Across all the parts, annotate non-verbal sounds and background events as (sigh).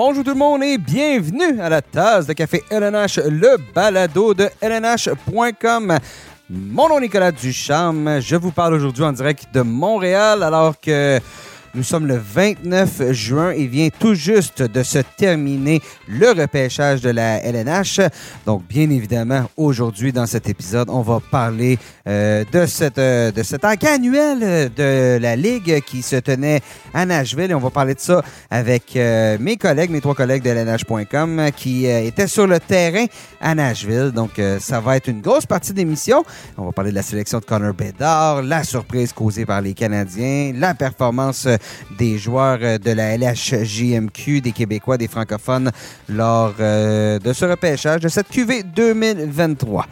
Bonjour tout le monde et bienvenue à la tasse de café LNH, le balado de LNH.com. Mon nom est Nicolas Ducharme. Je vous parle aujourd'hui en direct de Montréal alors que nous sommes le 29 juin et vient tout juste de se terminer le repêchage de la LNH. Donc, bien évidemment, aujourd'hui, dans cet épisode, on va parler euh, de, cette, euh, de cet enquête annuel de la Ligue qui se tenait à Nashville. Et on va parler de ça avec euh, mes collègues, mes trois collègues de LNH.com qui étaient sur le terrain à Nashville. Donc, ça va être une grosse partie d'émission. On va parler de la sélection de Connor Bedard, la surprise causée par les Canadiens, la performance des joueurs euh, de la LHJMQ, des Québécois, des francophones lors euh, de ce repêchage de cette QV 2023.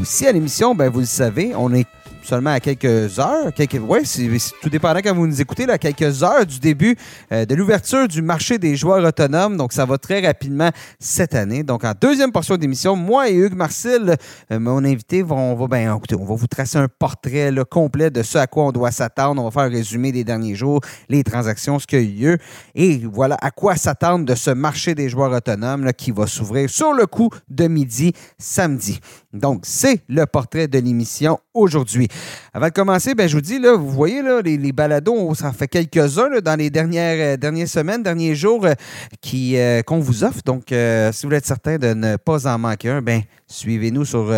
Aussi à l'émission, ben, vous le savez, on est seulement à quelques heures, quelques, ouais, c'est, tout dépendant quand vous nous écoutez, là, quelques heures du début euh, de l'ouverture du marché des joueurs autonomes. Donc, ça va très rapidement cette année. Donc, en deuxième portion d'émission, moi et Hugues Marcel, euh, mon invité, vont, on va, ben, écoutez, on va vous tracer un portrait complet de ce à quoi on doit s'attendre. On va faire un résumé des derniers jours, les transactions, ce qu'il y a eu lieu. Et voilà à quoi s'attendre de ce marché des joueurs autonomes qui va s'ouvrir sur le coup de midi samedi. Donc, c'est le portrait de l'émission aujourd'hui. Avant de commencer, ben, je vous dis, là, vous voyez, là, les, balados, ça fait quelques-uns dans les dernières, euh, dernières semaines, derniers jours euh, qui, euh, qu'on vous offre. Donc, si vous voulez être certain de ne pas en manquer un, ben, suivez-nous sur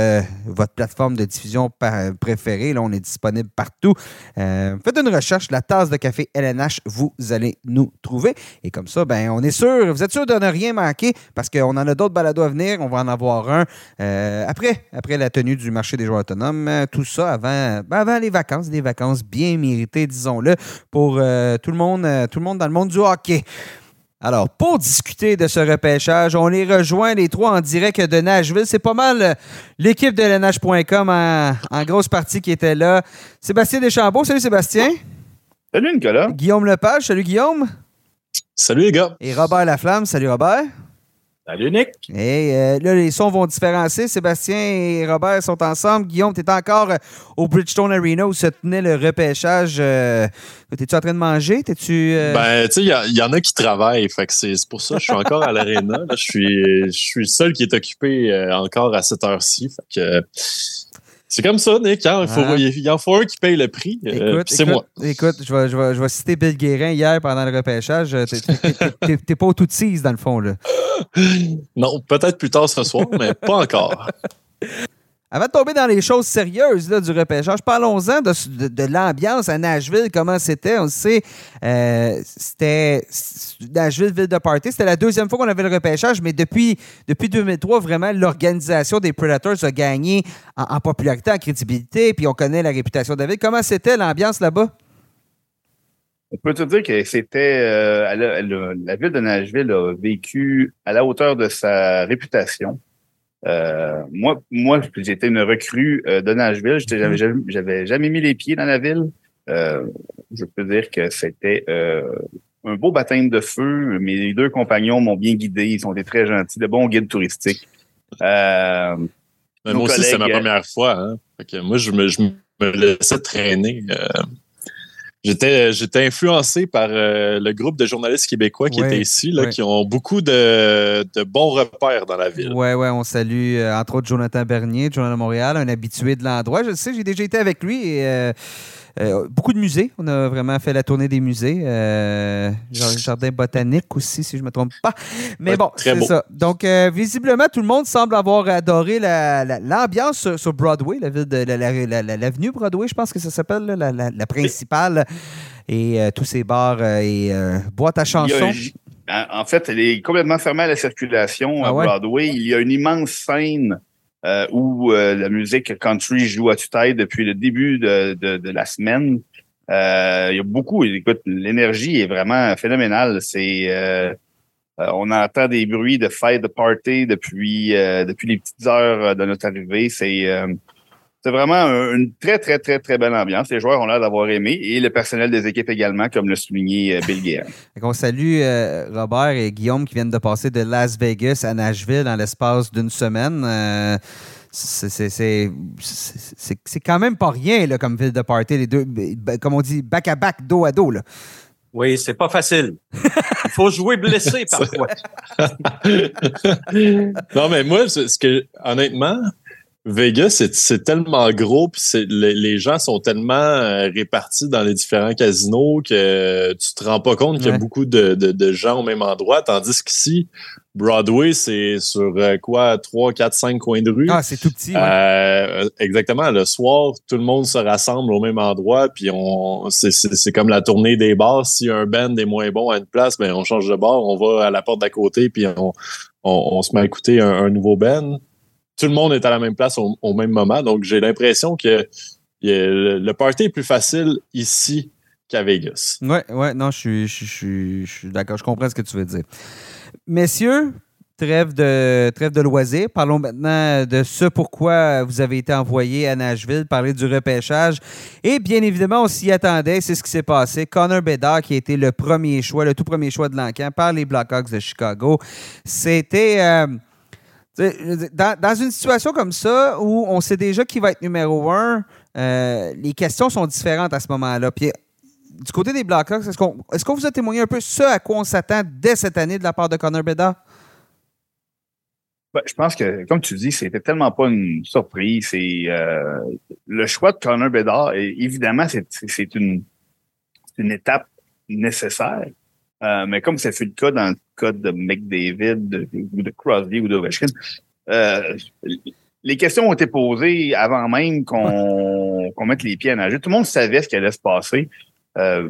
votre plateforme de diffusion préférée. Là, on est disponible partout. faites une recherche, la tasse de café LNH, vous allez nous trouver. Et comme ça, ben, on est sûr, vous êtes sûr de ne rien manquer parce qu'on en a d'autres balados à venir. On va en avoir un après, après la tenue du marché des joueurs autonomes. Tout ça avant euh, ben, avant les vacances, des vacances bien méritées, disons-le, pour euh, tout, le monde, euh, tout le monde dans le monde du hockey. Alors, pour discuter de ce repêchage, on les rejoint les trois en direct de Nashville. C'est pas mal l'équipe de LNH.com en, en, grosse partie qui était là. Sébastien Deschambault, salut Sébastien. Salut Nicolas. Guillaume Lepage, salut Guillaume. Salut les gars. Et Robert Laflamme, salut Robert. Salut, Nick. Et euh, là, les sons vont différencier. Sébastien et Robert sont ensemble. Guillaume, tu es encore euh, au Bridgestone Arena où se tenait le repêchage. Euh, T'es-tu en train de manger? T'es-tu. Ben, tu sais, il y, en a qui travaillent. Fait que c'est pour ça que je suis encore à l'Arena. Je suis, je suis le seul qui est occupé encore à cette heure-ci. Fait que c'est comme ça, Nick. Hein? Il, faut, ah. il, en faut un qui paye le prix. Euh, c'est moi. Écoute, je vais, je, vais, je vais, citer Bill Guérin hier pendant le repêchage. T'es pas au tout dans le fond. Là. Non, peut-être plus tard ce soir, mais pas encore. (laughs) Avant de tomber dans les choses sérieuses là, du repêchage, parlons-en de, l'ambiance à Nashville, comment c'était. On sait, euh, c'était Nashville, ville de party. C'était la deuxième fois qu'on avait le repêchage, mais depuis, depuis 2003, vraiment, l'organisation des Predators a gagné en, popularité, en crédibilité, puis on connaît la réputation de la ville. Comment c'était l'ambiance là-bas? On peut te dire que c'était euh, la ville de Nashville a vécu à la hauteur de sa réputation. Euh, moi, moi j'étais une recrue euh, de Nashville. J'avais jamais, jamais mis les pieds dans la ville. Euh, je peux dire que c'était un beau baptême de feu. Mes deux compagnons m'ont bien guidé. Ils sont des très gentils, de bons guides touristiques. moi aussi, c'est ma première fois. Hein. moi, je me, je me laissais traîner. J'étais, j'étais influencé par euh, le groupe de journalistes québécois qui étaient ici, là, qui ont beaucoup de, de, bons repères dans la ville. Oui, oui, on salue euh, entre autres Jonathan Bernier, Journal de Montréal, un habitué de l'endroit. Je sais, j'ai déjà été avec lui et euh, euh, beaucoup de musées. On a vraiment fait la tournée des musées. Euh, jardin botanique aussi, si je ne me trompe pas. Mais bon, c'est ça. Donc, euh, visiblement, tout le monde semble avoir adoré l'ambiance sur, Broadway, la ville de l'avenue Broadway, je pense que ça s'appelle, la, principale. Et tous ces bars et boîtes à chansons. en fait, elle est complètement fermée à la circulation à ah Broadway. Il y a une immense scène euh, où euh, la musique country joue à tue-tête depuis le début de, de, la semaine. Euh, il y a beaucoup, écoute, l'énergie est vraiment phénoménale. C'est on entend des bruits de fête de party depuis depuis les petites heures de notre arrivée. C'est c'est vraiment une très, très, très, très belle ambiance. Les joueurs ont l'air d'avoir aimé et le personnel des équipes également, comme le souligné euh, Bill Guérin. (laughs) On salue euh, Robert et Guillaume qui viennent de passer de Las Vegas à Nashville dans l'espace d'une semaine. Euh, c'est quand même pas rien là, comme ville de party, les deux, comme on dit, back à back, dos à dos. Là. Oui, c'est pas facile. faut jouer blessé (laughs) parfois. (laughs) non, mais moi, ce que, honnêtement, Vegas, c'est tellement gros, puis les, gens sont tellement euh, répartis dans les différents casinos que tu te rends pas compte qu'il y a beaucoup de, gens au même endroit, tandis qu'ici, Broadway, c'est sur euh, quoi, 3, 4, 5 coins de rue. Ah, c'est tout petit. Euh, exactement. Le soir, tout le monde se rassemble au même endroit, puis on c'est comme la tournée des bars. Si un band est moins bon à une place, ben on change de bar, on va à la porte d'à côté, puis on, se met à écouter un, un nouveau band tout le monde est à la même place au, même moment. Donc, j'ai l'impression que le, party est plus facile ici qu'à Vegas. Oui, ouais, non, je suis, d'accord. Je comprends ce que tu veux dire. Messieurs, trêve de, trêve de loisirs. Parlons maintenant de ce pourquoi vous avez été envoyé à Nashville, parler du repêchage. Et bien évidemment, on s'y attendait. C'est ce qui s'est passé. Connor Bedard, qui a été le premier choix, le tout premier choix de l'encan par les Blackhawks de Chicago. C'était. Euh, dans, une situation comme ça, où on sait déjà qui va être numéro un, euh, les questions sont différentes à ce moment-là. Puis, du côté des Blackhawks, est-ce qu'on est vous a témoigné un peu ce à quoi on s'attend dès cette année de la part de Connor Bedard? Ben, je pense que, comme tu dis, c'était tellement pas une surprise. Euh, le choix de Connor Bedard. évidemment, c'est une étape nécessaire. Euh, mais comme ça fut le cas dans le cas de McDavid ou de Crosby ou d'Ovechkin, euh, les questions ont été posées avant même qu'on mette les pieds à nager. Tout le monde savait ce qui allait se passer. Euh,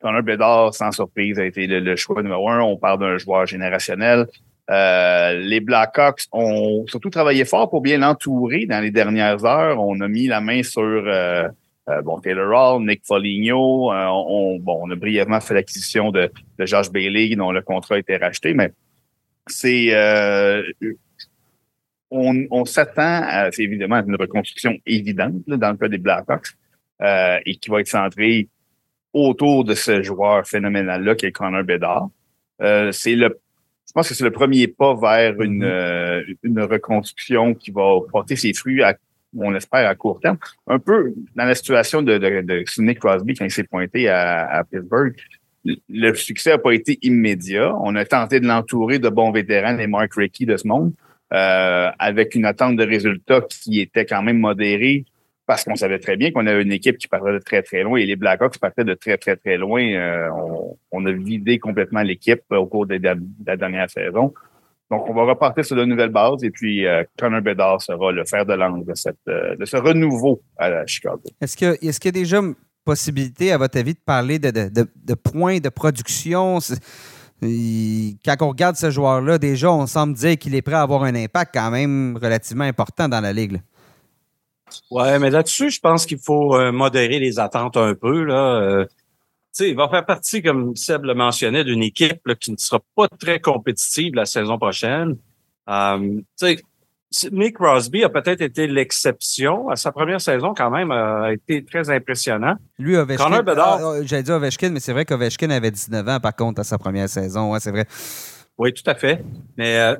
Connor Bedard, sans surprise, a été le, choix numéro un. On parle d'un joueur générationnel. Euh, les Blackhawks ont surtout travaillé fort pour bien l'entourer dans les dernières heures. On a mis la main sur euh, bon, Taylor Hall, Nick Foligno, euh, on, bon, on a brièvement fait l'acquisition de, de Josh Bailey, dont le contrat a été racheté, mais c'est euh, on, on s'attend à, c'est évidemment une reconstruction évidente dans le cas des Blackhawks et qui va être centrée autour de ce joueur phénoménal-là qui est Connor Bedard. c'est le je pense que c'est le premier pas vers une, mm-hmm. une reconstruction qui va porter ses fruits à on espère à court terme. Un peu dans la situation de, de, Crosby quand il s'est pointé à, Pittsburgh. Le succès n'a pas été immédiat. On a tenté de l'entourer de bons vétérans, les Mark Rickey de ce monde, euh, avec une attente de résultats qui était quand même modérée parce qu'on savait très bien qu'on avait une équipe qui partait de très, très loin et les Blackhawks partaient de très, très, très loin. Euh, on, a vidé complètement l'équipe au cours de la dernière saison. Donc, on va repartir sur de nouvelles bases et puis euh, Connor Bedard sera le fer de lance de, cette, euh, de ce renouveau à Chicago. Est-ce qu'il est y a déjà une possibilité, à votre avis, de parler de, de, de, points de production? Quand on regarde ce joueur-là, déjà, on semble dire qu'il est prêt à avoir un impact quand même relativement important dans la Ligue. Oui, mais là-dessus, je pense qu'il faut euh, modérer les attentes un peu. Là il va faire partie, comme Seb le mentionnait, d'une équipe qui ne sera pas très compétitive la saison prochaine. Euh, Nick Crosby a peut-être été l'exception. À sa première saison, quand même, a été très impressionnant. Lui, Ovechkin, ah, ah, j'allais dire Ovechkin, mais c'est vrai qu'Ovechkin avait 19 ans, par contre, à sa première saison. Ouais, c'est vrai. Oui, tout à fait. Mais euh,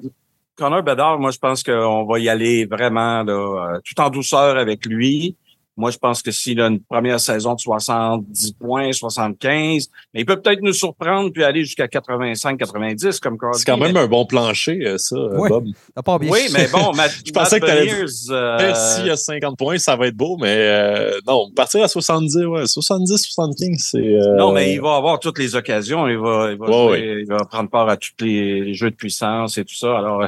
Connor Bedard, moi, je pense qu'on va y aller vraiment euh, tout en douceur avec lui. Moi, je pense que s'il a une première saison de 70 points, 75, mais il peut peut-être nous surprendre puis aller jusqu'à 85, 90 comme C'est quand même un bon plancher, euh, ça, euh, oui. Bob. oui, mais bon, (laughs) je pensais que tu allais euh... s'il y a 50 points, ça va être beau, mais euh, non, partir à 70, ouais, 70, 75, c'est. Non, mais il va avoir toutes les occasions. Il va, il va, il va prendre part à tous les jeux de puissance et tout ça. Alors,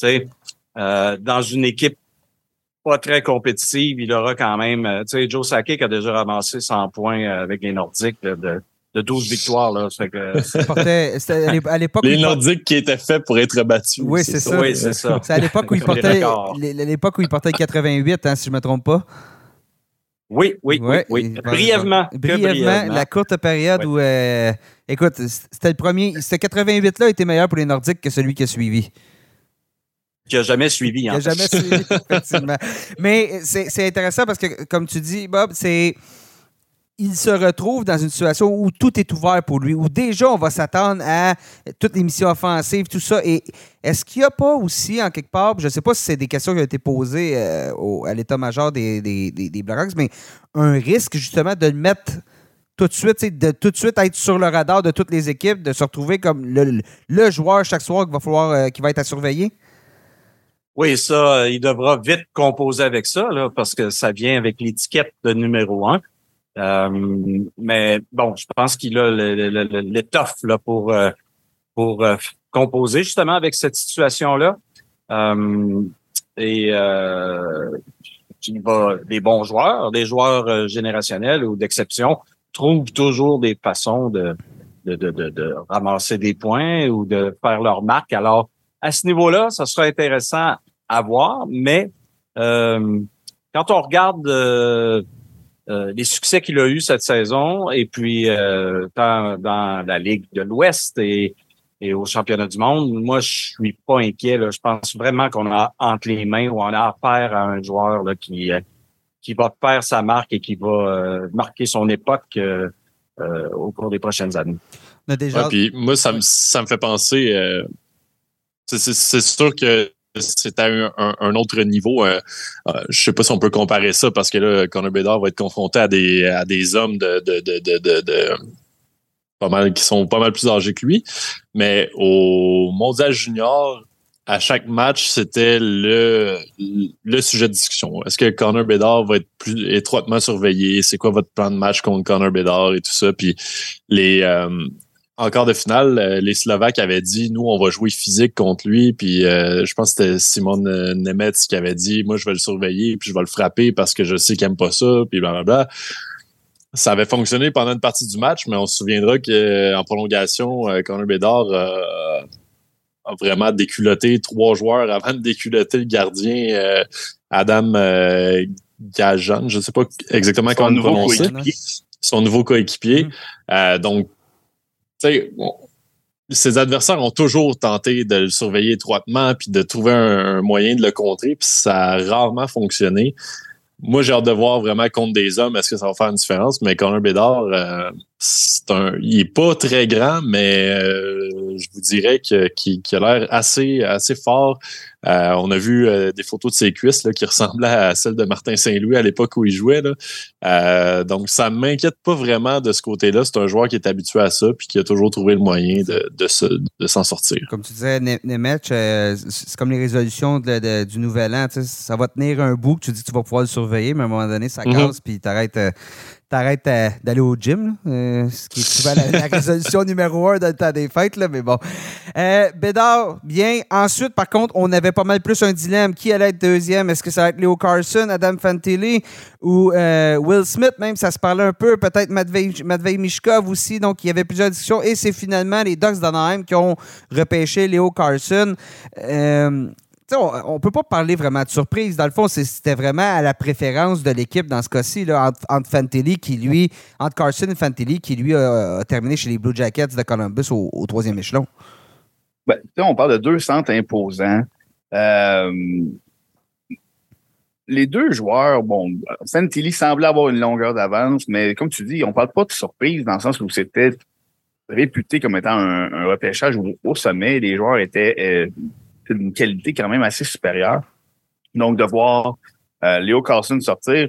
tu sais, dans une équipe pas très compétitive, il aura quand même, euh, tu sais, Joe Sakic a déjà ramassé 100 points euh, avec les Nordiques de, de 12 victoires. Là. que, (laughs) à l'époque les Nordiques qui étaient faits pour être battus. Oui, c'est ça. Oui, c'est ça. C'est à l'époque où il (laughs) portait, l'époque où il portait 88, hein, si je ne me trompe pas. Oui, oui, oui, Brièvement. Brièvement, la courte période où, euh, écoute, c'était le premier, ce 88-là était meilleur pour les Nordiques que celui qui a suivi qui n'a jamais suivi. Qui n'a jamais suivi, (laughs) effectivement. Mais c'est intéressant parce que, comme tu dis, Bob, c'est. Il se retrouve dans une situation où tout est ouvert pour lui, où déjà on va s'attendre à toutes les missions offensives, tout ça. Et est-ce qu'il n'y a pas aussi, en quelque part, je ne sais pas si c'est des questions qui ont été posées euh, à l'état-major des, des, des, Blackhawks, mais un risque justement de le mettre tout de suite, de tout de suite être sur le radar de toutes les équipes, de se retrouver comme le, joueur chaque soir qui va falloir euh, qui va être à surveiller? Oui, ça, il devra vite composer avec ça, parce que ça vient avec l'étiquette de numéro un. Euh, mais bon, je pense qu'il a l'étoffe là pour euh, pour composer justement avec cette situation-là. et il va, des bons joueurs, des joueurs générationnels ou d'exception, trouvent toujours des façons de, de, de, de, ramasser des points ou de faire leur marque. Alors, à ce niveau-là, ça sera intéressant à voir, mais euh, quand on regarde euh, euh, les succès qu'il a eu cette saison, et puis dans, dans, la Ligue de l'Ouest et, et au championnat du monde, moi, je suis pas inquiet. Là. Je pense vraiment qu'on a entre les mains ou on a affaire à un joueur là, qui qui va faire sa marque et qui va euh, marquer son époque euh, euh, au cours des prochaines années. Déjà... puis moi, ça me, ça me fait penser. c'est sûr que c'est à un, autre niveau. Je je sais pas si on peut comparer ça parce que là, Conor Bedard va être confronté à des, hommes de, de, de, de, pas mal qui sont pas mal plus âgés que lui. Mais au Mondial Junior, à chaque match, c'était le, sujet de discussion. Est-ce que Connor Bedard va être plus étroitement surveillé? C'est quoi votre plan de match contre Connor Bedard et tout ça? Puis les euh, encore de finale, euh, les Slovaques avaient dit nous, on va jouer physique contre lui. Puis euh, je pense que c'était Simon Nemetz qui avait dit Moi, je vais le surveiller, puis je vais le frapper parce que je sais qu'il aime pas ça, puis blablabla. Ça avait fonctionné pendant une partie du match, mais on se souviendra qu'en prolongation, Connor Bedard a vraiment déculotté trois joueurs avant de déculotter le gardien euh, Adam euh, Gajan. Je ne sais pas exactement comment le prononcer. Son nouveau coéquipier. Mm-hmm. Euh, donc, sais, ses adversaires ont toujours tenté de le surveiller étroitement puis de trouver un, moyen de le contrer, puis ça a rarement fonctionné. Moi, j'ai hâte de voir vraiment contre des hommes, est-ce que ça va faire une différence? Mais Connor Bédard, euh, il est pas très grand, mais euh, je vous dirais qu'il, a l'air assez, assez fort. Euh, on a vu euh, des photos de ses cuisses là, qui ressemblaient à celles de Martin Saint-Louis à l'époque où il jouait. Là. Euh, donc, ça ne m'inquiète pas vraiment de ce côté-là. C'est un joueur qui est habitué à ça puis qui a toujours trouvé le moyen de, de, s'en sortir. Comme tu disais, Nemec, c'est comme les résolutions du Nouvel An. Ça va tenir un bout que tu dis que tu vas pouvoir le surveiller, mais à un moment donné, ça mm-hmm. casse puis tu arrêtes t'arrêtes d'aller au gym, euh, ce qui est souvent la, résolution (laughs) numéro un dans le temps des fêtes, là, mais bon. Euh, Bédard, bien. Ensuite, par contre, on avait pas mal plus un dilemme. Qui allait être deuxième? Est-ce que ça va être Leo Carson, Adam Fantilli ou euh, Will Smith? Même, ça se parlait un peu. Peut-être Matvei, Mishkov aussi. Donc, il y avait plusieurs discussions. Et c'est finalement les Ducks d'Anaheim qui ont repêché Leo Carson. Euh, on ne peut pas parler vraiment de surprise. Dans le fond, c'était vraiment à la préférence de l'équipe dans ce cas-ci, entre, entre qui lui, entre Carson et Fantilli, qui lui a, terminé chez les Blue Jackets de Columbus au, troisième échelon. Ben, on parle de deux centres imposants. Euh, les deux joueurs, bon, Fantilli semblait avoir une longueur d'avance, mais comme tu dis, on ne parle pas de surprise dans le sens où c'était réputé comme étant un, repêchage au, sommet. Les joueurs étaient euh, une qualité quand même assez supérieure. Donc, de voir euh, Léo Carlson sortir,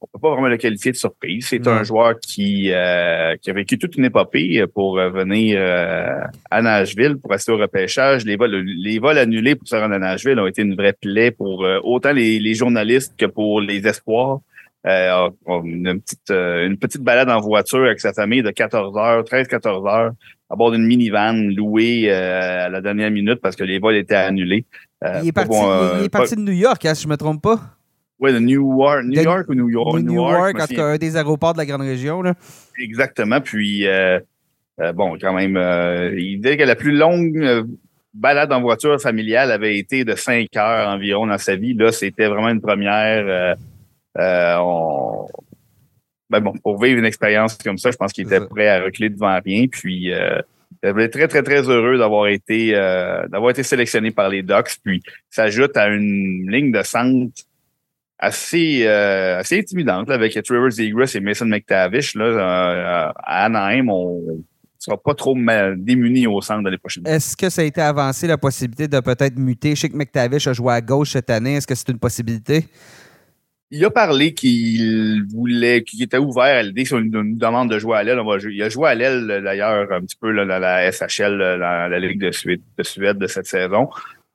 on peut pas vraiment le qualifier de surprise. C'est un joueur qui, euh, qui a vécu toute une épopée pour venir euh, à Nashville pour rester au repêchage. Les vols, les vols annulés pour se rendre à Nashville ont été une vraie plaie pour autant les, les, journalistes que pour les espoirs. une, petite, une petite balade en voiture avec sa famille de 14 heures, 13-14 heures à bord d'une minivan louée euh, à la dernière minute parce que les vols étaient annulés. Euh, il est parti, il est parti de New York, hein, si je ne me trompe pas. Oui, de New York, New York ou New York? New, York, en tout cas, un des aéroports de la grande région. Là. Exactement. Puis, euh, bon, quand même, il disait que la plus longue balade en voiture familiale avait été de cinq heures environ dans sa vie. Là, c'était vraiment une première. on, ben bon, pour vivre une expérience comme ça, je pense qu'il était prêt à reculer devant rien. Puis euh, il était très, très, très heureux d'avoir été euh, d'avoir été sélectionné par les Ducks. Puis s'ajoute à une ligne de centre assez euh, assez intimidante avec Trevor Zegras et Mason McTavish. Là, euh, à Anaheim, on ne sera pas trop mal démuni au centre de l'année prochaine. Est-ce que ça a été avancé la possibilité de peut-être muter? Je sais que McTavish a joué à gauche cette année. Est-ce que c'est une possibilité? il a parlé qu'il voulait, qu'il était ouvert à l'idée sur une, demande de jouer à l'aile. Il a joué à l'aile d'ailleurs un petit peu dans la SHL, la, la Ligue de Suède, de Suède de cette saison.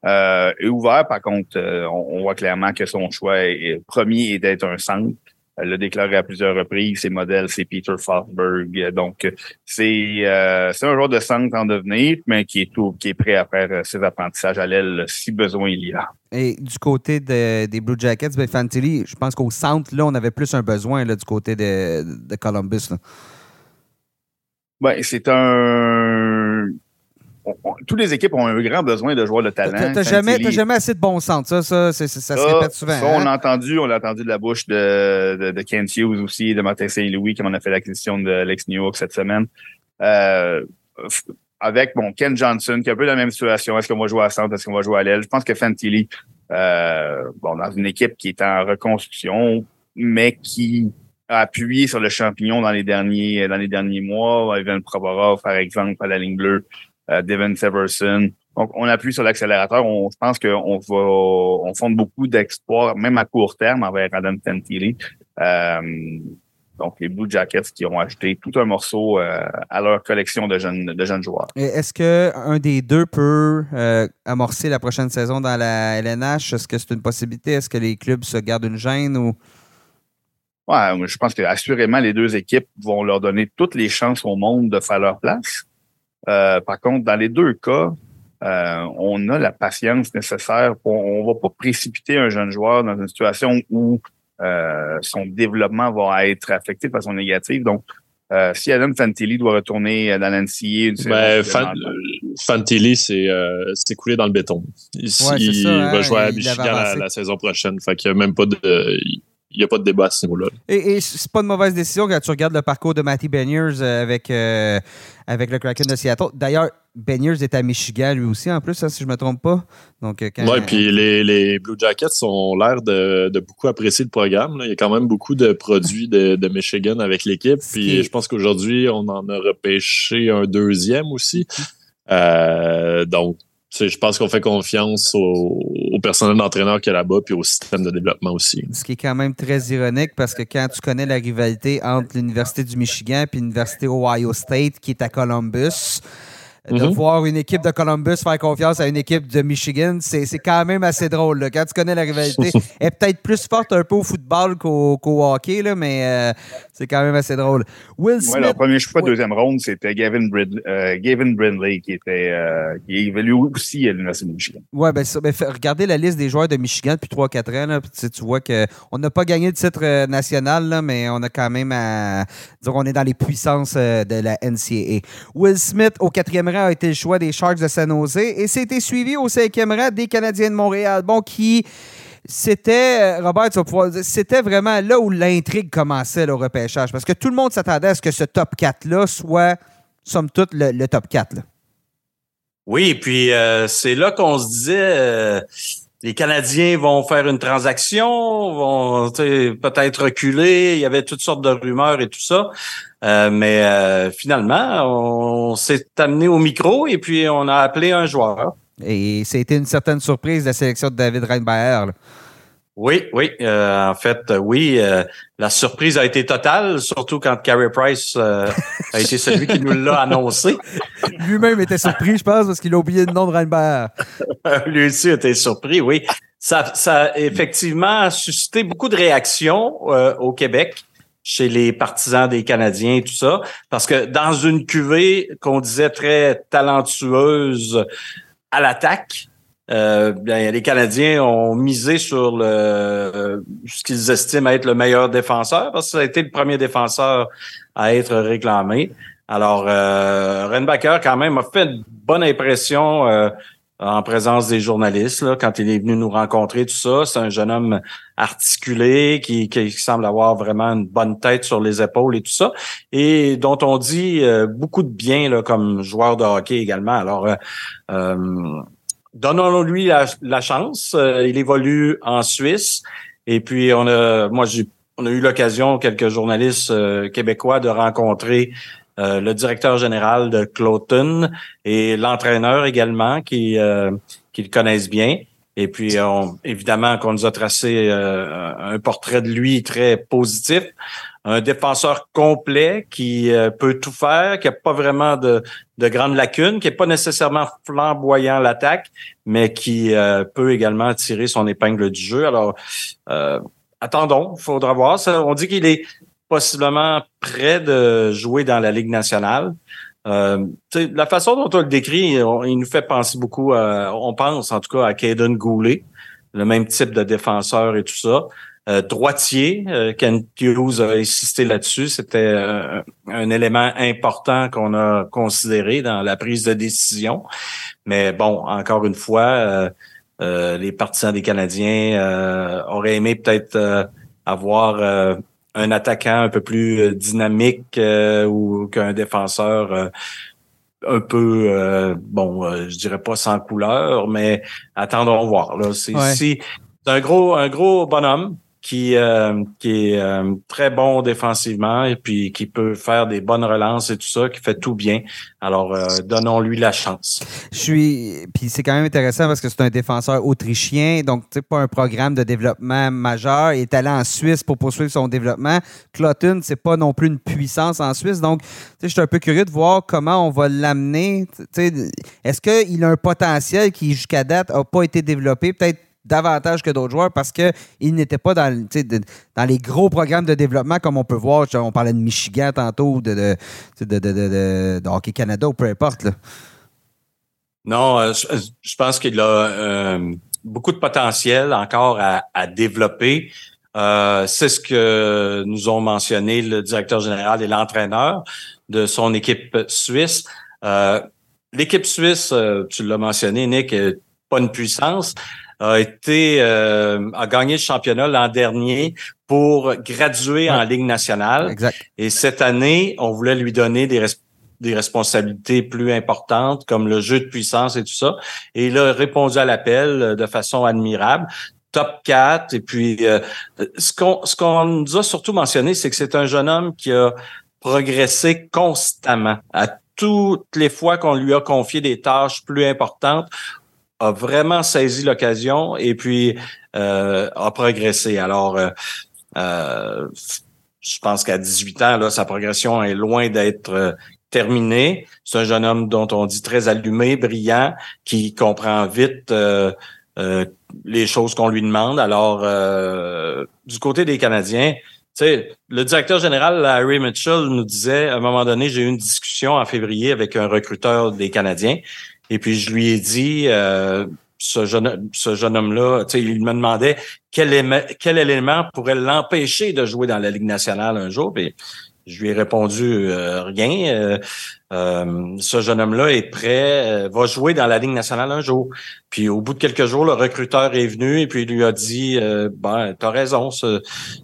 Euh, est ouvert, par contre, euh, on, voit clairement que son choix est, premier est d'être un centre. Elle l'a déclaré à plusieurs reprises. Ses modèles, c'est Peter Forsberg. Donc, c'est euh, c'est un joueur de centre en devenir, mais qui est tout, qui est prêt à faire euh, ses apprentissages à l'aile si besoin il y a. Et du côté des Blue Jackets, ben Fantilli, je pense qu'au centre, là, on avait plus un besoin là, du côté de, de Columbus. Ben, c'est un toutes les équipes ont un grand besoin de joueurs de talent. T'as jamais, jamais assez de bon sens. Ça, ça, ça, ça, se répète souvent. Ça, on hein? l'a entendu, on l'a entendu de la bouche de, de, de Kent Hughes aussi, de Martin Saint-Louis, qui en a fait l'acquisition de Lex New York cette semaine. Euh, avec bon, Ken Johnson, qui est un peu la même situation. Est-ce qu'on va jouer à centre? Est-ce qu'on va jouer à l'aile? Je pense que Fantilli, euh, bon, dans une équipe qui est en reconstruction, mais qui a appuyé sur le champignon dans les derniers, dans les derniers mois. Ivan Provorov, par exemple, à la ligne bleue. Euh, Devin Severson. Donc, on appuie sur l'accélérateur. On, je pense qu'on va, on fonde beaucoup d'exploits, même à court terme, envers Adam Fantilli. Euh, donc, les Blue Jackets qui ont ajouté tout un morceau euh, à leur collection de jeunes, de jeunes joueurs. Est-ce qu'un des deux peut amorcer la prochaine saison dans la LNH? Est-ce que c'est une possibilité? Est-ce que les clubs se gardent une gêne ou? Ouais, je pense que assurément les deux équipes vont leur donner toutes les chances au monde de faire leur place. Euh, par contre, dans les deux cas, euh, on a la patience nécessaire. Pour, on va pas précipiter un jeune joueur dans une situation où euh, son développement va être affecté de façon négative. Donc, si Adam Fantilli doit retourner dans l'NCA... Ben, Fantilli, c'est coulé dans le béton. il va hein, jouer à Michigan la, saison prochaine. Fait qu'il n'y a même pas de il n'y a pas de débat à ce niveau-là. Et, et c'est pas une mauvaise décision quand tu regardes le parcours de Matty Beniers euh, avec, euh, avec le Kraken de Seattle. D'ailleurs, Beniers est à Michigan lui aussi, en plus, hein, si je ne me trompe pas. Donc, euh, Oui, puis les, les, Blue Jackets ont l'air de, de, beaucoup apprécier le programme. Il y a quand même beaucoup de produits de, de Michigan avec l'équipe. Puis je pense qu'aujourd'hui, on en a repêché un deuxième aussi. Euh, donc, je pense qu'on fait confiance au, personnel d'entraîneur qui est là-bas puis au système de développement aussi. Ce qui est quand même très ironique parce que quand tu connais la rivalité entre l'Université du Michigan et l'Université Ohio State qui est à Columbus, de mhm. voir une équipe de Columbus faire confiance à une équipe de Michigan, c'est quand même assez drôle. Là. Quand tu connais la rivalité, (laughs) elle est peut-être plus forte un peu au football qu'au hockey, là, mais euh, c'est quand même assez drôle. Will Smith, ouais, le premier choix, deuxième ronde, c'était Gavin, euh, Gavin Brindley qui était euh, qui évolue aussi à l'Université de Michigan. Oui, ben, ben regardez la liste des joueurs de Michigan depuis 3-4 ans. Là, tu vois qu'on n'a pas gagné de titre national, là, mais on a quand même à dire on est dans les puissances de la NCAA. Will Smith au quatrième a été le choix des Sharks de San Jose et c'était suivi au cinquième rang des Canadiens de Montréal. Bon, qui c'était, euh, Robert, c'était vraiment là où l'intrigue commençait, le repêchage. Parce que tout le monde s'attendait à ce que ce top 4-là soit, somme toute, le, top 4. Oui, puis euh, c'est là qu'on se disait, euh, les Canadiens vont faire une transaction, vont peut-être reculer. Il y avait toutes sortes de rumeurs et tout ça. Euh, mais euh, finalement, on s'est amené au micro et puis on a appelé un joueur. Et c'était une certaine surprise la sélection de David Reinbaer. Oui, oui. Euh, en fait, oui. la surprise a été totale, surtout quand Carey Price a été celui qui nous l'a annoncé. (laughs) Lui-même était surpris, je pense, parce qu'il a oublié le nom de Reinbaer. (laughs) Lui aussi était surpris, oui. Ça, ça a effectivement suscité beaucoup de réactions au Québec chez les partisans des Canadiens et tout ça. Parce que dans une cuvée qu'on disait très talentueuse à l'attaque, euh, bien, les Canadiens ont misé sur ce qu'ils estiment être le meilleur défenseur, parce que ça a été le premier défenseur à être réclamé. Alors, euh, Renbacker, quand même, a fait une bonne impression euh, en présence des journalistes là, quand il est venu nous rencontrer, tout ça. C'est un jeune homme articulé qui, qui, semble avoir vraiment une bonne tête sur les épaules et tout ça, et dont on dit euh, beaucoup de bien là, comme joueur de hockey également. Alors, euh, euh donnons-lui la, chance. Euh, il évolue en Suisse. Et puis, on a, moi, j'ai, on a eu l'occasion, quelques journalistes québécois, de rencontrer euh, le directeur général de Cloton et l'entraîneur également qui, euh, qui le connaissent bien. Et puis, on, évidemment, qu'on nous a tracé euh, un portrait de lui très positif. Un défenseur complet qui euh, peut tout faire, qui n'a pas vraiment de, de grandes lacunes, qui n'est pas nécessairement flamboyant l'attaque, mais qui euh, peut également tirer son épingle du jeu. Alors, attendons, il faudra voir. Ça, on dit qu'il est possiblement prêt de jouer dans la Ligue nationale. Euh, la façon dont on le décrit, il nous fait penser beaucoup, on pense en tout cas à Caden Goulet, le même type de défenseur et tout ça. Euh, droitier, euh, Ken Hughes a insisté là-dessus. C'était euh, un élément important qu'on a considéré dans la prise de décision. Mais bon, encore une fois, les partisans des Canadiens auraient aimé peut-être avoir un attaquant un peu plus euh, dynamique euh, ou qu'un défenseur euh, un peu bon je dirais pas sans couleur mais attendons voir là. C'est un gros un gros bonhomme qui, euh, qui est euh, très bon défensivement et puis qui peut faire des bonnes relances et tout ça, qui fait tout bien. Alors, euh, donnons-lui la chance. Je suis. Puis c'est quand même intéressant parce que c'est un défenseur autrichien, donc tu pas un programme de développement majeur. Il est allé en Suisse pour poursuivre son développement. Cloton, c'est pas non plus une puissance en Suisse. Donc, je suis un peu curieux de voir comment on va l'amener. Est-ce qu'il a un potentiel qui, jusqu'à date, n'a pas été développé? Peut-être davantage que d'autres joueurs parce qu'ils n'étaient pas dans, dans les gros programmes de développement comme on peut voir. On parlait de Michigan tantôt, de, de, de, Hockey Canada ou peu importe. Non, euh, je, pense qu'il a euh, beaucoup de potentiel encore à, développer. Euh, c'est ce que nous ont mentionné le directeur général et l'entraîneur de son équipe suisse. L'équipe suisse, tu l'as mentionné, Nick, pas une puissance, a été euh, a gagné le championnat l'an dernier pour graduer en Ligue nationale. Exact. Et cette année, on voulait lui donner des des responsabilités plus importantes comme le jeu de puissance et tout ça. Et il a répondu à l'appel euh, de façon admirable top 4. Et puis, euh, ce qu'on ce qu'on nous a surtout mentionné, c'est que c'est un jeune homme qui a progressé constamment. À toutes les fois qu'on lui a confié des tâches plus importantes, a vraiment saisi l'occasion et puis euh, a progressé. Alors, euh, euh, je pense qu'à 18 ans, là, sa progression est loin d'être terminée. C'est un jeune homme dont on dit très allumé, brillant, qui comprend vite les choses qu'on lui demande. Alors, du côté des Canadiens, tu sais, le directeur général, Larry Mitchell, nous disait, à un moment donné, j'ai eu une discussion en février avec un recruteur des Canadiens. Et puis je lui ai dit, euh, ce jeune, ce jeune homme-là, il me demandait quel, élément pourrait l'empêcher de jouer dans la Ligue nationale un jour. Puis je lui ai répondu euh, rien. Euh, ce jeune homme-là est prêt, va jouer dans la Ligue nationale un jour. Puis au bout de quelques jours, le recruteur est venu et puis il lui a dit Ben, t'as raison,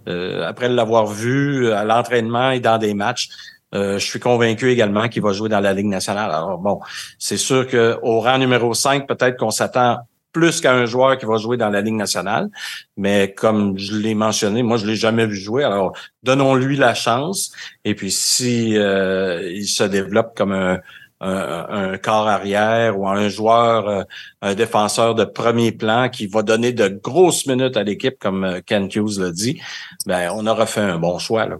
après l'avoir vu à l'entraînement et dans des matchs, euh, je suis convaincu également qu'il va jouer dans la Ligue nationale. Alors bon, c'est sûr qu'au rang numéro 5, peut-être qu'on s'attend plus qu'à un joueur qui va jouer dans la Ligue nationale. Mais comme je l'ai mentionné, moi, je l'ai jamais vu jouer. Alors, donnons-lui la chance. Et puis, si euh, il se développe comme un, un, corps arrière ou un joueur, euh, un défenseur de premier plan qui va donner de grosses minutes à l'équipe, comme euh, Ken Hughes l'a dit, ben, on aura fait un bon choix. Là.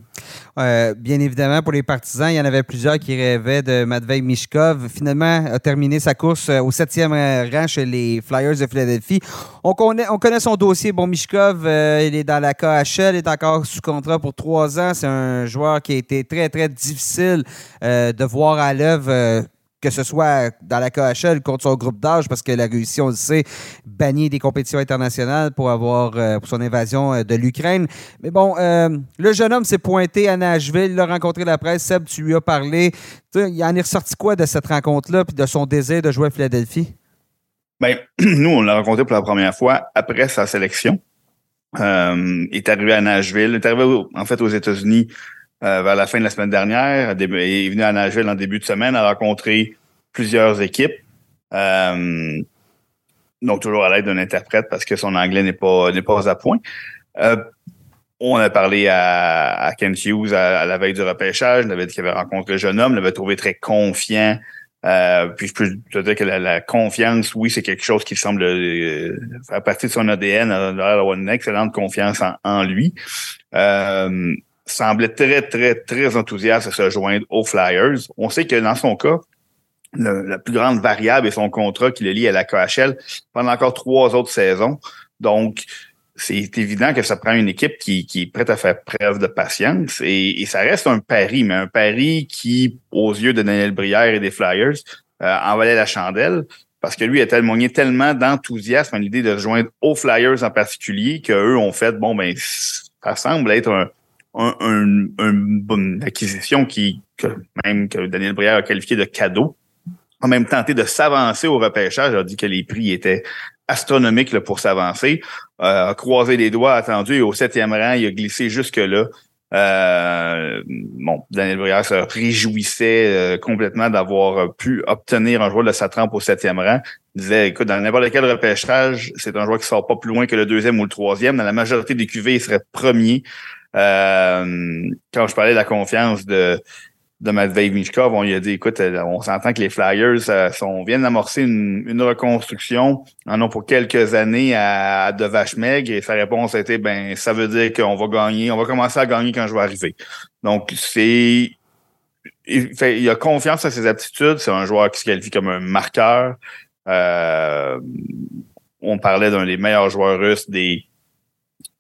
Bien évidemment, pour les partisans, il y en avait plusieurs qui rêvaient de Matvei Mishkov. Finalement, a terminé sa course euh, au septième rang chez les Flyers de Philadelphie. On connaît, on connaît son dossier. Bon, Mishkov, il est dans la KHL, il est encore sous contrat pour trois ans. C'est un joueur qui a été très, très difficile de voir à l'œuvre que ce soit dans la KHL contre son groupe d'âge, parce que la Russie, on le sait, banni des compétitions internationales pour avoir euh, pour son invasion euh, de l'Ukraine. Mais bon, euh, le jeune homme s'est pointé à Nashville, il a rencontré la presse. Seb, tu lui as parlé. il en est ressorti quoi de cette rencontre-là, puis de son désir de jouer à Philadelphie? Bien, (clears throat) nous, on l'a rencontré pour la première fois après sa sélection. il est arrivé à Nashville, il est arrivé en fait aux États-Unis euh, vers la fin de la semaine dernière. Il est venu à Nashville en début de semaine, a rencontré plusieurs équipes. Euh, donc, toujours à l'aide d'un interprète parce que son anglais n'est pas, n'est pas à point. Euh, on a parlé à, à Ken Hughes à, la veille du repêchage. Il avait dit qu'il avait rencontré le jeune homme, l'avait trouvé très confiant Euh, puis je peux te dire que la, confiance, oui, c'est quelque chose qui semble euh, faire partie de son ADN, avoir une excellente confiance en, lui. Euh, semblait très, très, très enthousiaste à se joindre aux Flyers. On sait que dans son cas, la plus grande variable est son contrat qui le lie à la KHL pendant encore trois autres saisons. Donc, c'est évident que ça prend une équipe qui, est prête à faire preuve de patience et, ça reste un pari, mais un pari qui, aux yeux de Daniel Brière et des Flyers, euh, en valait la chandelle parce que lui a témoigné tellement d'enthousiasme à l'idée de rejoindre aux Flyers en particulier qu'eux ont fait, bon, ben, ça semble être un, un, une bonne acquisition qui, que même que Daniel Brière a qualifié de cadeau. En même tenté de s'avancer au repêchage, a dit que les prix étaient astronomiques pour s'avancer. Euh, a croisé les doigts, attendu, et au septième rang, il a glissé jusque-là. Euh, bon, Daniel Brière se réjouissait euh, complètement d'avoir pu obtenir un joueur de sa trempe au septième rang. Il disait, écoute, dans n'importe quel repêchage, c'est un joueur qui sort pas plus loin que le deuxième ou le troisième. Dans la majorité des QV, il serait premier. Euh, quand je parlais de la confiance de, de Matvei Michkov, on lui a dit, écoute, euh, on s'entend que les Flyers euh, sont, viennent d'amorcer une, une, reconstruction, en ont pour quelques années à, de vache maigre, et sa réponse a été, ben, ça veut dire qu'on va gagner, on va commencer à gagner quand je vais arriver. Donc, c'est, il, fait, il a confiance à ses aptitudes, c'est un joueur qui se qualifie comme un marqueur. Euh, on parlait d'un des meilleurs joueurs russes des,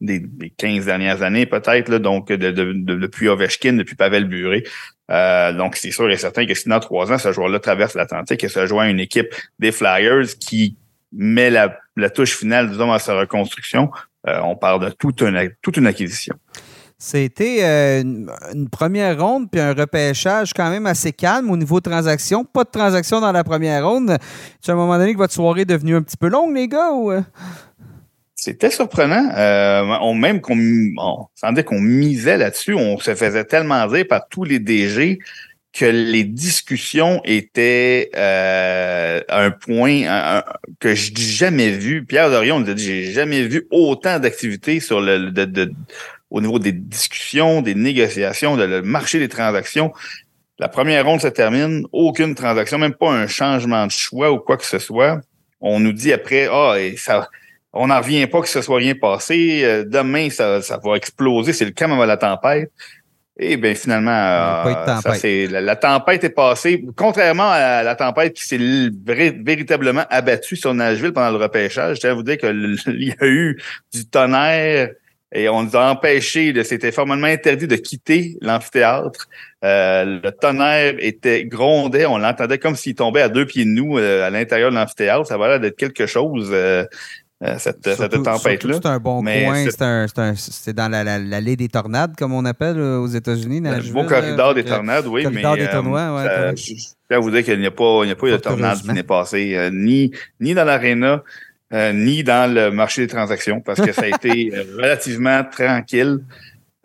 des, des 15 dernières années, peut-être, donc de, de, de, depuis Ovechkin, depuis Pavel Buré. Euh, donc, c'est sûr et certain que si dans trois ans, ce joueur-là traverse l'Atlantique et se joint à une équipe des Flyers qui met la, touche finale, disons, à sa reconstruction, euh, on parle de toute une, toute une acquisition. C'était euh, une, première ronde puis un repêchage quand même assez calme au niveau transaction. Pas de transaction dans la première ronde. C'est à un moment donné que votre soirée est devenue un petit peu longue, les gars? Ou... C'était surprenant. Euh, on même qu'on on sentait qu'on misait là-dessus. On se faisait tellement dire par tous les DG que les discussions étaient euh, un point que je n'ai jamais vu. Pierre Dorion nous a dit j'ai jamais vu autant d'activités sur le au niveau des discussions, des négociations, de le marché des transactions. La première ronde se termine, aucune transaction, même pas un changement de choix ou quoi que ce soit. On nous dit après, ah, et ça, on n'en revient pas que ce soit rien passé. Euh, demain, ça, ça va exploser. C'est le calme avant la tempête. Et bien, finalement, euh, ça, la, la, tempête est passée. Contrairement à la tempête qui s'est véritablement abattue sur Nashville pendant le repêchage, je tiens à vous dire qu'il (laughs) y a eu du tonnerre et on nous a empêché, de, c'était formellement interdit de quitter l'amphithéâtre. Euh, le tonnerre était grondait, on l'entendait comme s'il tombait à deux pieds de nous à l'intérieur de l'amphithéâtre. Ça va l'air d'être quelque chose. Euh, cette, tempête-là. C'est un bon coin. C'est dans la, la, l'allée des tornades, comme on appelle aux États-Unis. Le beau corridor des tornades, oui. Corridor des tournois, ouais. je peux vous dire qu'il n'y a pas, il n'y a pas eu de tornade qui n'est passée, euh, ni, ni dans l'aréna, euh, ni dans le marché des transactions, parce que ça a (laughs) été relativement tranquille.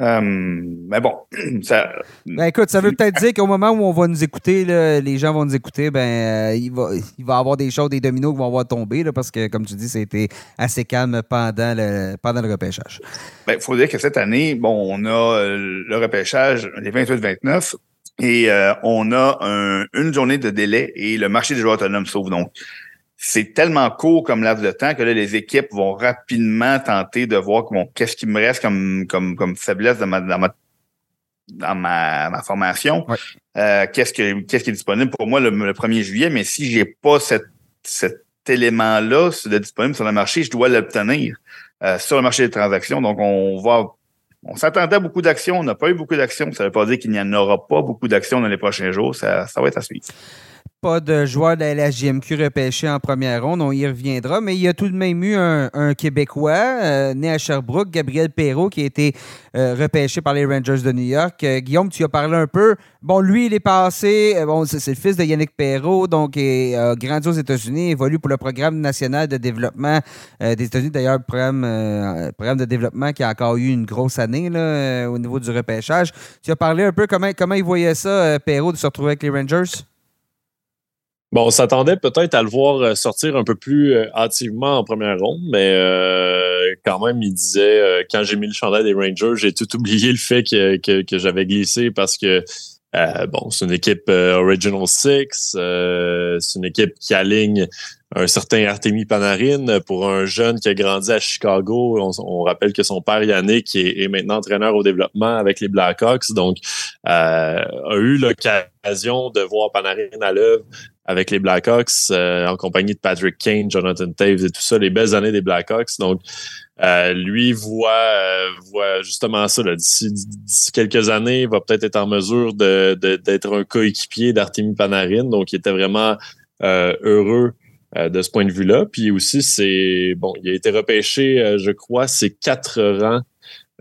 Euh, mais bon, (clears throat) ça. Ben écoute, ça veut peut-être dire qu'au moment où on va nous écouter, les gens vont nous écouter, ben euh, il va il va y avoir des choses, des dominos qui vont avoir tombé, là, parce que, comme tu dis, c'était assez calme pendant le, pendant le repêchage. Ben, il faut dire que cette année, bon, on a euh, le repêchage les 28-29 et on a une journée de délai et le marché des joueurs autonomes s'ouvre. Donc, c'est tellement court comme laps de temps que là, les équipes vont rapidement tenter de voir qu'est-ce qui me reste comme, comme, comme faiblesse dans ma, dans ma, dans ma, formation. Euh, qu'est-ce, que, qu'est-ce qui est disponible pour moi le, 1er juillet, mais si j'ai pas cet élément-là de disponible sur le marché, je dois l'obtenir euh, sur le marché des transactions. Donc, on va on s'attendait à beaucoup d'actions, on n'a pas eu beaucoup d'actions. Ça ne veut pas dire qu'il n'y en aura pas beaucoup d'actions dans les prochains jours. Ça, ça va être à suivre pas de joueur de la GMQ repêché en première ronde, on y reviendra, mais il y a tout de même eu un, Québécois euh, né à Sherbrooke, Gabriel Perrault, qui a été euh, repêché par les Rangers de New York. Euh, Guillaume, tu as parlé un peu. Bon, lui, il est passé, bon, c'est le fils de Yannick Perrault, donc il a grandi aux États-Unis, évolue pour le programme national de développement des États-Unis. D'ailleurs, le programme, programme de développement qui a encore eu une grosse année au niveau du repêchage. Tu as parlé un peu comment, comment il voyait ça, Perrault, de se retrouver avec les Rangers? Bon, on s'attendait peut-être à le voir euh, sortir un peu plus euh, hâtivement en première ronde, mais euh, quand même, il disait quand j'ai mis le chandail des Rangers, j'ai tout oublié le fait que, que, j'avais glissé parce que bon, c'est une équipe Original Six. c'est une équipe qui aligne un certain Artemi Panarin pour un jeune qui a grandi à Chicago. On, rappelle que son père Yannick est, est, maintenant entraîneur au développement avec les Blackhawks, donc euh, a eu l'occasion de voir Panarin à l'œuvre avec les Blackhawks euh, en compagnie de Patrick Kane, Jonathan Taves et tout ça, les belles années des Blackhawks. Donc euh, lui voit, voit justement ça. D'ici, quelques années, il va peut-être être en mesure d'être un coéquipier d'Artemi Panarin. Donc, il était vraiment heureux euh, de ce point de vue-là. Puis aussi, c'est bon, il a été repêché, euh, je crois, c'est quatre rangs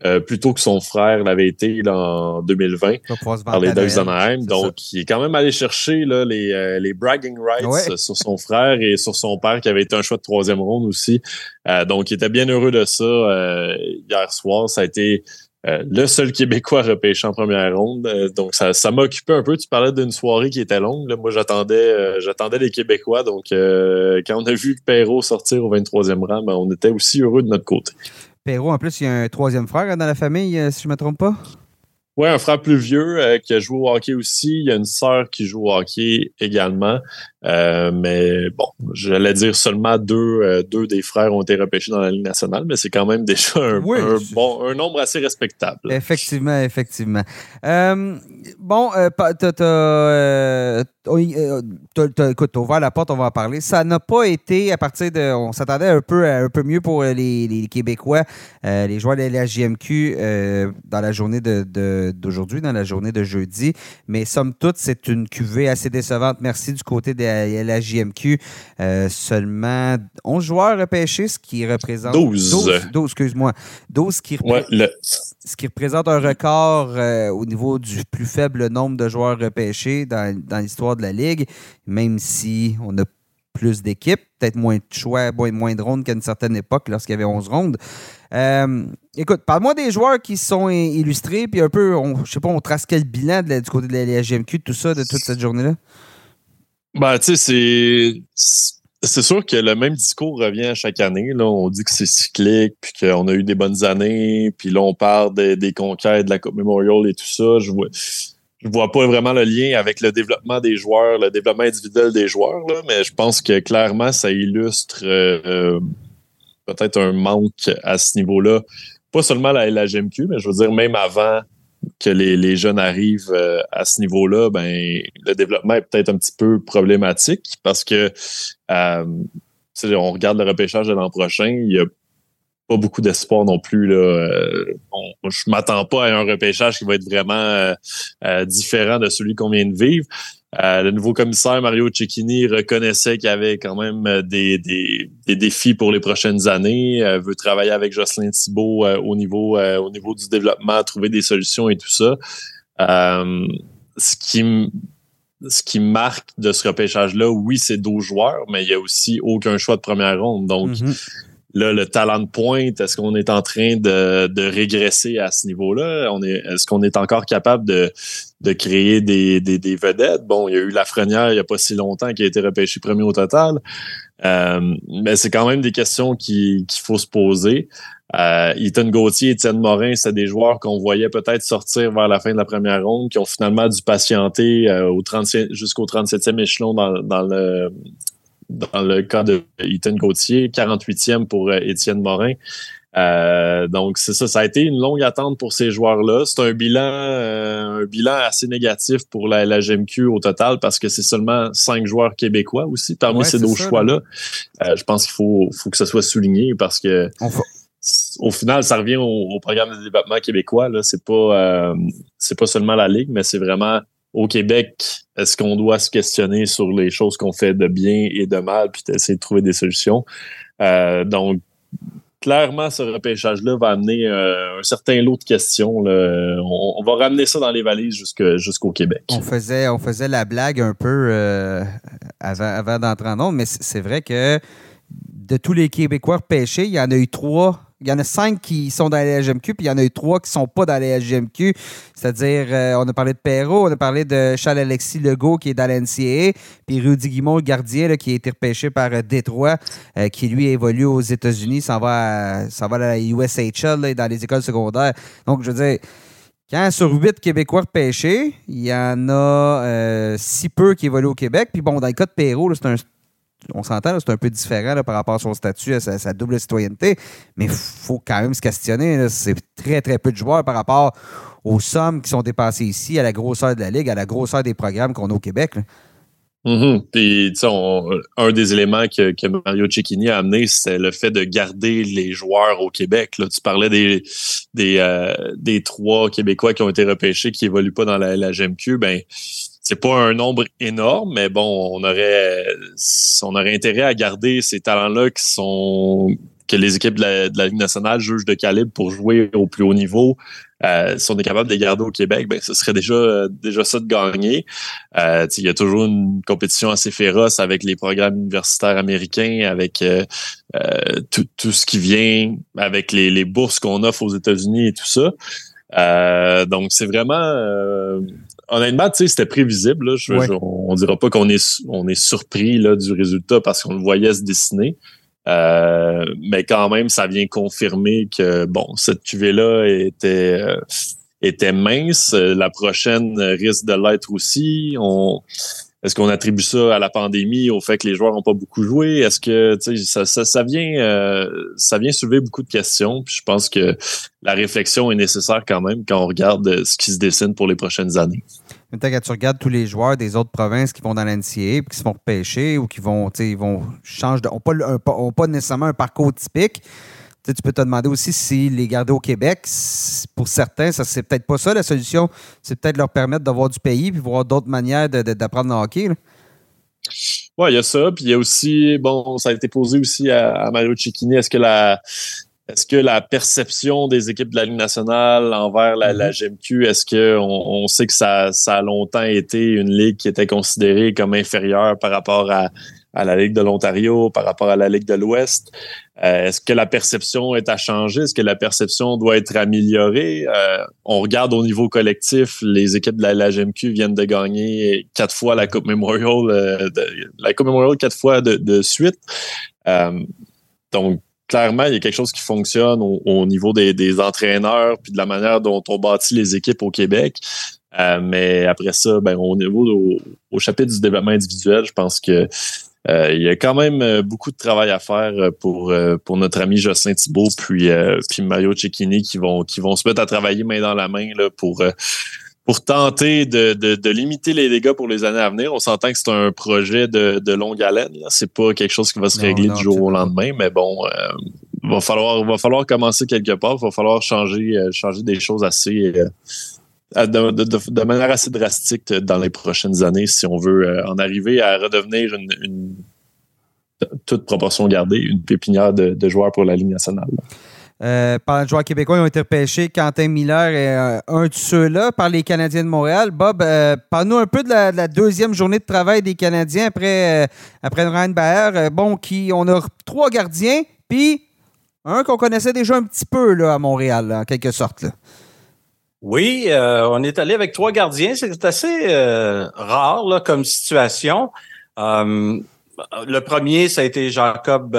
euh, plutôt que son frère l'avait été en 2020 par les Ducks d'Anaheim. Donc, il est quand même allé chercher là, les, les bragging rights sur son frère et sur son père qui avait été un choix de troisième ronde aussi. donc, il était bien heureux de ça hier soir. Ça a été euh, le seul Québécois (laughs) repêché en première ronde. Euh, donc, ça, ça m'a occupé un peu. Tu parlais d'une soirée qui était longue. Moi, j'attendais euh, j'attendais les Québécois. Donc, quand on a vu Perrault sortir au 23e rang, ben, on était aussi heureux de notre côté. Perrault, en plus, il y a un troisième frère dans la famille, si je ne me trompe pas? Oui, un frère plus vieux qui a joué au hockey aussi. Il y a une sœur qui joue au hockey également. Euh, mais bon, j'allais dire seulement deux, euh, deux des frères ont été repêchés dans la Ligue nationale, mais c'est quand même déjà un, bon, un nombre assez respectable. Effectivement, effectivement. Euh, bon, écoute, tu ouvert la porte, on va en parler. Ça n'a pas été à partir de. On s'attendait un peu, un peu mieux pour les, les Québécois, les joueurs de la JMQ dans la journée d'aujourd'hui, de, dans la journée de jeudi. Mais somme toute, c'est une cuvée assez décevante. Merci du côté des la, JMQ. Euh, seulement 11 joueurs repêchés, ce qui représente. 12. 12, excuse-moi. 12 qui, ce qui représente un record euh, au niveau du plus faible nombre de joueurs repêchés dans, l'histoire de la Ligue, même si on a plus d'équipes, peut-être moins de choix, moins, de rondes qu'à une certaine époque lorsqu'il y avait 11 rondes. Euh, écoute, parle-moi des joueurs qui sont illustrés, puis un peu, on, je sais pas, on trace quel bilan du côté de la, la JMQ, tout ça, de toute cette journée-là? Ben, tu sais, c'est. C'est sûr que le même discours revient chaque année. Là. On dit que c'est cyclique, puis qu'on a eu des bonnes années, puis là, on parle des, conquêtes de la Coupe Memorial et tout ça. Je vois, je vois pas vraiment le lien avec le développement des joueurs, le développement individuel des joueurs, là, mais je pense que clairement, ça illustre euh, peut-être un manque à ce niveau-là. Pas seulement la, GMQ, mais je veux dire, même avant que les, jeunes arrivent euh, à ce niveau-là, ben le développement est peut-être un petit peu problématique parce que euh, on regarde le repêchage de l'an prochain, il y a pas beaucoup d'espoir non plus. Là. Euh, je m'attends pas à un repêchage qui va être vraiment différent de celui qu'on vient de vivre. Euh, le nouveau commissaire Mario Cecchini reconnaissait qu'il y avait quand même euh, des, des, défis pour les prochaines années, euh, veut travailler avec Jocelyn Thibault au, niveau, au niveau du développement, trouver des solutions et tout ça. ce qui ce qui marque de ce repêchage-là, oui, c'est 12 joueurs, mais il y a aussi aucun choix de première ronde. Donc, mm-hmm. Là, le talent de pointe, est-ce qu'on est en train de, de régresser à ce niveau-là? On est, est-ce qu'on est encore capable de, de créer des, des, des, vedettes? Bon, il y a eu Lafrenière il n'y a pas si longtemps qui a été repêché premier au total. Euh, mais c'est quand même des questions qu'il faut se poser. Euh, Ethan Gauthier, Étienne Morin, c'est des joueurs qu'on voyait peut-être sortir vers la fin de la première ronde, qui ont finalement dû patienter euh, au jusqu'au 37e échelon dans, dans le dans le cas de Ethan Gauthier, 48e pour euh, Étienne Morin. Euh, donc c'est ça, ça a été une longue attente pour ces joueurs-là. C'est un bilan, euh, un bilan assez négatif pour la, la GMQ au total parce que c'est seulement cinq joueurs québécois aussi parmi ces deux choix-là. je pense qu'il faut, faut que ça soit souligné parce que au final, ça revient au, programme de développement québécois. Là, c'est pas, c'est pas seulement la ligue, mais c'est vraiment au Québec, est-ce qu'on doit se questionner sur les choses qu'on fait de bien et de mal, puis essayer de trouver des solutions? Euh, donc, clairement, ce repêchage-là va amener euh, un certain lot de questions. On, va ramener ça dans les valises jusqu'au Québec. On faisait, la blague un peu euh, avant, avant d'entrer en nombre, mais c'est vrai que de tous les Québécois repêchés, il y en a eu trois il y en a cinq qui sont dans les LGMQ, puis il y en a eu trois qui ne sont pas dans les LGMQ. C'est-à-dire, euh, on a parlé de Perrault, on a parlé de Charles-Alexis Legault qui est dans l'NCA, puis Rudy Guimont, le gardien, qui a été repêché par euh, Détroit, euh, qui lui évolue aux États-Unis, s'en va, à, va à la USHL, dans les écoles secondaires. Donc, je veux dire, quand sur huit Québécois pêchés, il y en a euh, si peu qui évoluent au Québec. Puis bon, dans le cas de Perrault, c'est un, on s'entend, c'est un peu différent par rapport à son statut, à sa, double citoyenneté, mais il faut quand même se questionner. C'est très, très peu de joueurs par rapport aux sommes qui sont dépassées ici, à la grosseur de la Ligue, à la grosseur des programmes qu'on a au Québec. Mm-hmm. un des éléments que, Mario Cecchini a amené, c'est le fait de garder les joueurs au Québec. Là, tu parlais des des, euh, des trois Québécois qui ont été repêchés qui évoluent pas dans la, la GMQ. Ben, c'est pas un nombre énorme, mais bon, on aurait on aurait intérêt à garder ces talents-là qui sont que les équipes de la, de la Ligue nationale jugent de calibre pour jouer au plus haut niveau. Euh, si on est capable de les garder au Québec, ben ce serait déjà déjà ça de gagner. Euh, il y a toujours une compétition assez féroce avec les programmes universitaires américains, avec euh, euh, tout, tout, ce qui vient, avec les, les bourses qu'on offre aux États-Unis et tout ça. Euh, donc c'est vraiment honnêtement, tu sais, c'était prévisible. Là. Je, on, dira pas qu'on est on est surpris là, du résultat parce qu'on le voyait se dessiner. Euh, mais quand même, ça vient confirmer que bon, cette cuvée-là était euh, était mince. La prochaine risque de l'être aussi. On est-ce qu'on attribue ça à la pandémie, au fait que les joueurs n'ont pas beaucoup joué? Est-ce que ça, vient euh, ça vient soulever beaucoup de questions? Puis je pense que la réflexion est nécessaire quand même quand on regarde ce qui se dessine pour les prochaines années. Maintenant, quand tu regardes tous les joueurs des autres provinces qui vont dans l'NCA qui se font repêcher ou qui vont, ils vont changer de. pas, pas nécessairement un parcours typique tu peux te demander aussi si les garder au Québec, pour certains, ça c'est peut-être pas ça la solution. C'est peut-être leur permettre d'avoir du pays puis voir d'autres manières d'apprendre le hockey. Oui, il y a ça. Puis il y a aussi, bon, ça a été posé aussi à, Mario Cicchini. Est-ce que la est-ce que la perception des équipes de la Ligue nationale envers la, la GMQ, mm-hmm. est-ce qu'on on sait que ça, ça a longtemps été une ligue qui était considérée comme inférieure par rapport à, à la Ligue de l'Ontario, par rapport à la Ligue de l'Ouest? Euh, est-ce que la perception est à changer? Est-ce que la perception doit être améliorée? Euh, on regarde au niveau collectif, les équipes de la, GMQ viennent de gagner quatre fois la Coupe Memorial, euh, la Coupe Memorial quatre fois de, suite. donc, clairement, il y a quelque chose qui fonctionne au, niveau des, entraîneurs puis de la manière dont on bâtit les équipes au Québec. mais après ça, ben, au niveau au chapitre du développement individuel, je pense que il y a quand même euh, beaucoup de travail à faire euh, pour pour notre ami Jocelyn Thibault puis puis Mario Cecchini qui vont qui vont se mettre à travailler main dans la main là, pour pour tenter de, de, de, limiter les dégâts pour les années à venir. On s'entend que c'est un projet de, de longue haleine. C'est pas quelque chose qui va se régler du jour au lendemain, mais bon, euh, va falloir va falloir commencer quelque part. Il va falloir changer changer des choses assez de, manière assez drastique dans les prochaines années si on veut euh, en arriver à redevenir une, toute proportion gardée, une pépinière de, joueurs pour la Ligue nationale. Euh, par les joueurs québécois, ils ont été repêchés. Quentin Miller est euh, un de ceux-là par les Canadiens de Montréal. Bob, parle-nous un peu de la, deuxième journée de travail des Canadiens après, après Ryan Baer. bon, qui, on a trois gardiens, puis un qu'on connaissait déjà un petit peu là, à Montréal, en quelque sorte. Là. Oui, euh, on est allé avec trois gardiens. C'est assez euh, rare là, comme situation. Euh, le premier, ça a été Jacob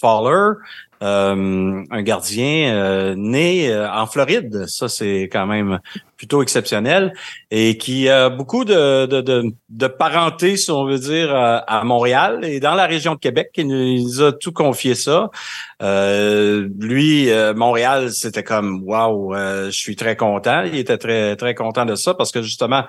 Fowler, un gardien né en Floride. Ça, c'est quand même plutôt exceptionnel et qui a beaucoup de, de, parenté, si on veut dire, à, Montréal et dans la région de Québec. Il nous a tout confié ça. Euh, lui, euh, Montréal, c'était comme waouh, je suis très content. Il était très très content de ça parce que justement,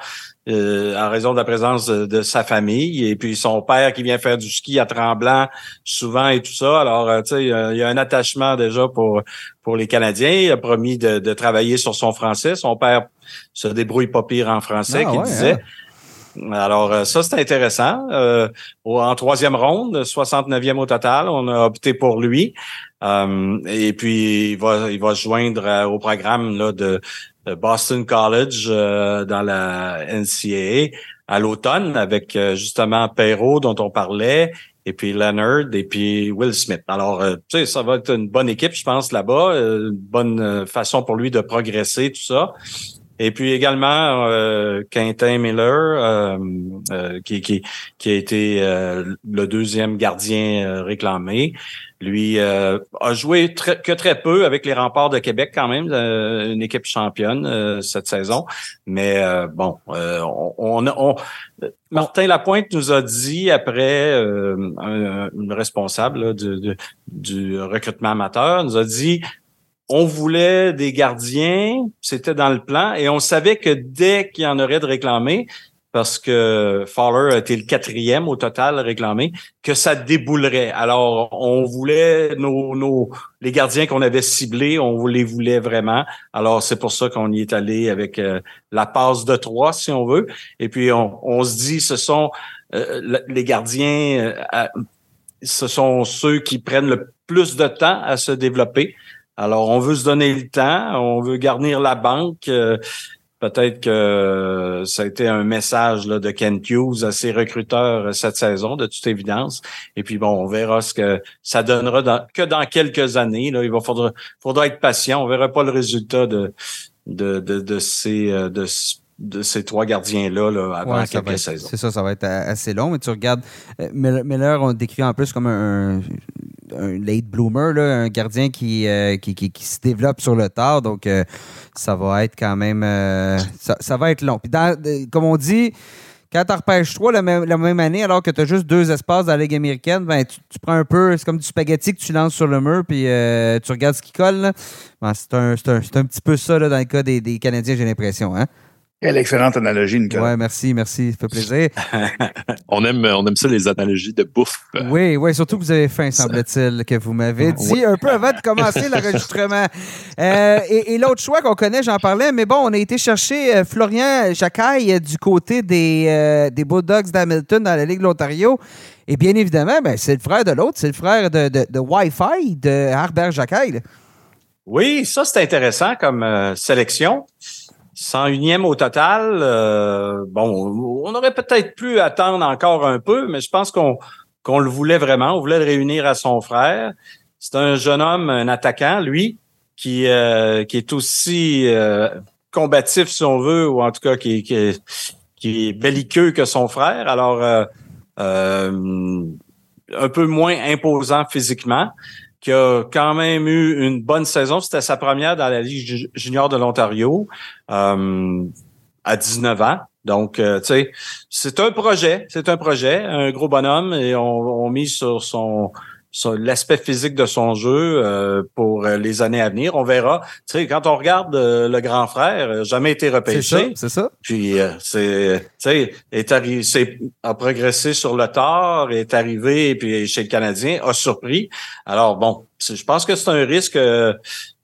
euh, en raison de la présence de, sa famille et puis son père qui vient faire du ski à Tremblant souvent et tout ça. Alors, tu sais, il y a un attachement déjà pour pour les Canadiens. Il a promis de, de travailler sur son français. Son père se débrouille pas pire en français, ah qu'il disait. Hein? Alors, euh, ça, c'est intéressant. Euh, en troisième ronde, 69e au total, on a opté pour lui. Euh, et puis, il va, il va se joindre au programme là, de, Boston College dans la NCAA à l'automne avec justement Perrault dont on parlait et puis Leonard et puis Will Smith. Alors, tu sais, ça va être une bonne équipe, je pense, là-bas, une bonne façon pour lui de progresser, tout ça. Et puis également euh, Quentin Miller, qui, qui, qui a été le deuxième gardien réclamé. Lui a joué que très peu avec les remparts de Québec quand même, une équipe championne cette saison. Mais bon, on, on, on, Martin Lapointe nous a dit après, un, responsable du, du recrutement amateur, nous a dit on voulait des gardiens, c'était dans le plan, et on savait que dès qu'il y en aurait de réclamés, parce que Fowler été le quatrième au total réclamé, que ça déboulerait. Alors, on voulait nos, nos les gardiens qu'on avait ciblés, on les voulait vraiment. Alors, c'est pour ça qu'on y est allé avec euh, la passe de trois, si on veut. Et puis, on, on se dit, ce sont euh, les gardiens, euh, ce sont ceux qui prennent le plus de temps à se développer. Alors, on veut se donner le temps, on veut garnir la banque. Euh, peut-être que ça a été un message là, de Ken Hughes à ses recruteurs euh, cette saison, de toute évidence. Et puis bon, on verra ce que ça donnera que dans quelques années. Là, il va faudra, faudra être patient. On verra pas le résultat de de, de, de ces euh, de, de ces trois gardiens-là là, avant quelques saisons. C'est ça, ça va être assez long. Mais tu regardes, Miller, on décrit en plus comme un, un late bloomer, un gardien euh, qui, qui, qui, se développe sur le tard. Donc, euh, ça va être quand même. Euh, ça, va être long. Puis, comme on dit, quand tu repêches trois la même, la même année, alors que tu as juste deux espaces dans la Ligue américaine, ben, tu, prends un peu. C'est comme du spaghetti que tu lances sur le mur, puis tu regardes ce qui colle. Ben, c'est un, un, un, petit peu ça là, dans le cas des, des Canadiens, j'ai l'impression. Hein? Quelle excellente analogie, Nicolas. Oui, merci, merci. Ça fait plaisir. (laughs) on, aime, on aime ça, les analogies de bouffe. Oui, oui, surtout que vous avez faim, semble-t-il, que vous m'avez dit un peu avant de commencer l'enregistrement. (laughs) Euh, et, l'autre choix qu'on connaît, j'en parlais, mais bon, on a été chercher euh, Florian Jacquaille du côté des, euh, des Bulldogs d'Hamilton dans la Ligue de l'Ontario. Et bien évidemment, ben, c'est le frère de l'autre, c'est le frère de, de, Wi-Fi de Harbert Jacquaille. Oui, ça, c'est intéressant comme sélection. 101e au total. Euh, bon, on aurait peut-être pu attendre encore un peu, mais je pense qu'on qu'on le voulait vraiment. On voulait le réunir à son frère. C'est un jeune homme, un attaquant, lui, qui, euh, qui est aussi euh, combatif, si on veut, ou en tout cas qui, qui, qui est belliqueux que son frère. Alors, un peu moins imposant physiquement qui a quand même eu une bonne saison. C'était sa première dans la Ligue junior de l'Ontario euh, à 19 ans. Donc, euh, tu sais, c'est un projet, c'est un projet, un gros bonhomme, et on, on mise sur son l'aspect physique de son jeu euh, pour euh, les années à venir. On verra. Tu sais, quand on regarde euh, le grand frère, jamais été repêché. C'est ça. Puis c'est, tu sais, est arrivé, c'est a progressé sur le tard, est arrivé puis chez le Canadien, a surpris. Alors bon, je pense que c'est un risque.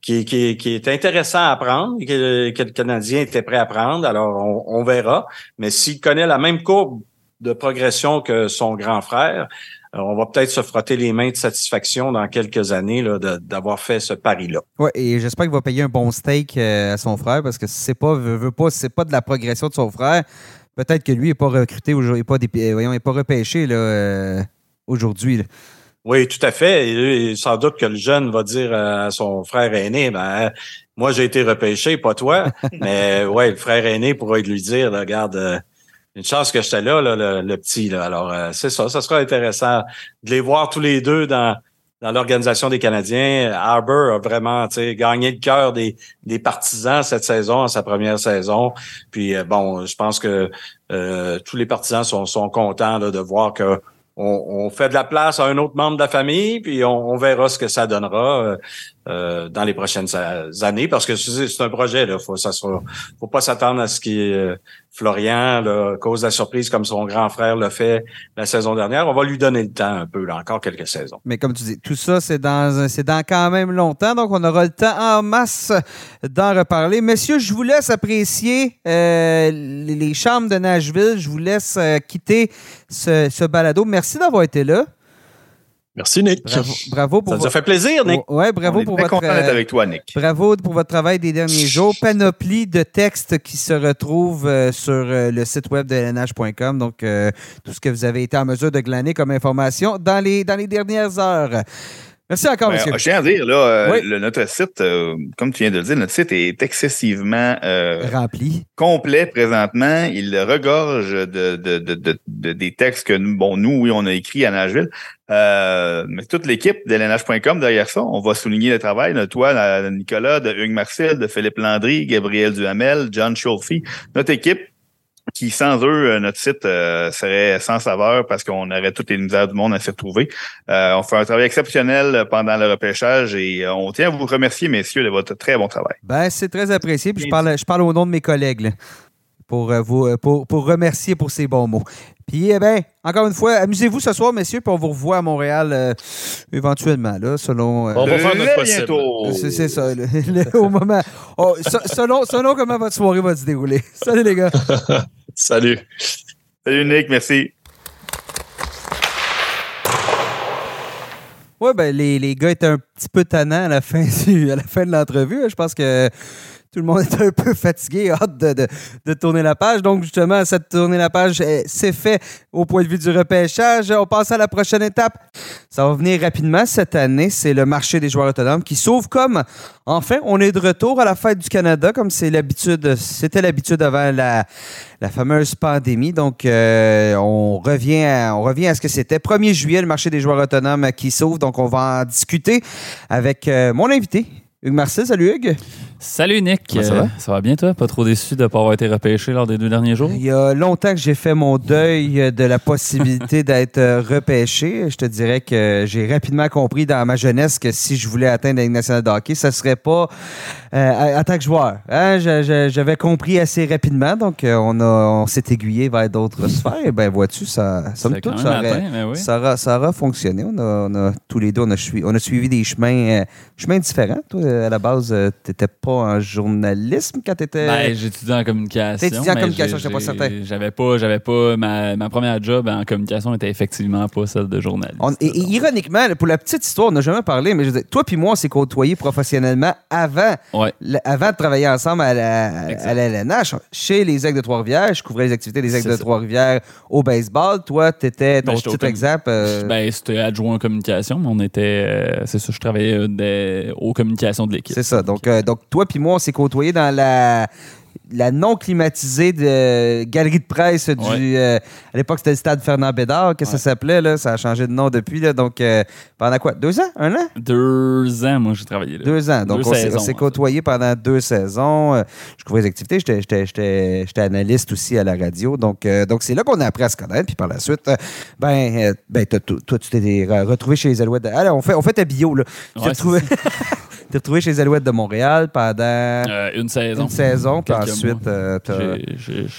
Qui, qui, qui, est intéressant à prendre, que, que, le Canadien était prêt à prendre. Alors, on, on verra. Mais s'il connaît la même courbe de progression que son grand frère, euh, on va peut-être se frotter les mains de satisfaction dans quelques années d'avoir fait ce pari-là. Oui, et j'espère qu'il va payer un bon steak euh, à son frère parce que c'est pas, veut, pas, c'est pas de la progression de son frère. Peut-être que lui n'est pas recruté aujourd'hui, pas, euh, voyons, pas repêché là, aujourd'hui. Oui, tout à fait. sans doute que le jeune va dire à son frère aîné, ben, moi j'ai été repêché, pas toi. (laughs) Mais ouais, le frère aîné pourrait lui dire, regarde, une chance que j'étais là, le, petit. Alors, euh, c'est ça. Ça sera intéressant de les voir tous les deux dans, dans l'organisation des Canadiens. Harbour a vraiment gagné le cœur des, des partisans cette saison, sa première saison. Puis, euh, bon, je pense que euh, tous les partisans sont, sont contents de voir que on, fait de la place à un autre membre de la famille, puis on, verra ce que ça donnera dans les prochaines années, parce que c'est un projet, là, faut, faut pas s'attendre à ce qui Florian, là, cause la surprise comme son grand frère l'a fait la saison dernière. On va lui donner le temps un peu, là, encore quelques saisons. Mais comme tu dis, tout ça, c'est dans, dans quand même longtemps, donc on aura le temps en masse d'en reparler. Messieurs, je vous laisse apprécier euh, les, chambres de Nashville. Je vous laisse euh, quitter ce, ce balado. Merci d'avoir été là. Merci, Nick. Bravo, pour Ça vous fait plaisir, Nick. Ouais, bravo pour votre. content d'être avec toi, Nick. Bravo pour votre travail des derniers jours. (laughs) Panoplie de textes qui se retrouvent euh, sur euh, le site web de lnh.com. Donc, euh, tout ce que vous avez été en mesure de glaner comme information dans les, dans les dernières heures. Merci encore, ben, monsieur. Je tiens à dire, là, le, notre site, comme tu viens de le dire, notre site est excessivement rempli. Complet présentement. Il regorge de, de, de, des textes que nous, bon, nous, oui, on a écrit à Nashville. mais toute l'équipe d'LNH.com derrière ça, on va souligner le travail de toi, de Nicolas, de Hugues Marcel, de Philippe Landry, Gabriel Duhamel, John Schulfy. Notre équipe qui, sans eux, euh, notre site euh, serait sans saveur parce qu'on aurait toutes les misères du monde à s'y retrouver. Euh, on fait un travail exceptionnel pendant le repêchage et on tient à vous remercier, messieurs, de votre très bon travail. Ben, c'est très apprécié. Puis je parle, je parle au nom de mes collègues pour, vous, pour, pour remercier pour ces bons mots. Puis, eh bien, encore une fois, amusez-vous ce soir, messieurs, puis on vous revoit à Montréal éventuellement, là, selon... on va faire notre possible. C'est ça, (laughs) au moment... Oh, selon, selon comment votre soirée va se dérouler. (laughs) Salut, les gars! (laughs) Salut. Salut Nick, merci. Ouais, ben les, les, gars étaient un petit peu tannants à la fin, à la fin de l'entrevue. Je pense que tout le monde (laughs) est un peu fatigué, hâte de, tourner la page. Donc, justement, cette tourner la page, eh, c'est fait au point de vue du repêchage. On passe à la prochaine étape. Ça va venir rapidement cette année. C'est le marché des joueurs autonomes qui s'ouvre comme, enfin, on est de retour à la fête du Canada, comme c'est l'habitude, c'était l'habitude avant la, fameuse pandémie. Donc, euh, on, revient à, on revient à ce que c'était. 1er juillet, le marché des joueurs autonomes qui s'ouvre. Donc, on va en discuter avec euh, mon invité, Hugues Marcel. Salut, Hugues. Salut Nick. ça, va? ça va bien toi? Pas trop déçu de ne pas avoir été repêché lors des deux derniers jours? Il y a longtemps que j'ai fait mon deuil de la possibilité (laughs) d'être euh, repêché. Je te dirais que j'ai rapidement compris dans ma jeunesse que si je voulais atteindre la Ligue nationale de hockey, ça serait pas euh, en tant que joueur. Hein? J'avais compris assez rapidement, donc euh, on, a, on s'est aiguillé vers d'autres (laughs) sphères. Et ben vois-tu, ça, ça, me touche, ça, aura fonctionné. On a, tous les deux, on a, on a suivi des chemins, chemins différents. Toi, à la base, tu n'étais pas en journalisme quand tu étais. Ben, j'étudiais en communication. T'étudiais en communication, je pas certain. J'avais pas, j'avais pas ma, ma, première job en communication était effectivement pas celle de journaliste. et, ironiquement, pour la petite histoire, on n'a jamais parlé, mais je veux toi puis moi, on s'est côtoyés professionnellement avant, avant de travailler ensemble à la, à LNH. Chez les Aigles de Trois-Rivières, je couvrais les activités des Aigles de Trois-Rivières au baseball. Toi, tu étais ton ben, petit exemple. Euh, (laughs) ben, c'était adjoint en communication, mais on était. Euh, c'est ça, je travaillais euh, aux communications de l'équipe. C'est ça. Donc, donc toi puis moi, on s'est côtoyés dans la la non climatisée de galerie de presse du. Euh, à l'époque, c'était le stade Fernand Bédard, que ça s'appelait. Là, ça a changé de nom depuis. Là, donc, euh, pendant quoi? Deux ans? Un an? Deux ans, moi, j'ai travaillé là. Deux ans. Donc, on s'est côtoyé pendant deux saisons. Euh, je couvrais les activités. J'étais analyste aussi à la radio. Donc, donc c'est là qu'on a appris à se connaître. Puis par la suite, ben, ben toi, tu t'es retrouvé chez les Alouettes. Allez, on fait, on fait ta bio. Là. retrouvé. (laughs) t'es retrouvé chez les Alouettes de Montréal pendant euh, une saison. Une saison, puis ensuite, euh,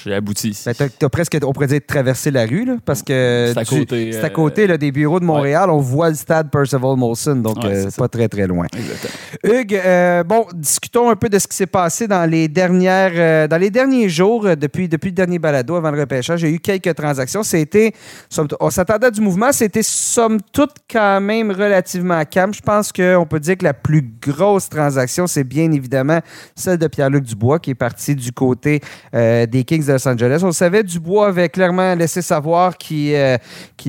j'ai abouti. Ben, t'as presque, on pourrait dire, traversé la rue, là, parce que c'est à côté, c'est à côté là, des bureaux de Montréal. On voit le stade Percival Molson, donc euh, pas très, très loin. Exactement. Hugues, bon, discutons un peu de ce qui s'est passé dans les dernières, dans les derniers jours, depuis, depuis le dernier balado avant le repêchage. J'ai eu quelques transactions. C'était, on s'attendait à du mouvement. C'était, somme toute, quand même relativement calme. Je pense qu'on peut dire que la plus grosse grosse transaction, c'est bien évidemment celle de Pierre-Luc Dubois qui est parti du côté euh, des Kings de Los Angeles. On savait, Dubois avait clairement laissé savoir qu'il euh,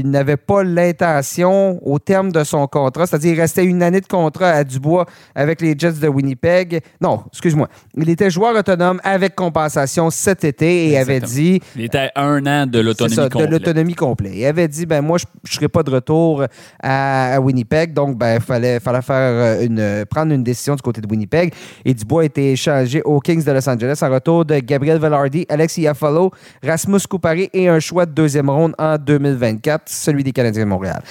n'avait pas l'intention au terme de son contrat, c'est-à-dire il restait une année de contrat à Dubois avec les Jets de Winnipeg. Non, excuse-moi. Il était joueur autonome avec compensation cet été et avait dit... Il était un an de l'autonomie complète. de l'autonomie complète. Il avait dit, ben moi, je ne serai pas de retour à, Winnipeg, donc ben, il fallait, fallait faire une, prendre une décision du côté de Winnipeg. Et Dubois a été échangé aux Kings de Los Angeles en retour de Gabriel Velarde, Alexis Iafalo, Rasmus Coupari et un choix de deuxième ronde en 2024, celui des Canadiens de Montréal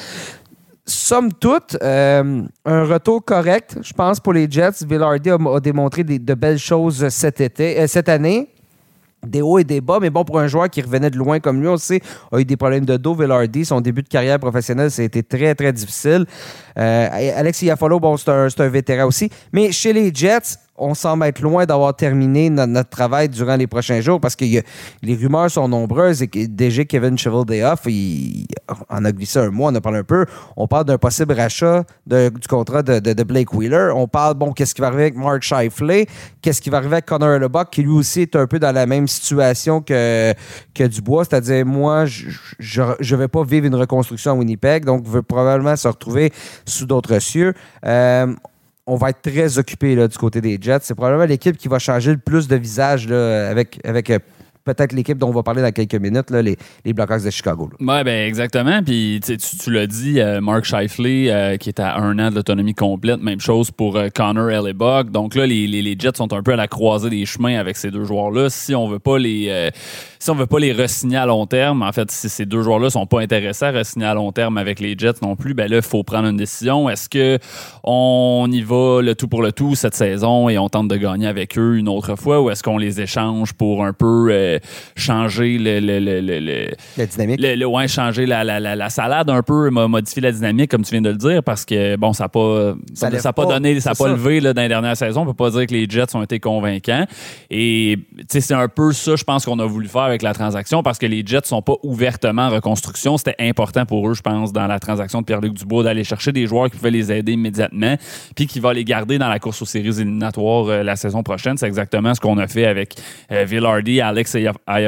somme toute, euh, un retour correct, je pense, pour les Jets. Villardy a, démontré de belles choses cet été, euh, cette année des hauts et des bas, mais bon, pour un joueur qui revenait de loin comme lui, on sait, a eu des problèmes de dos. Villardy, son début de carrière professionnelle, ça a été très, très difficile. Euh, Alex Iafalo, bon, c'est un, un, vétéran aussi. Mais chez les Jets, on semble être loin d'avoir terminé notre, travail durant les prochains jours parce que les rumeurs sont nombreuses et que déjà Kevin Cheval Day Off, il, on a glissé un mois, on a parlé un peu. On parle d'un possible rachat du contrat de, Blake Wheeler. On parle, bon, qu'est-ce qui va arriver avec Mark Shifley? Qu'est-ce qui va arriver avec Connor Lebock, qui lui aussi est un peu dans la même situation que, que Dubois, c'est-à-dire moi, je ne vais pas vivre une reconstruction à Winnipeg, donc je vais probablement se retrouver sous d'autres cieux. Euh, on va être très occupé du côté des Jets. C'est probablement l'équipe qui va changer le plus de visage avec, avec euh, peut-être l'équipe dont on va parler dans quelques minutes, les, les de Chicago. Oui, ben exactement. Puis tu, tu l'as dit, euh, Mark Shifley, euh, qui est à un an de l'autonomie complète, même chose pour euh, Connor Hellebuck. Donc là, les, les, les, Jets sont un peu à la croisée des chemins avec ces deux joueurs-là. Si on veut pas les si on veut pas les re-signer à long terme, en fait, si ces deux joueurs-là sont pas intéressés à re-signer à long terme avec les Jets non plus, ben là, il faut prendre une décision. Est-ce que on y va le tout pour le tout cette saison et on tente de gagner avec eux une autre fois ou est-ce qu'on les échange pour un peu changer le, le, le, la dynamique. Le, ouais, changer la, la, la, salade un peu, modifier la dynamique, comme tu viens de le dire, parce que bon, ça n'a pas, ça, ça pas, donné, ça n'a pas levé là, dans les dernières saisons. On peut pas dire que les Jets ont été convaincants. Et c'est un peu ça, je pense, qu'on a voulu faire avec la transaction, parce que les Jets sont pas ouvertement en reconstruction. C'était important pour eux, je pense, dans la transaction de Pierre-Luc Dubois, d'aller chercher des joueurs qui pouvaient les aider immédiatement, puis qui va les garder dans la course aux séries éliminatoires euh, la saison prochaine. C'est exactement ce qu'on a fait avec euh, Villardy, Alex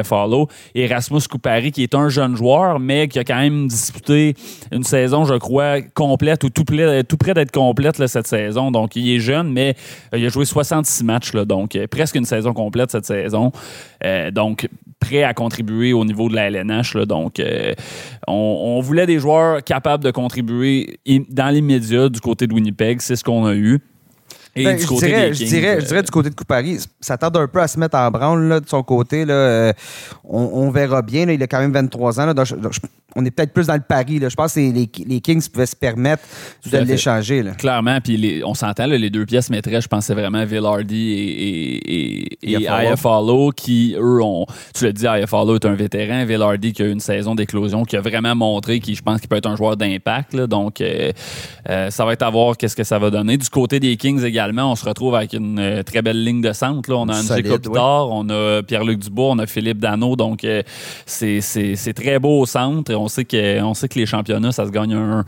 Follow. Et Erasmus Coupari, qui est un jeune joueur, mais qui a quand même disputé une saison, je crois, complète ou tout, près d'être complète cette saison. Donc, il est jeune, mais euh, il a joué 66 matchs, donc euh, presque une saison complète cette saison. Euh, donc, prêt à contribuer au niveau de la LNH. donc, on, voulait des joueurs capables de contribuer dans l'immédiat du côté de Winnipeg. C'est ce qu'on a eu. Ben, je, dirais, je, dirais, je, dirais, du côté de Coupari, ça tarde un peu à se mettre en branle là, de son côté. Là, euh, on, verra bien. Là, il a quand même 23 ans. Là, donc, on est peut-être plus dans le pari. Là. Je pense que les, les Kings pouvaient se permettre de l'échanger. Clairement, puis on s'entend, les deux pièces maîtresses, je pensais vraiment Villardy et, et, et, qui, eux, ont. Tu l'as dit, IFLO est un vétéran. Villardy qui a eu une saison d'éclosion, qui a vraiment montré qu'il, je pense qu'il peut être un joueur d'impact. Donc, euh, euh, ça va être à voir qu'est-ce que ça va donner. Du côté des Kings également, on se retrouve avec une euh, très belle ligne de centre. Là. On a André Kopitar, on a Pierre-Luc Dubois, on a Philippe Dano. Donc, c'est, c'est très beau au centre on sait que, on sait que les championnats, ça se gagne un,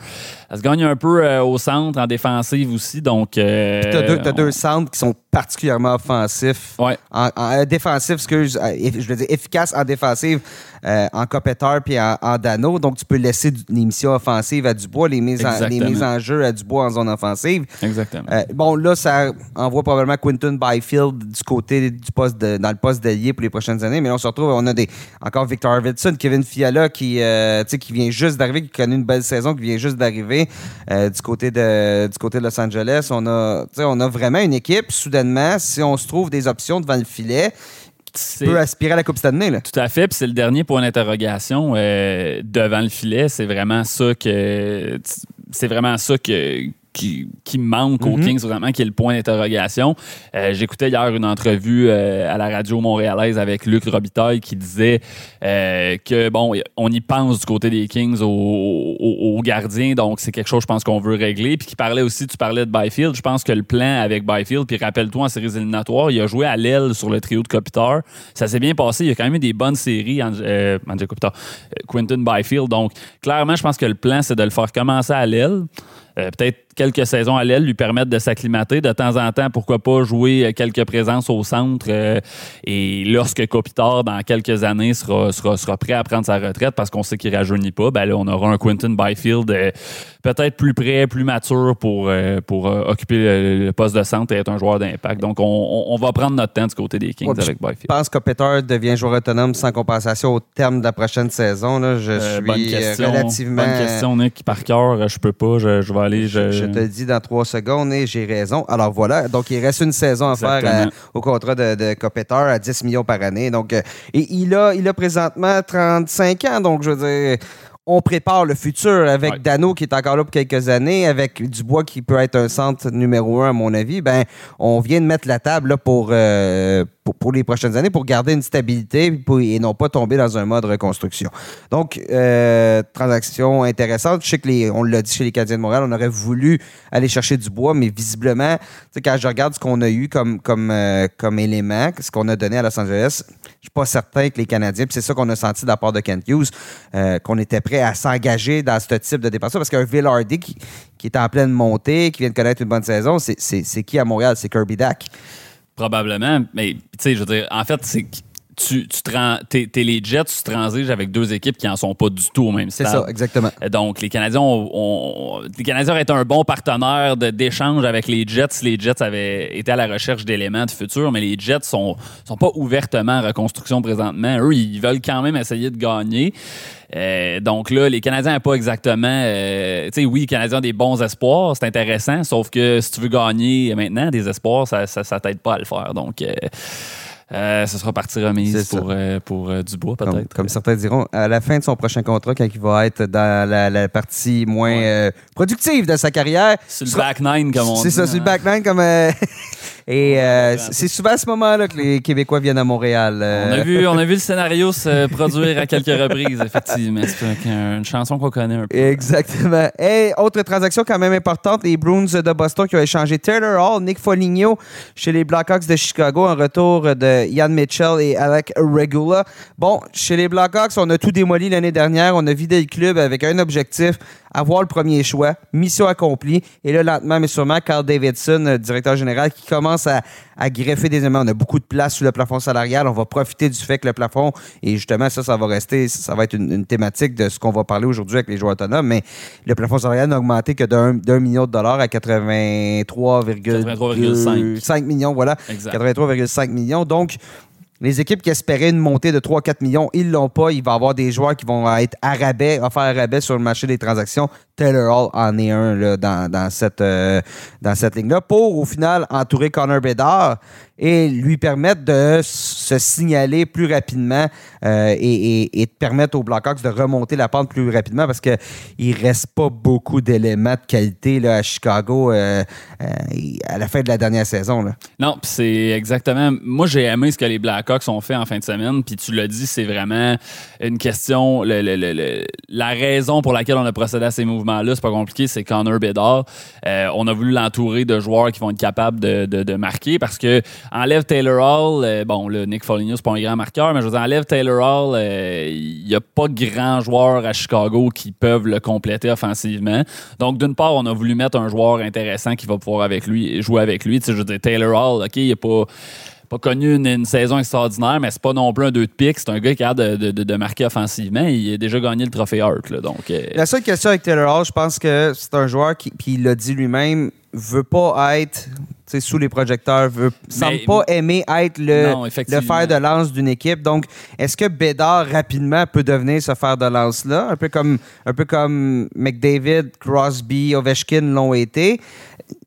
ça se gagne un peu euh, au centre, en défensive aussi. Donc, euh, tu as, deux, centres qui sont particulièrement offensifs. Ouais. En, euh, défensif, excuse, je veux dire efficace en défensive, en Copeteur puis en, Dano. Donc, tu peux laisser l'émission offensive à Dubois, les mises, en, les mises en jeu à Dubois en zone offensive. Exactement. bon, là, ça envoie probablement Quinton Byfield du côté du poste dans le poste d'allié pour les prochaines années. Mais là, on se retrouve, on a des, encore Victor Arvidsson, Kevin Fiala qui, qui vient juste d'arriver, qui connaît une belle saison, qui vient juste d'arriver euh, du, côté de, du côté de Los Angeles. On a, on a vraiment une équipe, soudainement, si on se trouve des options devant le filet, peut aspirer à la Coupe cette année. Là. Tout à fait. Puis c'est le dernier point d'interrogation euh, devant le filet. C'est vraiment ça que. C'est vraiment ça que qui, qui manque aux mhm. Kings, vraiment, qui est le point d'interrogation. Euh, j'écoutais hier une entrevue euh, à la radio montréalaise avec Luc Robitaille qui disait euh, que, bon, on y pense du côté des Kings aux, gardiens, donc c'est quelque chose, je pense, qu'on veut régler. Puis qui parlait aussi, tu parlais de Byfield. Je pense que le plan avec Byfield, puis rappelle-toi en séries éliminatoires, il a joué à l'aile sur le trio de Kopitar. Ça s'est bien passé. Il y a quand même eu des bonnes séries, euh, Quentin Byfield. Donc, clairement, je pense que le plan, c'est de le faire commencer à l'aile. Euh, peut-être quelques saisons à l'aile lui permettre de s'acclimater. De temps en temps, pourquoi pas jouer quelques présences au centre. Euh, et lorsque Kopitar, dans quelques années, sera, sera, sera, prêt à prendre sa retraite parce qu'on sait qu'il ne rajeunit pas, ben là, on aura un Quentin Byfield euh, peut-être plus prêt, plus mature pour, pour occuper le, poste de centre et être un joueur d'impact. Donc, on, on, va prendre notre temps du côté des Kings avec Byfield. Je pense que Kopitar devient joueur autonome sans compensation au terme de la prochaine saison. Là. Je suis bonne question, relativement... Bonne question, Nick. Par cœur, je peux pas. Je, je vais je... te le dis dans trois secondes et j'ai raison. Alors voilà, donc il reste une saison à faire euh, au contrat de, de à 10 millions par année. Donc, euh, et il a, il a présentement 35 ans, donc je veux dire on prépare le futur avec Dano qui est encore là pour quelques années, avec Dubois qui peut être un centre numéro un à mon avis. Ben, on vient de mettre la table pour, euh, pour, les prochaines années pour garder une stabilité et non pas tomber dans un mode reconstruction. Donc, euh, transaction intéressante. Je sais que les, on l'a dit chez les Canadiens de Montréal, on aurait voulu aller chercher du bois, mais visiblement, quand je regarde ce qu'on a eu comme, comme, euh, comme élément, ce qu'on a donné à Los Angeles, je suis pas certain que les Canadiens, c'est ça qu'on a senti de la part de Kent Hughes, euh, qu'on était prêt à s'engager dans ce type de dépenses. Parce qu'un Villardy qui, qui est en pleine montée, qui vient de connaître une bonne saison, c'est qui à Montréal? C'est Kirby Dack. Probablement, mais tu sais, je veux dire, en fait, c'est tu, tu t'es, les Jets, tu transiges avec deux équipes qui en sont pas du tout au même stade. C'est ça, exactement. Donc, les Canadiens ont, les Canadiens auraient été un bon partenaire d'échange avec les Jets si les Jets avaient été à la recherche d'éléments de futur, mais les Jets sont, sont pas ouvertement en reconstruction présentement. Eux, ils veulent quand même essayer de gagner. Euh, donc là, les Canadiens n'ont pas exactement. Euh, tu sais, oui, les Canadiens ont des bons espoirs, c'est intéressant, sauf que si tu veux gagner maintenant des espoirs, ça, ça, t'aide pas à le faire. Donc. Euh, ce sera partie remise pour, euh, pour euh, Dubois, peut-être. Comme, certains diront, à la fin de son prochain contrat, quand il va être dans la, partie moins productive de sa carrière. Sur le back nine, comme on dit. C'est ça, sur le back nine, comme. (laughs) Et c'est souvent à ce moment-là que les Québécois viennent à Montréal. On, a vu, on a vu le scénario se produire à quelques reprises, effectivement. C'est une chanson qu'on connaît un peu. Exactement. Et autre transaction quand même importante, les Bruins de Boston qui ont échangé Taylor Hall, Nick Foligno chez les Blackhawks de Chicago en retour de Ian Mitchell et Alec Regula. Bon, chez les Blackhawks, on a tout démoli l'année dernière. On a vidé le club avec un objectif avoir le premier choix. Mission accomplie. Et là, lentement, mais sûrement, Carl Davidson, euh, directeur général, qui commence à, greffer des éléments. On a beaucoup de place sur le plafond salarial. On va profiter du fait que le plafond, et justement, ça, ça va rester, ça va être une, thématique de ce qu'on va parler aujourd'hui avec les joueurs autonomes, mais le plafond salarial n'a augmenté que d'un million de dollars à 83,5 millions. Voilà. 83,5 millions. Donc, les équipes qui espéraient une montée de 3-4 millions, ils l'ont pas. Il va y avoir des joueurs qui vont être arabais, faire arabais sur le marché des transactions. Taylor Hall en est un là, dans, dans, cette, euh, dans cette ligne-là pour, au final, entourer Connor Bedard et lui permettre de se signaler plus rapidement euh, et, permettre aux Blackhawks de remonter la pente plus rapidement parce qu'il ne reste pas beaucoup d'éléments de qualité là, à Chicago euh, à la fin de la dernière saison. Là. Non, c'est exactement. Moi, j'ai aimé ce que les Blackhawks ont fait en fin de semaine. Puis tu l'as dit, c'est vraiment une question. la raison pour laquelle on a procédé à ces mouvements là c'est pas compliqué, c'est Connor Bedard. Euh, on a voulu l'entourer de joueurs qui vont être capables de, marquer parce que enlève Taylor Hall, euh, bon, le Nick Foligno, c'est pas un grand marqueur, mais je veux dire, enlève Taylor Hall, il euh, n'y a pas grand joueur à Chicago qui peuvent le compléter offensivement. Donc, d'une part, on a voulu mettre un joueur intéressant qui va pouvoir avec lui jouer avec lui. Tu je veux dire, Taylor Hall, OK, il a pas pas connu une, saison extraordinaire, mais c'est pas non plus un 2 de pique. C'est un gars qui a de, de, de, marquer offensivement. Il a déjà gagné le trophée Hart. donc, euh, La seule question avec Taylor Hall, je pense que c'est un joueur qui, puis il l'a dit lui-même, veut pas être sous les projecteurs, veut semble pas aimer être le, le fer de lance d'une équipe. Donc, est-ce que Bédard rapidement peut devenir ce fer de lance-là, un peu comme un peu comme McDavid, Crosby, Ovechkin l'ont été?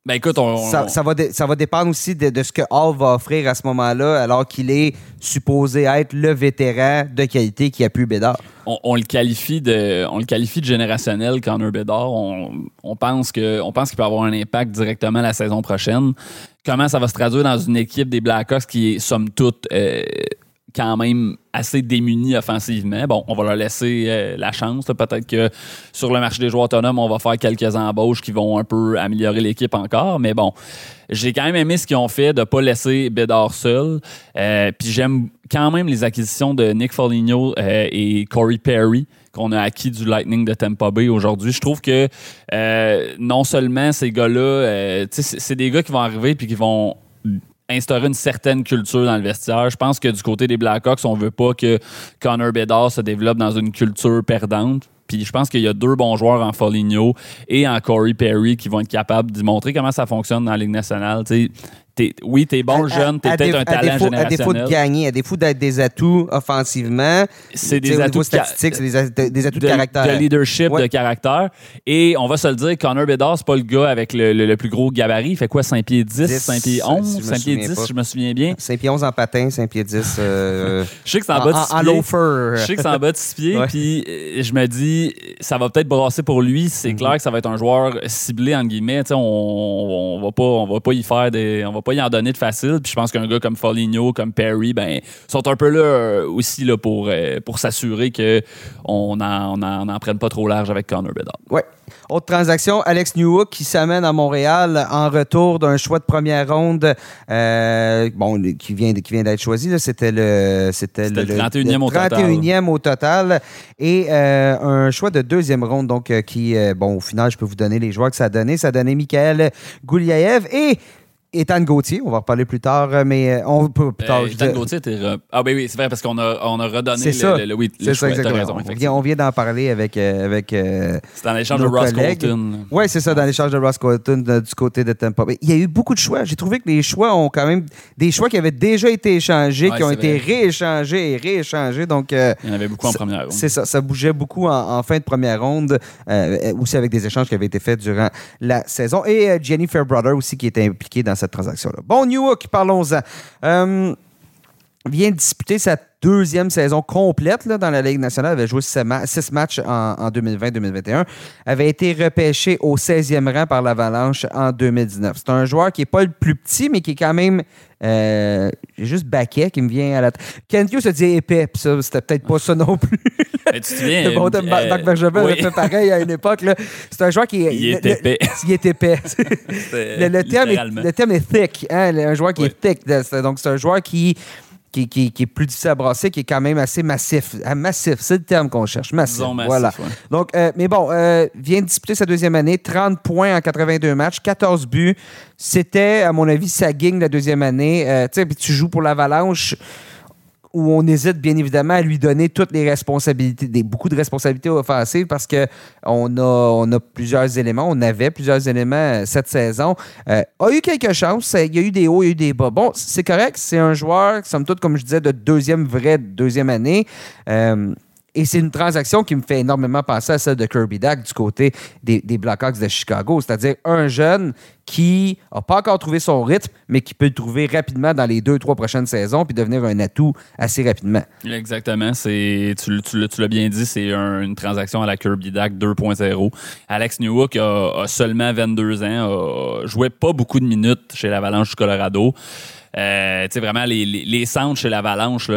Ben écoute, ça, va ça va dépendre aussi de, ce que Hall va offrir à ce moment-là, alors qu'il est supposé être le vétéran de qualité qui a pu Bédard. On, le qualifie de, on le qualifie de générationnel, Connor Bédard. On, on pense que, on pense qu'il peut avoir un impact directement la saison prochaine. Comment ça va se traduire dans une équipe des Blackhawks qui est somme toute euh, quand même assez démunis offensivement. Bon, on va leur laisser euh, la chance. Peut-être que sur le marché des joueurs autonomes, on va faire quelques embauches qui vont un peu améliorer l'équipe encore. Mais bon, j'ai quand même aimé ce qu'ils ont fait de ne pas laisser Bédard seul. Euh, puis j'aime quand même les acquisitions de Nick Foligno euh, et Corey Perry qu'on a acquis du Lightning de Tampa Bay aujourd'hui. Je trouve que non seulement ces gars-là, c'est des gars qui vont arriver puis qui vont instaurer une certaine culture dans le vestiaire. Je pense que du côté des Blackhawks, on veut pas que Connor Bedard se développe dans une culture perdante. Puis je pense qu'il y a deux bons joueurs en Foligno et en Corey Perry qui vont être capables de montrer comment ça fonctionne dans la Ligue nationale oui, t'es bon jeune, t'es peut-être un talent défaut, générationnel. À défaut de gagner, à défaut d'être des atouts offensivement, c'est des atouts statistiques, c'est des, atouts de, caractère. De leadership, de caractère. Et on va se le dire, Connor Bedard, c'est pas le gars avec le, plus gros gabarit. Il fait quoi, 5 pieds 10, 5 pieds 11, 5 pieds 10, si je me souviens bien. 5 pieds 11 en patin, 5 pieds 10 euh, (laughs) Je sais que c'est en, bas de 6 pieds. Je sais que c'est en bas de 6 pieds, puis euh, je me dis, ça va peut-être brasser pour lui, c'est mhm. clair que ça va être un joueur ciblé, en guillemets. On, on, va pas, on va pas y faire des. On va pas y en donner de facile. Puis je pense qu'un gars comme Foligno, comme Perry, ben, sont un peu là euh, aussi là, pour, euh, pour s'assurer qu'on n'en on en, prenne pas trop large avec Connor Bedard. Ouais. Autre transaction, Alex Newhook qui s'amène à Montréal en retour d'un choix de première ronde euh, bon, qui vient, qui vient d'être choisi. C'était le, c'était le, 31e, au, total. au total. Et euh, un choix de deuxième ronde, donc euh, qui, bon, au final, je peux vous donner les joueurs que ça a donné. Ça a donné Michael Gouliaev et Ethan Gauthier, on va en reparler plus tard, euh, mais euh, on peut plus tard. Euh, Ethan Gauthier était. Ah, ben oui, c'est vrai, parce qu'on a, on a redonné le, ça. le, le, oui, C'est ça, exactement. on vient, on vient d'en parler avec. avec c'est dans l'échange de Ross Colton. Oui, c'est ça, dans l'échange de Ross Colton du côté de Tampa Bay. Il y a eu beaucoup de choix. J'ai trouvé que les choix ont quand même. Des choix qui avaient déjà été échangés, qui ont été rééchangés et rééchangés. Donc, Il y en avait beaucoup en première ronde. C'est ça, ça bougeait beaucoup en, fin de première ronde, aussi avec des échanges qui avaient été faits durant la saison. Et Jenny Fairbrother aussi qui était impliquée dans cette transaction-là. Bon, Newhook, parlons-en. Euh, vient disputer sa deuxième saison complète là, dans la Ligue nationale. Il avait joué six, matchs en, 2020-2021. Avait été repêché au 16e rang par l'Avalanche en 2019. C'est un joueur qui n'est pas le plus petit, mais qui est quand même. Euh, juste baquet qui me vient à la tête. Hughes se dit épais, puis ça, c'était peut-être pas ça non plus. (laughs) Mais tu te souviens. bon, euh, Marc Bergevin oui. fait pareil à une époque. C'est un joueur qui est. Il est épais. (laughs) il est épais. (laughs) le, terme est, le terme est thick. Hein? Un joueur qui est thick. Donc, c'est un joueur qui qui, est plus difficile à brasser, qui est quand même assez massif. Ah, massif, c'est le terme qu'on cherche. Massif. voilà. Donc, euh, mais bon, euh, vient de disputer sa deuxième année, 30 points en 82 matchs, 14 buts. C'était, à mon avis, sa gang la deuxième année. Euh, tu sais, tu joues pour l'Avalanche où on hésite bien évidemment à lui donner toutes les responsabilités, beaucoup de responsabilités offensives parce qu'on a, on a plusieurs éléments, on avait plusieurs éléments euh, cette saison. Euh, a eu quelques chances, il y a eu des hauts, il y a eu des bas. Bon, c'est correct, c'est un joueur, somme toute, comme je disais, de deuxième, vraie deuxième année. Euh, et c'est une transaction qui me fait énormément penser à celle de Kirby Dack du côté des, des Blackhawks de Chicago. C'est-à-dire un jeune qui n'a pas encore trouvé son rythme, mais qui peut le trouver rapidement dans les deux, trois prochaines saisons puis devenir un atout assez rapidement. Exactement. Tu, tu, l'as bien dit, c'est une transaction à la Kirby Dack 2.0. Alex Newhook a, seulement 22 ans, a joué pas beaucoup de minutes chez l'Avalanche du Colorado. Euh, tu sais, vraiment, les, les, centres chez l'Avalanche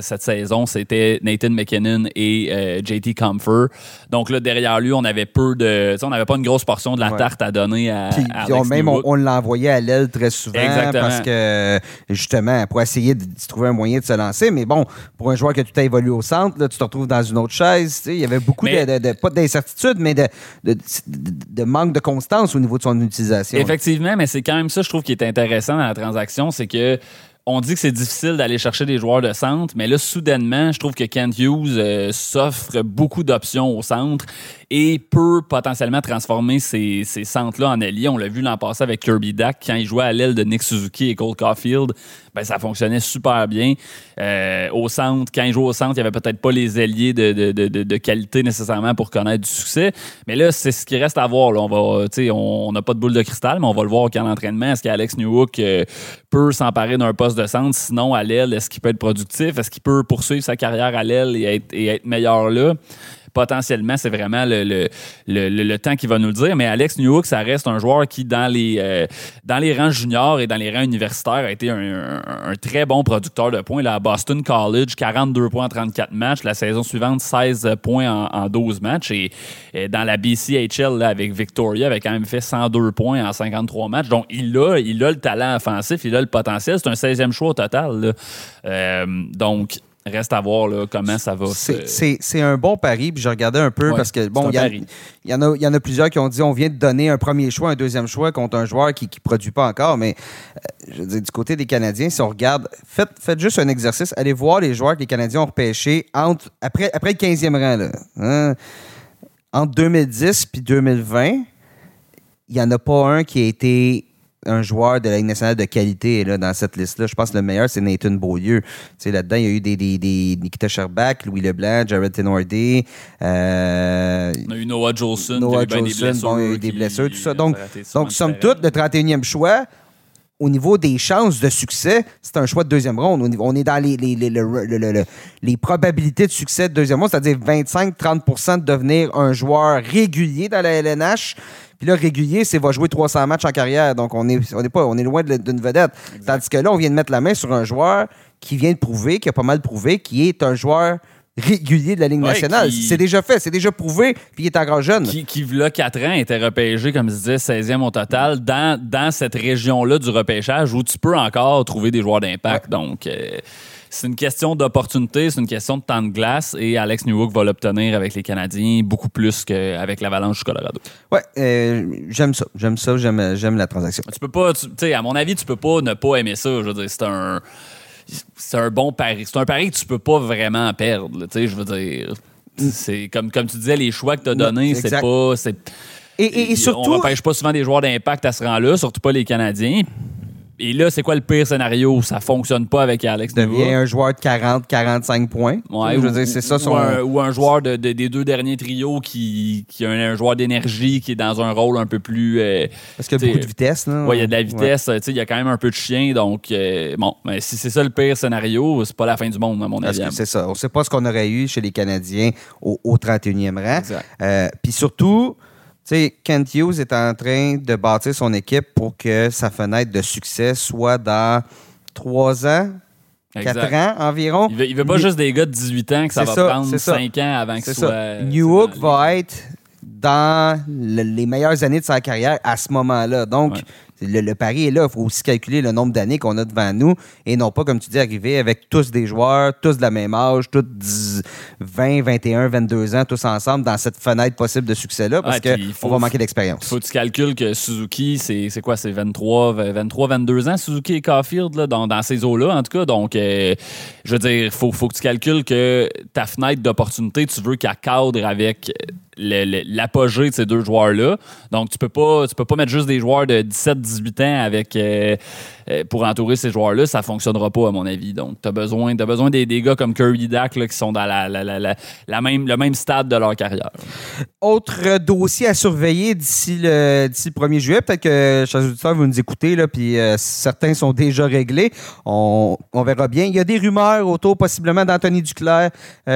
cette saison, c'était Nathan McKinnon et euh, JT Comfort. Donc là, derrière lui, on avait peu de. On n'avait pas une grosse portion de la tarte à donner à. même, on, l'a envoyé à l'aile très souvent parce que, justement, pour essayer de, trouver un moyen de se lancer. Mais bon, pour un joueur qui a tout évolué au centre, là, tu te retrouves dans une autre chaise. Il y avait beaucoup de, Pas d'incertitude, mais de, de, manque de constance au niveau de son utilisation. Effectivement, mais c'est quand même ça, je trouve, qui est intéressant dans la transaction. C'est que on dit que c'est difficile d'aller chercher des joueurs de centre, mais là, soudainement, je trouve que Kent Hughes euh, s'offre beaucoup d'options au centre et peut potentiellement transformer ces, ces centres-là en alliés. On l'a vu l'an passé avec Kirby Dack quand il jouait à l'aile de Nick Suzuki et Cole Caulfield. Ben, ça fonctionnait super bien. Euh, au centre, quand il jouait au centre, il n'y avait peut-être pas les alliés de, qualité nécessairement pour connaître du succès. Mais là, c'est ce qui reste à voir. On va, on n'a pas de boule de cristal, mais on va le voir au camp d'entraînement. Est-ce qu'Alex Newhook euh, peut s'emparer d'un poste de centre? Sinon, à l'aile, est-ce qu'il peut être productif? Est-ce qu'il peut poursuivre sa carrière à l'aile et être, et être meilleur là? Potentiellement, c'est vraiment le, le, le, temps qui va nous le dire. Mais Alex Newhook, ça reste un joueur qui, dans les, euh, dans les rangs juniors et dans les rangs universitaires, a été un, très bon producteur de points. Là, à Boston College, 42 points en 34 matchs. La saison suivante, 16 points en, 12 matchs. Et, dans la BCHL, avec Victoria, avait quand même fait 102 points en 53 matchs. Donc, il a, il a le talent offensif, il a le potentiel. C'est un 16e choix au total. Euh, donc, Reste à voir là, comment ça va. C'est un bon pari. Puis je regardais un peu parce que, bon, il y, en a, y en a plusieurs qui ont dit on vient de donner un premier choix, un deuxième choix contre un joueur qui ne produit pas encore. Mais euh, je veux dire, du côté des Canadiens, si on regarde, faites, faites juste un exercice. Allez voir les joueurs que les Canadiens ont repêchés entre, après, après le 15e rang. Là, hein. entre 2010 puis 2020, il n'y en a pas un qui a été un joueur de la Ligue nationale de qualité là, dans cette liste-là. Je pense que le meilleur, c'est Nathan Beaulieu. là-dedans, il y a eu des, des, des Nikita Sherbach, Louis Leblanc, Jared Tenordi. Euh, on a eu Noah Jolson. Noah Jolson, bon, il y a eu des blessures, tout ça. Donc, donc somme toute, le 31e choix, au niveau des chances de succès, c'est un choix de deuxième ronde. On est dans les, les, les, probabilités de succès de deuxième ronde, c'est-à-dire 25-30 de devenir un joueur régulier dans la LNH. Puis là, régulier, c'est va jouer 300 matchs en carrière. Donc, on est, on est, pas, on est loin d'une vedette. Tandis que là, on vient de mettre la main sur un joueur qui vient de prouver, qui a pas mal prouvé, qui est un joueur régulier de la Ligue nationale. C'est déjà fait, c'est déjà prouvé, puis il est encore jeune. Qui, qui là, 4 ans, était repêché, comme je disais, 16e au total, dans, dans cette région-là du repêchage où tu peux encore trouver des joueurs d'impact. Donc, euh, c'est une question d'opportunité, c'est une question de temps de glace, et Alex Newhook va l'obtenir avec les Canadiens beaucoup plus qu'avec l'Avalanche du Colorado. Ouais, euh, j'aime ça. J'aime ça, j'aime la transaction. Tu peux pas, tu sais, à mon avis, tu peux pas ne pas aimer ça. Je veux dire, c'est un c'est un bon pari. C'est un pari que tu peux pas vraiment perdre. Tu je veux dire, c'est comme, comme tu disais, les choix que tu as donnés, c'est pas. Et, et, surtout. On n'empêche pas souvent des joueurs d'impact à ce rang-là, surtout pas les Canadiens. Et là, c'est quoi le pire scénario? Ça fonctionne pas avec Alex Devient un joueur de 40-45 points. Ouais, ou, c'est ça son... ou, un, joueur de, des deux derniers trios qui, qui a un, joueur d'énergie qui est dans un rôle un peu plus. Euh, Parce qu'il y a beaucoup de vitesse. Oui, il y a de la vitesse. Il y a quand même un peu de chien. Donc, euh, bon, mais si c'est ça le pire scénario, c'est pas la fin du monde, à mon avis. C'est ça. On sait pas ce qu'on aurait eu chez les Canadiens au, 31e rang. Euh, puis surtout sais, Kent Hughes est en train de bâtir son équipe pour que sa fenêtre de succès soit dans trois ans, quatre ans environ. Il veut, veut pas juste des gars de 18 ans que ça va prendre cinq ans avant que soit. New Hook va être dans les meilleures années de sa carrière à ce moment-là. Donc, le, pari est là. Il faut aussi calculer le nombre d'années qu'on a devant nous et non pas, comme tu dis, arriver avec tous des joueurs, tous de la même âge, tous 20, 21, 22 ans, tous ensemble dans cette fenêtre possible de succès-là parce qu'on va manquer d'expérience. faut que tu calcules que Suzuki, c'est quoi? C'est 23, 23, 22 ans, Suzuki et Caulfield, là, dans, ces eaux-là, en tout cas. Donc, euh, je veux dire, il faut, faut que tu calcules que ta fenêtre d'opportunité, tu veux qu'elle cadre avec l'apogée de ces deux joueurs-là. Donc, tu peux pas, tu peux pas mettre juste des joueurs de 17-18 ans avec euh, pour entourer ces joueurs-là. Ça fonctionnera pas, à mon avis. Donc, tu as besoin, besoin des, gars comme Curry Dak qui sont dans la, la, même, le même stade de leur carrière. Autre dossier à surveiller d'ici le, d'ici 1er juillet. Peut-être que, chers auditeurs, vous nous écoutez, là, puis euh, certains sont déjà réglés. On, verra bien. Il y a des rumeurs autour possiblement d'Anthony Duclair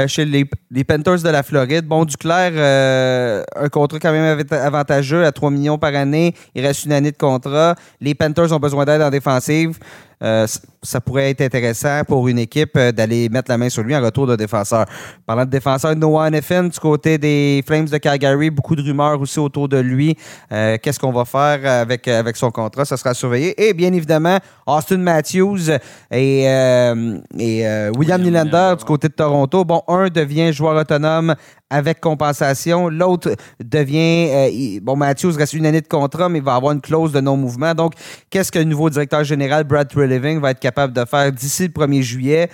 chez les, les, Panthers de la Floride. Bon, Duclair euh, un contrat quand même avantageux à 3 millions par année. Il reste une année de contrat. Les Panthers ont besoin d'aide en défensive. Euh, ça pourrait être intéressant pour une équipe euh, d'aller mettre la main sur lui en retour de défenseur. Parlant de défenseur, Noah Neffin, du côté des Flames de Calgary, beaucoup de rumeurs aussi autour de lui. Qu'est-ce qu'on va faire avec, avec son contrat? Ça sera surveillé. Et bien évidemment, Austin Matthews et, et William Nylander du côté de Toronto. Bon, un devient joueur autonome avec compensation. L'autre devient. Euh, bon, Matthews reste une année de contrat, mais il va avoir une clause de non-mouvement. Donc, qu'est-ce que le nouveau directeur général, Brad Treliving, va être capable de faire d'ici le 1er juillet?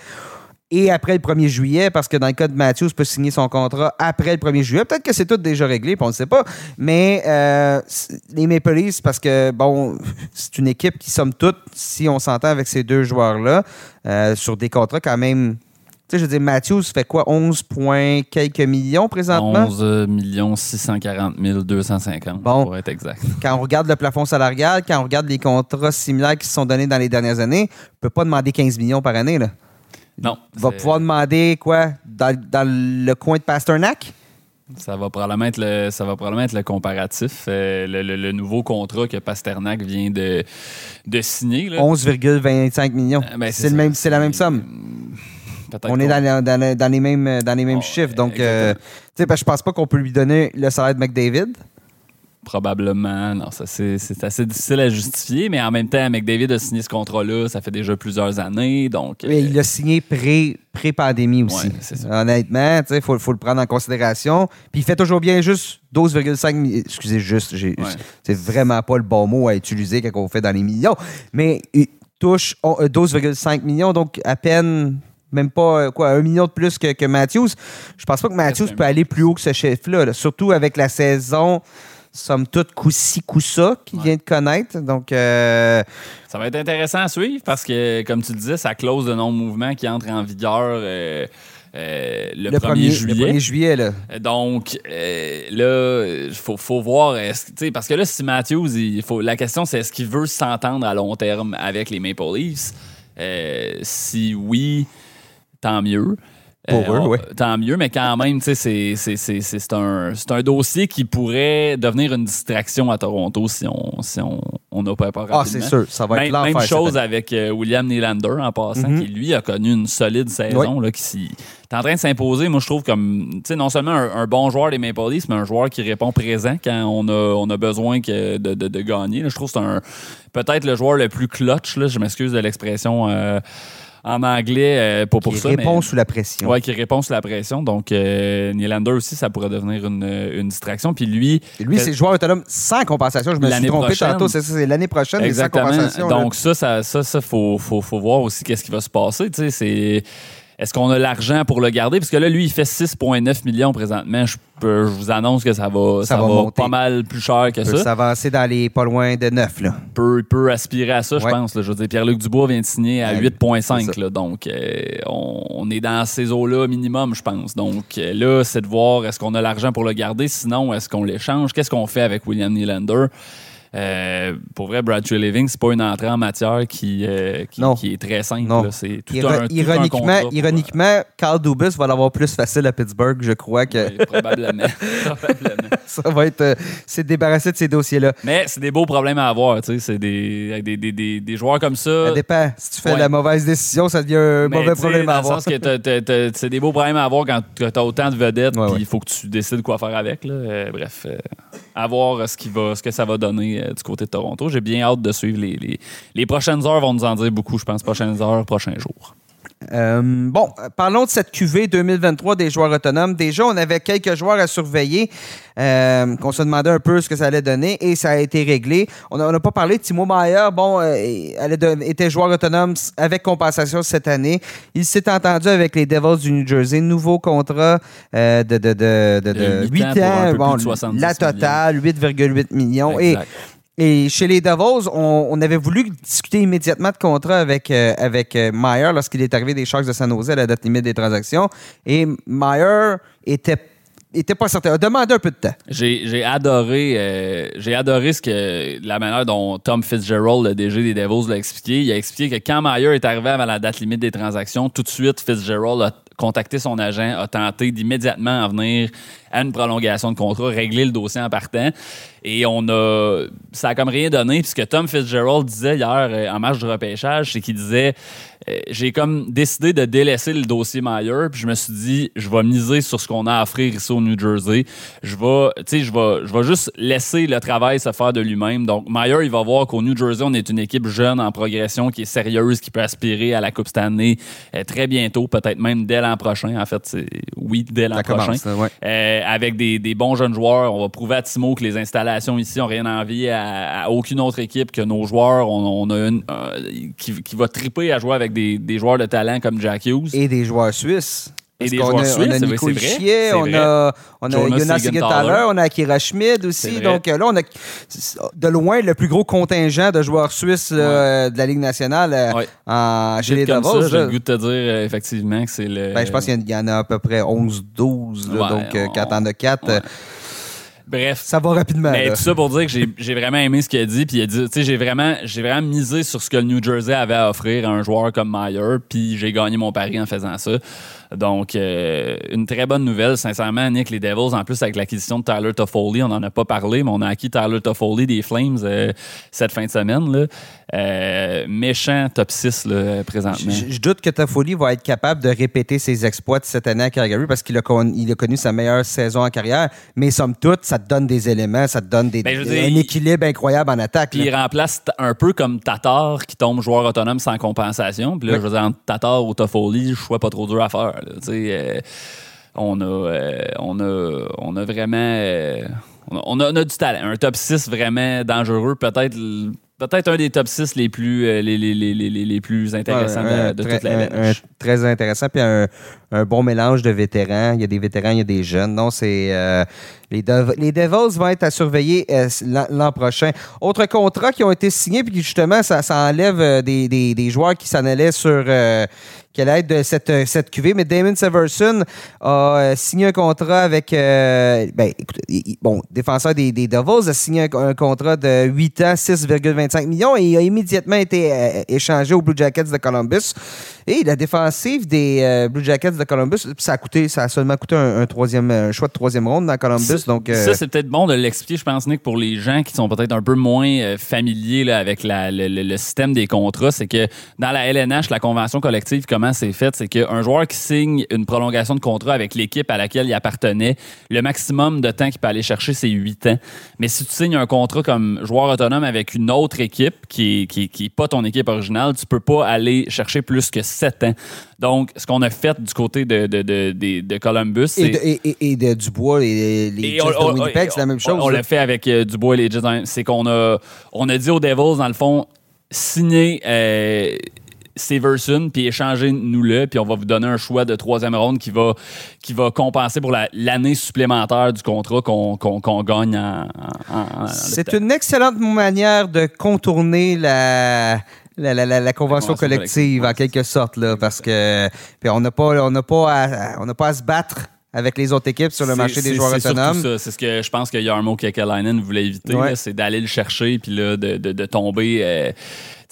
Et après le 1er juillet, parce que dans le cas de Matthews, peut signer son contrat après le 1er juillet. Peut-être que c'est tout déjà réglé, on ne sait pas. Mais euh, les Maple Leafs, parce que, bon, c'est une équipe qui, somme toute, si on s'entend avec ces deux joueurs-là, euh, sur des contrats quand même sais, je veux dire, Matthews fait quoi? 11 points quelques millions présentement? 11 millions 640 250 bon, pour être exact. (laughs) Quand on regarde le plafond salarial, quand on regarde les contrats similaires qui se sont donnés dans les dernières années, on ne peut pas demander 15 millions par année. Là. Non. Il va pouvoir demander quoi? Dans, le coin de Pasternak? Ça va probablement être le, ça va probablement être le comparatif. Euh, le, nouveau contrat que Pasternak vient de, de signer. 11,25 millions. Euh, ben, c'est, la même somme. On est dans, dans, les mêmes, dans les mêmes chiffres. Donc, euh, je pense pas qu'on peut lui donner le salaire de McDavid. Probablement. Non, ça c'est assez difficile à justifier, mais en même temps, McDavid a signé ce contrat-là, ça fait déjà plusieurs années. Donc, oui, il l'a signé pré-pandémie aussi. Honnêtement, il faut, faut, le prendre en considération. Puis il fait toujours bien juste 12,5 Excusez, juste, c'est vraiment pas le bon mot à utiliser quand on fait dans les millions. Mais il touche 12,5 millions, donc à peine même pas euh, quoi, un million de plus que, que Matthews. Je pense pas que Matthews peut aller plus haut que ce chef-là, surtout avec la saison somme toute coup-ci, coup-ça qu'il vient de connaître. Donc, euh, Ça va être intéressant à suivre parce que, comme tu disais, sa clause de non-mouvement qui entre en vigueur. Euh, le, 1er juillet. Le 1er juillet, là. Donc, là, il faut, faut, voir. Parce que là, si Matthews, il faut, la question, c'est est-ce qu'il veut s'entendre à long terme avec les Maple Leafs? si oui, tant mieux. Pour eux, oui. Tant mieux, mais quand même, c'est un, un dossier qui pourrait devenir une distraction à Toronto si on si on, on n'a pas rapidement. Ah, c'est sûr, ça va être Même, même chose avec euh, William Nylander en passant, mm-hmm. qui lui a connu une solide saison, là, qui est en train de s'imposer, moi je trouve comme, tu sais, non seulement un, bon joueur des Maple Leafs, mais un joueur qui répond présent quand on a, on a besoin que de, de, gagner. je trouve que c'est peut-être le joueur le plus clutch, là, je m'excuse de l'expression. Euh, en anglais euh, pour, pour qui ça. répond sous la pression. Oui, qui répond sous la pression. Donc, euh, Nylander aussi, ça pourrait devenir une, une distraction. Puis lui. lui, c'est joueur autonome sans compensation. Je me suis trompé tantôt. C'est l'année prochaine, Exactement. sans compensation. Donc, ça, ça, ça, ça, faut, faut, faut voir aussi qu'est-ce qui va se passer. Tu sais, c'est est-ce qu'on a l'argent pour le garder? Parce que là, lui, il fait 6,9 millions présentement. Je, peux, je, vous annonce que ça va, ça, va, pas mal plus cher que ça. Ça va dans les pas loin de 9. Là. Peut, peut aspirer à ça, je pense. Je veux dire, Pierre-Luc Dubois vient de signer à 8,5. Donc, euh, on, est dans ces eaux-là minimum, je pense. Donc, euh, là, c'est de voir est-ce qu'on a l'argent pour le garder? Sinon, est-ce qu'on l'échange? Qu'est-ce qu'on fait avec William Nylander? Euh, pour vrai, Bradshaw Living, c'est pas une entrée en matière qui, euh, qui, est très simple. C'est tout, un, ironiquement, ironiquement, Carl Dubus va l'avoir plus facile à Pittsburgh, je crois que. (laughs) probablement. Ça va être. Euh, c'est débarrasser de ces dossiers-là. Mais c'est des beaux problèmes à avoir, tu sais. C'est des, des, des, des, joueurs comme ça. Ça dépend. Si tu fais la mauvaise décision, ça devient un mauvais problème à avoir. c'est des beaux problèmes à avoir quand tu as autant de vedettes, il faut que tu décides quoi faire avec. Là. bref, à voir ce, qui va, ce que ça va donner euh, du côté de Toronto. J'ai bien hâte de suivre les, les, prochaines heures, vont nous en dire beaucoup, je pense, prochaines heures, prochains jours. Euh, bon, parlons de cette QV 2023 des joueurs autonomes. Déjà, on avait quelques joueurs à surveiller, euh, qu'on se demandait un peu ce que ça allait donner et ça a été réglé. On n'a pas parlé de Timo Meyer. Bon, elle était joueur autonome avec compensation cette année. Il s'est entendu avec les Devils du New Jersey. Nouveau contrat de, de, de, 8, ans. bon, la totale, 8,8 millions. Et et chez les Devils, on, avait voulu discuter immédiatement de contrat avec, euh, avec euh, Meyer lorsqu'il est arrivé des Sharks de San Jose à la date limite des transactions. Et Meyer était était pas certain. A un peu de temps. J'ai adoré, euh, j'ai adoré ce que la manière dont Tom Fitzgerald, le DG des Devils, l'a expliqué. Il a expliqué que quand Meyer est arrivé à la date limite des transactions, tout de suite Fitzgerald a contacté son agent, a tenté d'immédiatement en venir à une prolongation de contrat, régler le dossier en partant. Et on a. Ça a comme rien donné, puisque Tom Fitzgerald disait hier euh, en marge de repêchage, c'est qu'il disait J'ai comme décidé de délaisser le dossier Meyer, puis je me suis dit, je vais miser sur ce qu'on a à offrir ici au New Jersey. Je vais, tu sais, je vais, je vais juste laisser le travail se faire de lui-même. Donc, Meyer, il va voir qu'au New Jersey, on est une équipe jeune en progression qui est sérieuse, qui peut aspirer à la Coupe Stanley euh, très bientôt, peut-être même dès l'an prochain. En fait, c'est oui, dès l'an prochain. avec des, des bons jeunes joueurs, on va prouver à Timo que les installations ici n'ont rien envie à, à, aucune autre équipe que nos joueurs. On, a une euh, qui, va triper à jouer avec des, joueurs de talent comme Jack Hughes. Et des joueurs suisses. Et des joueurs suisses, on a Nico Chier, on a, on a Jonas Siegenthaler, on a Akira Schmid aussi. Donc euh, là, on a de loin le plus gros contingent de joueurs suisses euh, de la Ligue nationale en, chez les Davos. J'ai le goût de te dire effectivement que c'est le. Ben, je pense qu'il y, en a à peu près 11-12, donc 4 ans de 4. Bref. Ça va rapidement. Mais tout ça pour dire que j'ai vraiment aimé ce qu'il a dit. Puis il a dit, tu sais, j'ai vraiment, vraiment misé sur ce que le New Jersey avait à offrir à un joueur comme Meyer. Puis j'ai gagné mon pari en faisant ça. Donc, euh, une très bonne nouvelle, sincèrement, Nick, les Devils, en plus avec l'acquisition de Tyler Toffoli, on n'en a pas parlé, mais on a acquis Tyler Toffoli des Flames euh, cette fin de semaine. Là. Euh, méchant top 6 là, présentement. Je, doute que Toffoli va être capable de répéter ses exploits de cette année à Calgary parce qu'il a, il a connu sa meilleure saison en carrière, mais somme toute, ça te donne des éléments, ça te donne des, ben, un équilibre incroyable en attaque. Puis il remplace un peu comme Tatar qui tombe joueur autonome sans compensation. Puis là, je veux dire, Tatar ou Toffoli, je vois pas trop dur à faire. Euh, on, a, euh, on, a, on a vraiment. Euh, on a, on a, du talent. Un top 6 vraiment dangereux, peut-être peut-être un des top 6 les plus, les, les, les, les, plus intéressants de, toute la Très intéressant, puis un, un, bon mélange de vétérans. Il y a des vétérans, il y a des jeunes. Non, c'est les, les Devils vont être à surveiller l'an prochain. Autre contrat qui ont été signés, puis justement, ça, ça enlève des, des, des, joueurs qui s'en allaient sur qu'elle aide de cette, cette QV. Mais Damon Severson a signé un contrat avec. ben, bon, défenseur des, des, Devils, a signé un, contrat de 8 ans, 6,25 millions et il a immédiatement été échangé aux Blue Jackets de Columbus. Et la défensive des Blue Jackets de Columbus, ça a coûté, ça a seulement coûté un, troisième choix de troisième ronde dans Columbus. Donc, ça, c'est peut-être bon de l'expliquer, je pense, Nick, pour les gens qui sont peut-être un peu moins familiers là, avec la, le, système des contrats. C'est que dans la LNH, la convention collective, comment c'est fait, c'est qu'un joueur qui signe une prolongation de contrat avec l'équipe à laquelle il appartenait, le maximum de temps qu'il peut aller chercher, c'est 8 ans. Mais si tu signes un contrat comme joueur autonome avec une autre équipe qui n'est qui, qui pas ton équipe originale, tu peux pas aller chercher plus que 7 ans. Donc, ce qu'on a fait du côté de, de, de, de Columbus, c'est... Et, et, et, de Dubois et les Jets de Winnipeg, c'est la même chose. On, l'a fait avec euh, Dubois et les Jets. C'est qu'on a, on a dit aux Devils, dans le fond, signer euh, Severson, puis échangez-nous-le, puis on va vous donner un choix de troisième ronde qui va, qui va compenser pour l'année supplémentaire du contrat qu'on gagne en. C'est une excellente manière de contourner la. La, la, la, convention, collective, en quelque sorte, là, parce que on n'a pas, on pas, on pas à se battre avec les autres équipes sur le marché des joueurs autonomes. C'est ce que je pense que Yarmo Kekalainen voulait éviter, c'est d'aller le chercher puis là, de, de, de tomber. Euh,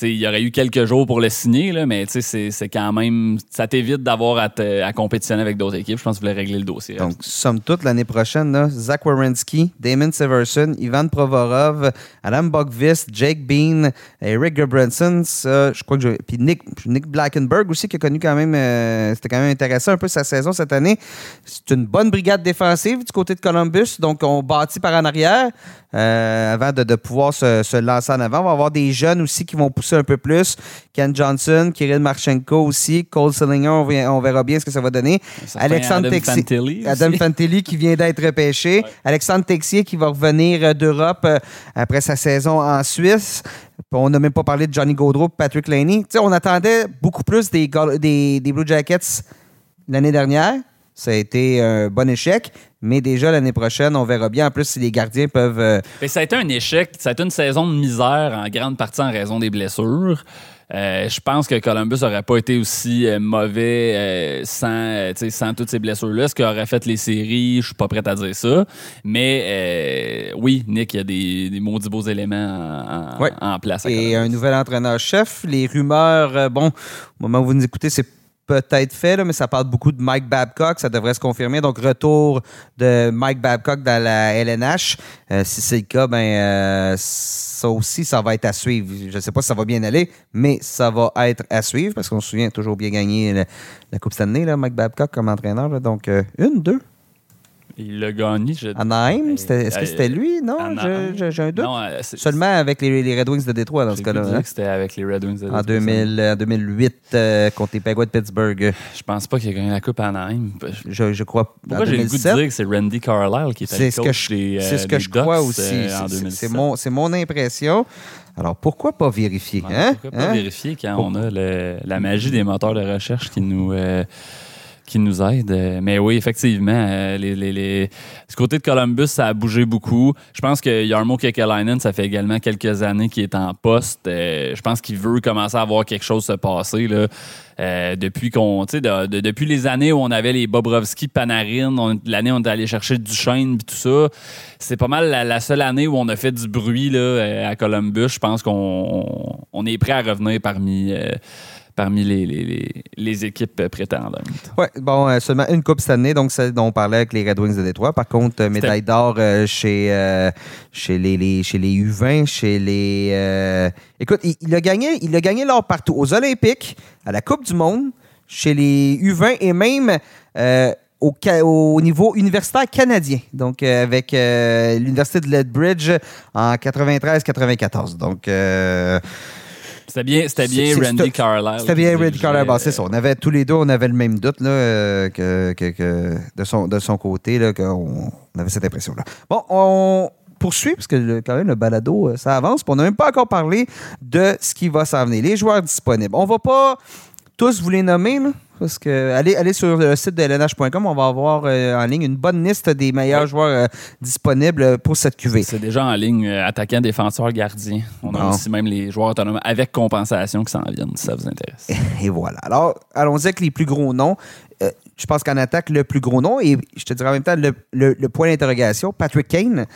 il y aurait eu quelques jours pour le signer, mais c'est quand même. Ça t'évite d'avoir à, compétitionner avec d'autres équipes. Je pense que vous voulez régler le dossier. Donc, somme toute, l'année prochaine, Zach Wierenski, Damon Severson, Ivan Provorov, Adam Bogvis, Jake Bean, Eric Gerbranson, je crois que. Puis Nick, Nick Blackenberg aussi, qui a connu quand même. Euh, c'était quand même intéressant un peu sa saison cette année. C'est une bonne brigade défensive du côté de Columbus. Donc, on bâtit par en arrière. Euh, avant de, pouvoir se, lancer en avant. On va avoir des jeunes aussi qui vont pousser un peu plus. Ken Johnson, Kirill Marchenko aussi, Cole Sillinger, on, verra bien ce que ça va donner. Alexandre Adam Fantilli, Adam Fantilli qui vient d'être repêché. Alexandre Texier qui va revenir euh, d'Europe euh, après sa saison en Suisse. On n'a même pas parlé de Johnny Gaudreau Patrick Laney. on attendait beaucoup plus des, des, des Blue Jackets l'année dernière. Ça a été un bon échec, mais déjà l'année prochaine, on verra bien. En plus, si les gardiens peuvent. Euh, ça a été un échec. Ça a été une saison de misère en grande partie en raison des blessures. Euh, je pense que Columbus n'aurait pas été aussi euh, mauvais sans, sans toutes ces blessures-là. Ce qu'il aurait fait les séries, je suis pas prêt à dire ça. Mais oui, Nick, il y a des, des maudits beaux éléments en, place. Et un nouvel entraîneur-chef. Les rumeurs, bon, au moment où vous nous écoutez, c'est peut-être fait, mais ça parle beaucoup de Mike Babcock. Ça devrait se confirmer. Donc, retour de Mike Babcock dans la LNH. Euh, si c'est le cas, ben, euh, ça aussi, ça va être à suivre. Je ne sais pas si ça va bien aller, mais ça va être à suivre parce qu'on se souvient toujours bien gagner la, Coupe Stanley, là, Mike Babcock comme entraîneur. Donc, euh, une, deux. Il l'a gagné. Je... Anaheim, est-ce que c'était lui? Non, j'ai un doute. Euh, Seulement avec les, Red Wings de Détroit dans ce cas-là. Hein? c'était avec les Red Wings de Détroit. En 2000, 2008, euh, contre les Penguins de Pittsburgh. Je pense pas qu'il a gagné la Coupe à Anaheim. Je, je crois. Pourquoi j'ai le goût de dire que c'est Randy Carlisle qui était le coach des C'est ce que je crois aussi. C'est mon, mon impression. Alors, pourquoi pas vérifier? Hein? Pourquoi pas hein? vérifier quand on a la magie des moteurs de recherche qui nous, euh, qui nous aide. Euh, mais oui, effectivement, euh, les, du côté de Columbus, ça a bougé beaucoup. Je pense que Yarmo Kekalainen, ça fait également quelques années qu'il est en poste. Euh, je pense qu'il veut commencer à voir quelque chose se passer. Là. depuis qu'on, de, depuis les années où on avait les Bobrovski, Panarin, l'année où on est allé chercher Duchesne et tout ça, c'est pas mal la, seule année où on a fait du bruit là, à Columbus. Je pense qu'on on est prêt à revenir parmi parmi les, les, les, équipes prétendantes. Oui, bon, euh, seulement une coupe cette année, donc celle dont on parlait avec les Red Wings de Détroit. Par contre, euh, médaille d'or euh, chez, chez, les, chez les U20, chez les. Écoute, il, a gagné, il a gagné l'or partout. Aux Olympiques, à la Coupe du Monde, chez les U20 et même. Au, au, niveau universitaire canadien, donc avec l'Université de Lethbridge en 93-94. Donc, c'était bien, c'était bien Randy Carlisle. C'était bien Randy Carlisle. c'est ça. On avait tous les deux, on avait le même doute là, euh, que, que, de, son, de son côté, là, qu'on on avait cette impression-là. Bon, on poursuit, parce que quand même, le balado, euh, ça avance. on n'a même pas encore parlé de ce qui va s'en venir. Les joueurs disponibles. On va pas tous vous les nommer, là? Parce que allez, allez sur le site de lnh.com, on va avoir euh, en ligne une bonne liste des meilleurs joueurs euh, disponibles pour cette QV. C'est déjà en ligne, euh, attaquant, défenseur, gardien. On a aussi même les joueurs autonomes avec compensation qui s'en viennent, si ça vous intéresse. (laughs) Et voilà. Alors, allons-y avec les plus gros noms. Je pense qu'en attaque, le plus gros nom, et je te dirais en même temps le, point d'interrogation, Patrick Kane.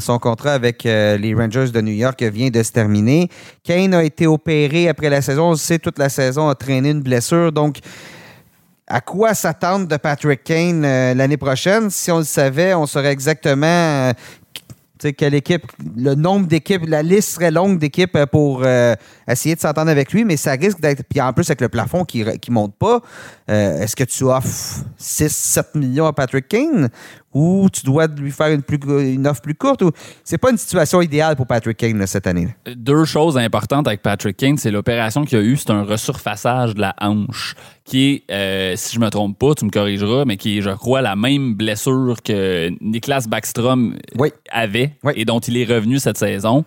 son contrat avec les Rangers de New York vient de se terminer. Kane a été opéré après la saison. On sait, toute la saison a traîné une blessure. Donc, à quoi s'attendre de Patrick Kane euh, l'année prochaine? Si on le savait, on saurait exactement euh, quelle équipe, le nombre d'équipes, la liste serait longue d'équipes euh, pour essayer de s'entendre avec lui, mais ça risque d'être. Puis en plus, avec le plafond qui ne monte pas, est-ce que tu offres 6-7 millions à Patrick Kane ou tu dois lui faire une, plus, une offre plus courte? Ou... C'est pas une situation idéale pour Patrick Kane cette année. Deux choses importantes avec Patrick Kane, c'est l'opération qu'il a eue, c'est un resurfaçage de la hanche, qui est, euh, si je me trompe pas, tu me corrigeras, mais qui est, je crois, la même blessure que Niklas Backstrom avait et dont il est revenu cette saison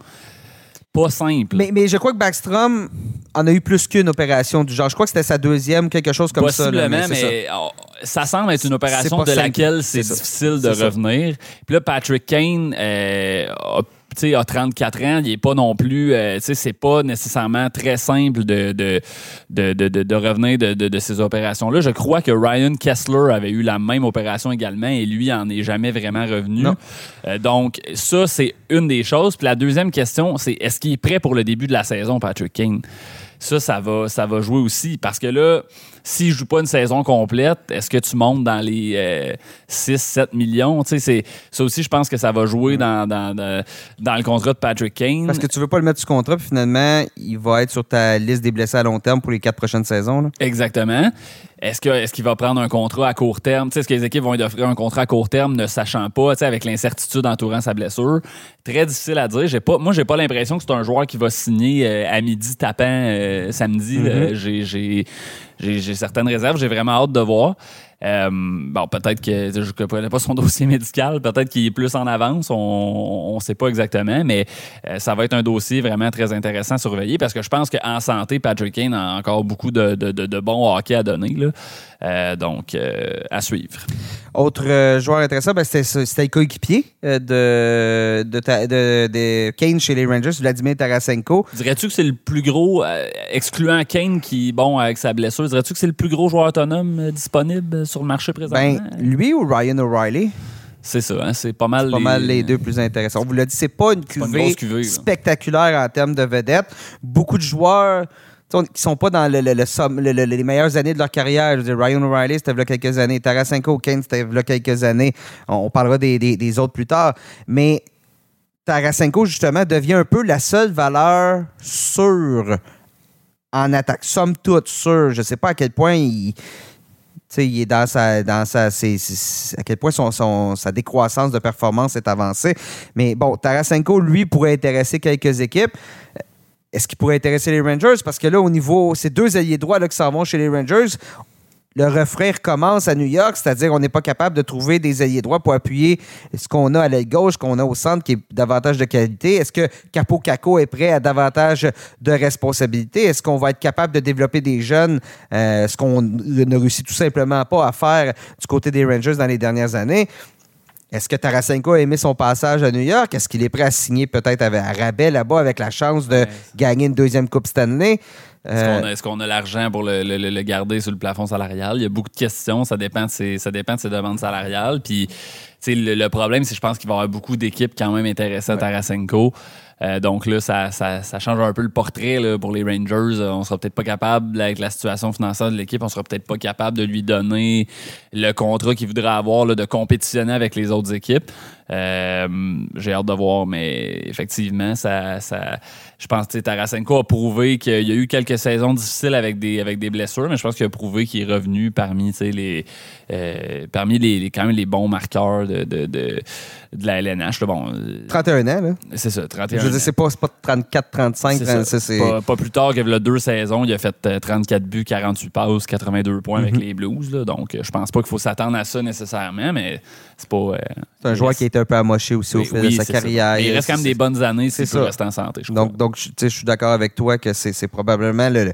pas simple. Mais, mais, je crois que Backstrom en a eu plus qu'une opération du genre. Je crois que c'était sa deuxième, quelque chose comme ça. Possiblement, mais, oh, ça. semble être une opération de laquelle c'est difficile de revenir. Puis là, Patrick Kane euh, a sais, a 34 ans, il est pas non plus, euh, tu sais, c'est pas nécessairement très simple de, de, de, de, revenir de, de, ces opérations-là. Je crois que Ryan Kessler avait eu la même opération également et lui en est jamais vraiment revenu. Euh, donc, ça, c'est une des choses. Puis la deuxième question, c'est est-ce qu'il est prêt pour le début de la saison, Patrick King? Ça, ça va, ça va jouer aussi parce que là, s'il ne joue pas une saison complète, est-ce que tu montes dans les 6-7 euh, millions? Tu sais, ça aussi, je pense que ça va jouer dans, dans, dans, le contrat de Patrick Kane. Parce que tu veux pas le mettre sur contrat, puis finalement, il va être sur ta liste des blessés à long terme pour les quatre prochaines saisons. Exactement. Est-ce qu'il est qu'il va prendre un contrat à court terme? Est-ce que les équipes vont lui offrir un contrat à court terme ne sachant pas, avec l'incertitude entourant sa blessure? Très difficile à dire. J'ai pas, moi, j'ai pas l'impression que c'est un joueur qui va signer euh, à midi tapant euh, samedi. Mm-hmm. J'ai j'ai certaines réserves. J'ai vraiment hâte de voir. Euh, bon, peut-être que je ne connais pas son (laughs) dossier médical, peut-être qu'il est plus en avance, on ne sait pas exactement, mais euh, ça va être un dossier vraiment très intéressant à surveiller parce que je pense qu'en santé, Patrick Kane a encore beaucoup de, de, de, bons hockey à donner. Là. Euh, donc, à suivre. Autre joueur intéressant, ben, c'était le coéquipier de, de, Kane chez les Rangers, Vladimir Tarasenko. Dirais-tu que c'est le plus gros, excluant Kane qui, bon, avec sa blessure, dirais-tu que c'est le plus gros joueur autonome disponible sur le marché présentement? Ben, lui ou Ryan O'Reilly? C'est ça, hein, c'est pas mal, les... pas mal les deux plus intéressants. On vous l'a dit, c'est pas une cuvée, spectaculaire en termes de vedettes. Beaucoup de joueurs qui sont pas dans le, les meilleures années de leur carrière. Ryan O'Reilly, c'était il y a quelques années. Tarasenko Kane, c'était il y a quelques années. On, parlera des, autres plus tard. Mais Tarasenko, justement, devient un peu la seule valeur sûre en attaque. Somme toute sûre. Je sais pas à quel point il il est dans sa. Dans sa à quel point son, sa décroissance de performance est avancée. Mais bon, Tarasenko, lui, pourrait intéresser quelques équipes. Est-ce qu'il pourrait intéresser les Rangers? Parce que là, au niveau. Ces deux alliés droits là, qui s'en vont chez les Rangers, le refrain commence à New York, c'est-à-dire on n'est pas capable de trouver des alliés droits pour appuyer ce qu'on a à l'aile gauche, qu'on a au centre, qui est davantage de qualité. Est-ce que Capo Caco est prêt à davantage de responsabilités? Est-ce qu'on va être capable de développer des jeunes, euh, ce qu'on ne réussit tout simplement pas à faire du côté des Rangers dans les dernières années? Est-ce que Tarasenko a aimé son passage à New York? Est-ce qu'il est prêt à signer peut-être à rabais là-bas avec la chance de gagner une deuxième Coupe Stanley? Est-ce qu'on a, l'argent pour le, garder sur le plafond salarial? Il y a beaucoup de questions. Ça dépend de ses, ça dépend de ses demandes salariales. Puis, le, le problème, c'est que je pense qu'il va y avoir beaucoup d'équipes quand même intéressées à Tarasenko. Euh, donc là, ça, change un peu le portrait pour les Rangers. On sera peut-être pas capable, avec la situation financière de l'équipe, on sera peut-être pas capable de lui donner le contrat qu'il voudrait avoir de compétitionner avec les autres équipes. Euh, j'ai hâte de voir, mais effectivement, ça, ça je pense que Tarasenko a prouvé qu'il y a eu quelques saisons difficiles avec des, avec des blessures, mais je pense qu'il a prouvé qu'il est revenu parmi les, euh, parmi les, quand même les bons marqueurs de, de, de, la LNH. Là, bon, 31 ans, là. C'est ça, 31 Je veux dire, c'est pas, pas 34, 35, c'est pas, pas, plus tard que le deux saisons, il a fait 34 buts, 48 passes, 82 points avec mhm. les Blues. Là, donc, je pense pas qu'il faut s'attendre à ça nécessairement, mais c'est pas. Euh, c'est un joueur qui a été un peu amoché aussi au fil de sa carrière. il reste quand même des bonnes années s'il peut rester en santé. donc, donc je suis d'accord avec toi que c'est probablement le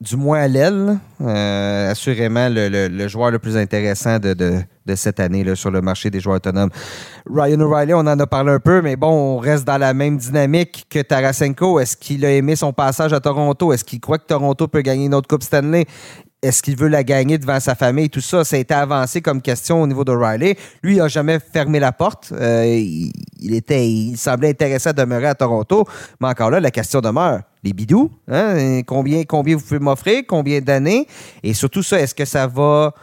du moins à l'aile, euh, assurément le, joueur le plus intéressant de, cette année sur le marché des joueurs autonomes. Ryan O'Reilly, on en a parlé un peu, mais bon, on reste dans la même dynamique que Tarasenko. Est-ce qu'il a aimé son passage à Toronto? Est-ce qu'il croit que Toronto peut gagner une autre Coupe Stanley? Est-ce qu'il veut la gagner devant sa famille? Tout ça, ça a été avancé comme question au niveau de Riley. Lui, il n'a jamais fermé la porte. Euh, il, était, il semblait intéressé à demeurer à Toronto. Mais encore là, la question demeure. Les bidous, hein? combien, combien vous pouvez m'offrir? Combien d'années? Et surtout ça, est-ce que ça va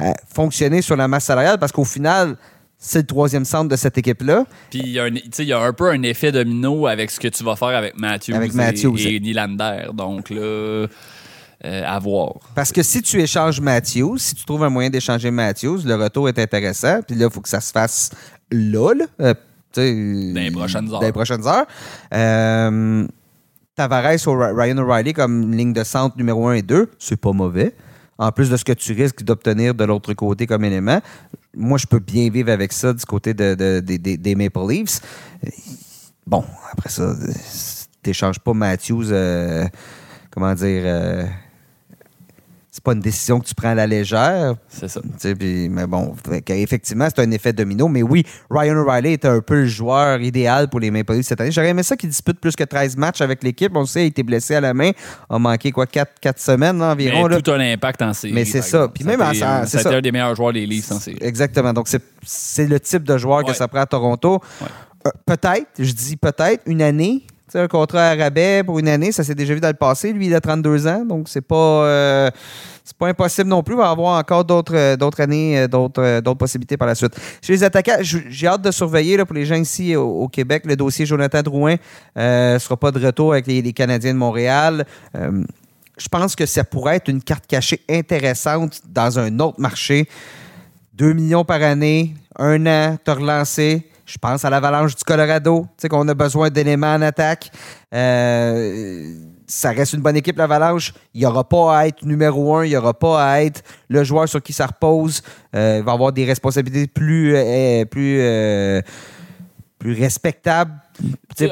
euh, fonctionner sur la masse salariale? Parce qu'au final, c'est le troisième centre de cette équipe-là. Puis il y, a un peu un effet domino avec ce que tu vas faire avec Matthews, avec Matthews et, et Nylander. Donc là... Euh, à voir. Parce que si tu échanges Matthews, si tu trouves un moyen d'échanger Matthews, le retour est intéressant. Puis là, il faut que ça se fasse là, là euh, dans les prochaines heures. Dans les prochaines heures. Euh, Tavares ou Ryan O'Reilly comme ligne de centre numéro 1 et 2, c'est pas mauvais. En plus de ce que tu risques d'obtenir de l'autre côté comme élément, moi, je peux bien vivre avec ça du côté de, des Maple Leafs. Bon, après ça, tu n'échanges pas Matthews, comment dire c'est pas une décision que tu prends à la légère. C'est ça. mais bon, effectivement, c'est un effet domino. Mais oui, Ryan O'Reilly était un peu le joueur idéal pour les Maple Leafs cette année. J'aurais aimé ça qu'il dispute plus que 13 matchs avec l'équipe. On sait, il était blessé à la main. A manqué quoi, 4, 4 semaines environ. Mais tout un impact en série. Mais c'est ça. Puis même en c'est un des meilleurs joueurs des Leafs en série. Exactement. Donc, c'est le type de joueur que ça prend à Toronto. Euh, peut-être, je dis peut-être, une année un contrat à rabais pour une année, ça s'est déjà vu dans le passé. Lui, il a 32 ans, donc c'est pas, euh, pas impossible non plus. Il va avoir encore d'autres, euh, d'autres années, euh, d'autres, d'autres possibilités par la suite. Chez les attaquants, j'ai hâte de surveiller là, pour les gens ici au, Québec. Le dossier Jonathan Drouin ne sera pas de retour avec les, Canadiens de Montréal. je pense que ça pourrait être une carte cachée intéressante dans un autre marché. 2 millions par année, un an, te relancer je pense à l'Avalanche du Colorado, tu sais qu'on a besoin d'éléments en attaque. Euh, ça reste une bonne équipe, l'Avalanche. Il n'y aura pas à être numéro un, il n'y aura pas à être le joueur sur qui ça repose. Euh, il va avoir des responsabilités plus, euh, plus, plus respectables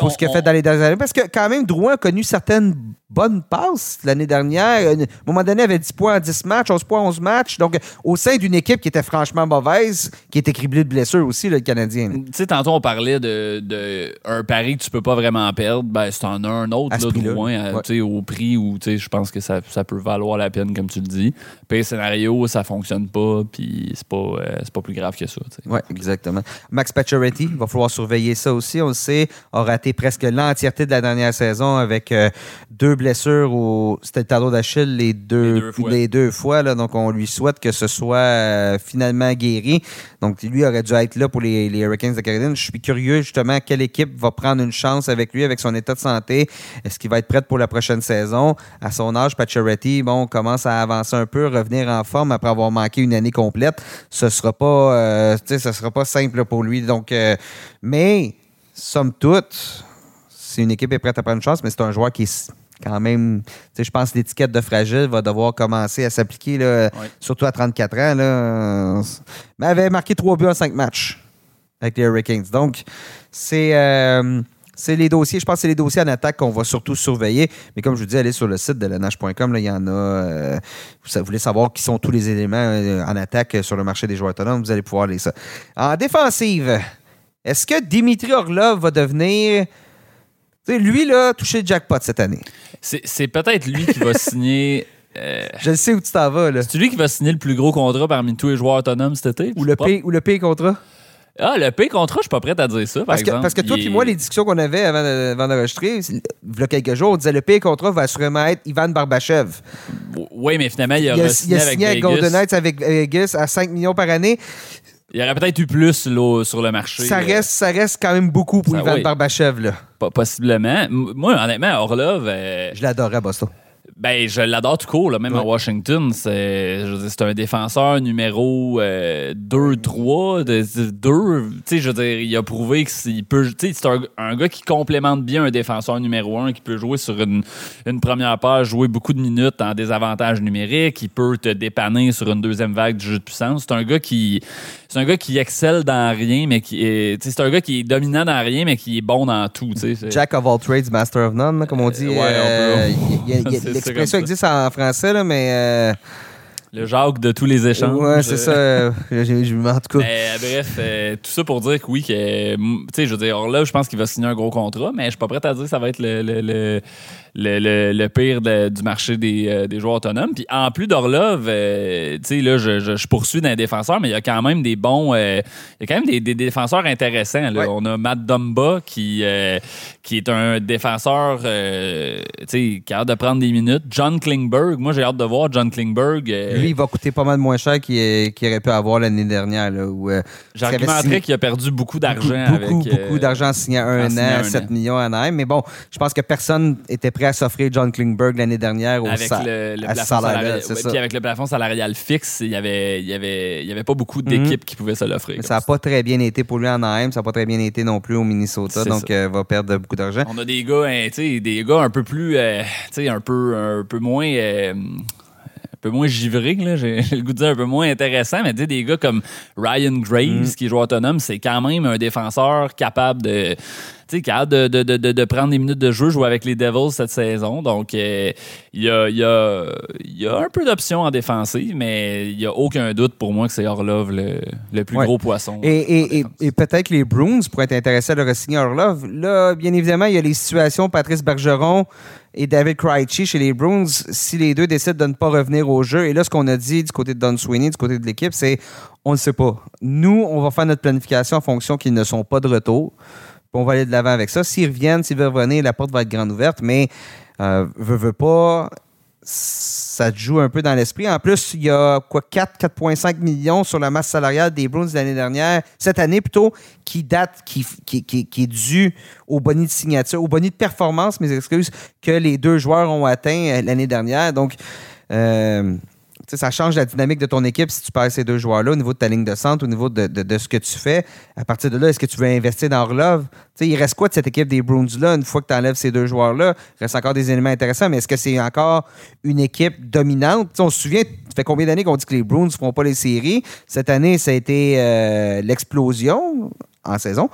pour ce qu'il a fait dans les dernières années. Parce que quand même, Drouin a connu certaines bonne passe l'année dernière. À un moment donné, il avait 10 points en 10 matchs, 11 points en 11 matchs. Donc, au sein d'une équipe qui était franchement mauvaise, qui était criblée de blessures aussi, le Canadien. Tu sais, tantôt, on parlait de, de, un pari que tu peux pas vraiment perdre. Ben, c'est en un autre, là, de au prix où je pense que ça, ça, peut valoir la peine, comme tu le dis. Puis, scénario, ça fonctionne pas, puis c'est pas, euh, pas plus grave que ça. Oui, exactement. Max Pacioretty, il va falloir surveiller ça aussi. On le sait, a raté presque l'entièreté de la dernière saison avec euh, deux blessure ou c'était le d'Achille les deux, les deux fois. là, donc, on lui souhaite que ce soit euh, finalement guéri. Donc, lui aurait dû être là pour les, les Hurricanes de Caroline. Je suis curieux, justement, quelle équipe va prendre une chance avec lui, avec son état de santé. Est-ce qu'il va être prêt pour la prochaine saison? À son âge, Pacioretty, bon, commence à avancer un peu, revenir en forme après avoir manqué une année complète. Ce sera pas, euh, ce sera pas simple pour lui. Donc, euh, mais, somme toute, si une équipe est prête à prendre une chance, mais c'est un joueur qui est quand même, je pense que l'étiquette de fragile va devoir commencer à s'appliquer, surtout à 34 ans. Là. Mais elle avait marqué 3 buts en 5 matchs avec les Hurricanes. Donc, c'est. Euh, c'est les dossiers, je pense que c'est les dossiers en attaque qu'on va surtout surveiller. Mais comme je vous dis, allez sur le site de lenage.com, il y en a. Euh, vous voulez savoir qui sont tous les éléments euh, en attaque sur le marché des joueurs autonomes, vous allez pouvoir lire ça. En défensive, est-ce que Dimitri Orlov va devenir lui, là, a touché le jackpot cette année. C'est peut-être lui qui va (laughs) signer. Euh, je sais où tu t'en vas. là. C'est lui qui va signer le plus gros contrat parmi tous les joueurs autonomes cet été? Ou le, pay, ou le pay contrat? Ah, le pay contrat, je suis pas prêt à dire ça, par parce exemple. Que, parce que toi et moi, les discussions qu'on avait avant, d'enregistrer, il y a quelques jours, on disait le pay contrat va assurément être Ivan Barbachev. Oui, mais finalement, il a, il a, signé, avec, avec Golden Knights avec Vegas à 5 millions par année. Il y aurait peut-être eu plus sur le marché. Ça reste, ça reste quand même beaucoup pour Ivan Barbachev. Là. Possiblement. Moi, honnêtement, Orlov. Euh, je l'adorais à Boston. Ben, je l'adore tout court, là, même à Washington. C'est un défenseur numéro 2-3. Euh, je veux dire, il a prouvé qu'il peut. C'est un, un, gars qui complémente bien un défenseur numéro 1, qui peut jouer sur une, une, première page, jouer beaucoup de minutes en désavantage numérique, il peut te dépanner sur une deuxième vague du jeu de puissance. C'est un gars qui. C'est un gars qui excelle dans rien, mais qui est. C'est un gars qui est dominant dans rien, mais qui est bon dans tout. Jack of all trades, master of none, comme on dit. Euh, il, l'expression existe en français, là, mais. Euh, le Jacques de tous les échanges. Ouais, c'est ça. (laughs) Euh, je, en tout cas. bref, euh, tout ça pour dire que oui, que, tu sais, je veux dire, là, je pense qu'il va signer un gros contrat, mais je suis pas prêt à dire que ça va être le, le, le, le pire du marché des, euh, des, joueurs autonomes. Puis en plus d'Orlov, tu sais, là, je, je, poursuis d'un défenseur, mais il y a quand même des bons. il y a quand même des, des défenseurs intéressants. Là. On a Matt Dumba qui, qui est un défenseur, tu sais, qui a hâte de prendre des minutes. John Klingberg, moi, j'ai hâte de voir John Klingberg lui, il va coûter pas mal moins cher qu'il aurait pu avoir l'année dernière. Là, euh, J'argumenterais qu'il a perdu beaucoup d'argent. Beaucoup, beaucoup, beaucoup euh, d'argent en signant un an, 7 millions à Anaheim. Mais bon, je pense que personne était prêt à s'offrir John Klingberg l'année dernière au avec le, le plafond salarial. Puis avec le plafond salarial fixe, il n'y avait, il y avait, il y avait pas beaucoup d'équipes mhm. qui pouvaient se l'offrir. Ça n'a pas très bien été pour lui en Anaheim. Ça n'a pas très bien été non plus au Minnesota. Donc, il euh, va perdre beaucoup d'argent. On a des gars, hein, des gars un peu plus, un peu, un peu moins un peu moins givré, là, (laughs) j'ai le goût de dire un peu moins intéressant, mais des gars comme Ryan Graves, mm. qui joue autonome, c'est quand même un défenseur capable de capable de, de, de, de, prendre des minutes de jeu, jouer avec les Devils cette saison. Donc, euh, il y, a, y, a, y, a, un peu d'options en défensive, mais il n'y a aucun doute pour moi que c'est Orlov le, le plus gros poisson. Et, et, et, peut-être les Bruins pourraient être intéressés à le re-signer Orlov. Là, bien évidemment, il y a les situations Patrice Bergeron et David Krejci chez les Bruins, si les deux décident de ne pas revenir au jeu, et là, ce qu'on a dit du côté de Don Sweeney, du côté de l'équipe, c'est on ne sait pas. Nous, on va faire notre planification en fonction qu'ils ne sont pas de retour. On va aller de l'avant avec ça. S'ils reviennent, s'ils veulent revenir, la porte va être grande ouverte, mais euh, veut, veut pas ça te joue un peu dans l'esprit. En plus, il y a quoi 4, 4,5 millions sur la masse salariale des Bruins l'année dernière, cette année plutôt, qui date, qui, est dû au boni de signature, au boni de performance, mes excuses, que les deux joueurs ont atteint euh, l'année dernière. Donc, euh, ça change la dynamique de ton équipe si tu perds ces deux joueurs-là au niveau de ta ligne de centre, au niveau de, ce que tu fais. À partir de là, est-ce que tu veux investir dans Orlov? il reste quoi de cette équipe des Bruins-là une fois que tu enlèves ces deux joueurs-là? Il reste encore des éléments intéressants, mais est-ce que c'est encore une équipe dominante? on se souvient, ça fait combien d'années qu'on dit que les Bruins ne feront pas les séries? Cette année, ça a été euh, l'explosion en saison.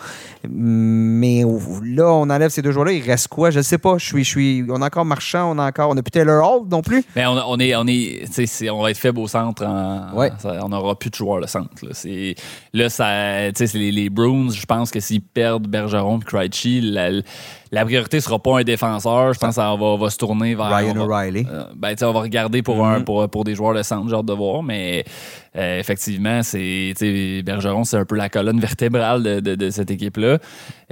Mais là, on enlève ces deux joueurs-là. Il reste quoi? Je ne sais pas. Je suis, je suis, on a encore Marchand, on a encore. On a plus Taylor Hall non plus. Mais on, on est. On, est, on va être faible au centre. on n'aura plus de joueurs le centre. Là, là ça, les, les Bruins, je pense que s'ils perdent Bergeron et Krejci, la, priorité sera pas un défenseur. Je pense que ça va, va se tourner vers. Ryan O'Reilly. Euh, ben, on va regarder pour, un, mm-hmm. pour, pour, des joueurs de centre, genre de voir. Mais euh, effectivement, c'est Bergeron, c'est un peu la colonne vertébrale de, de, cette équipe-là.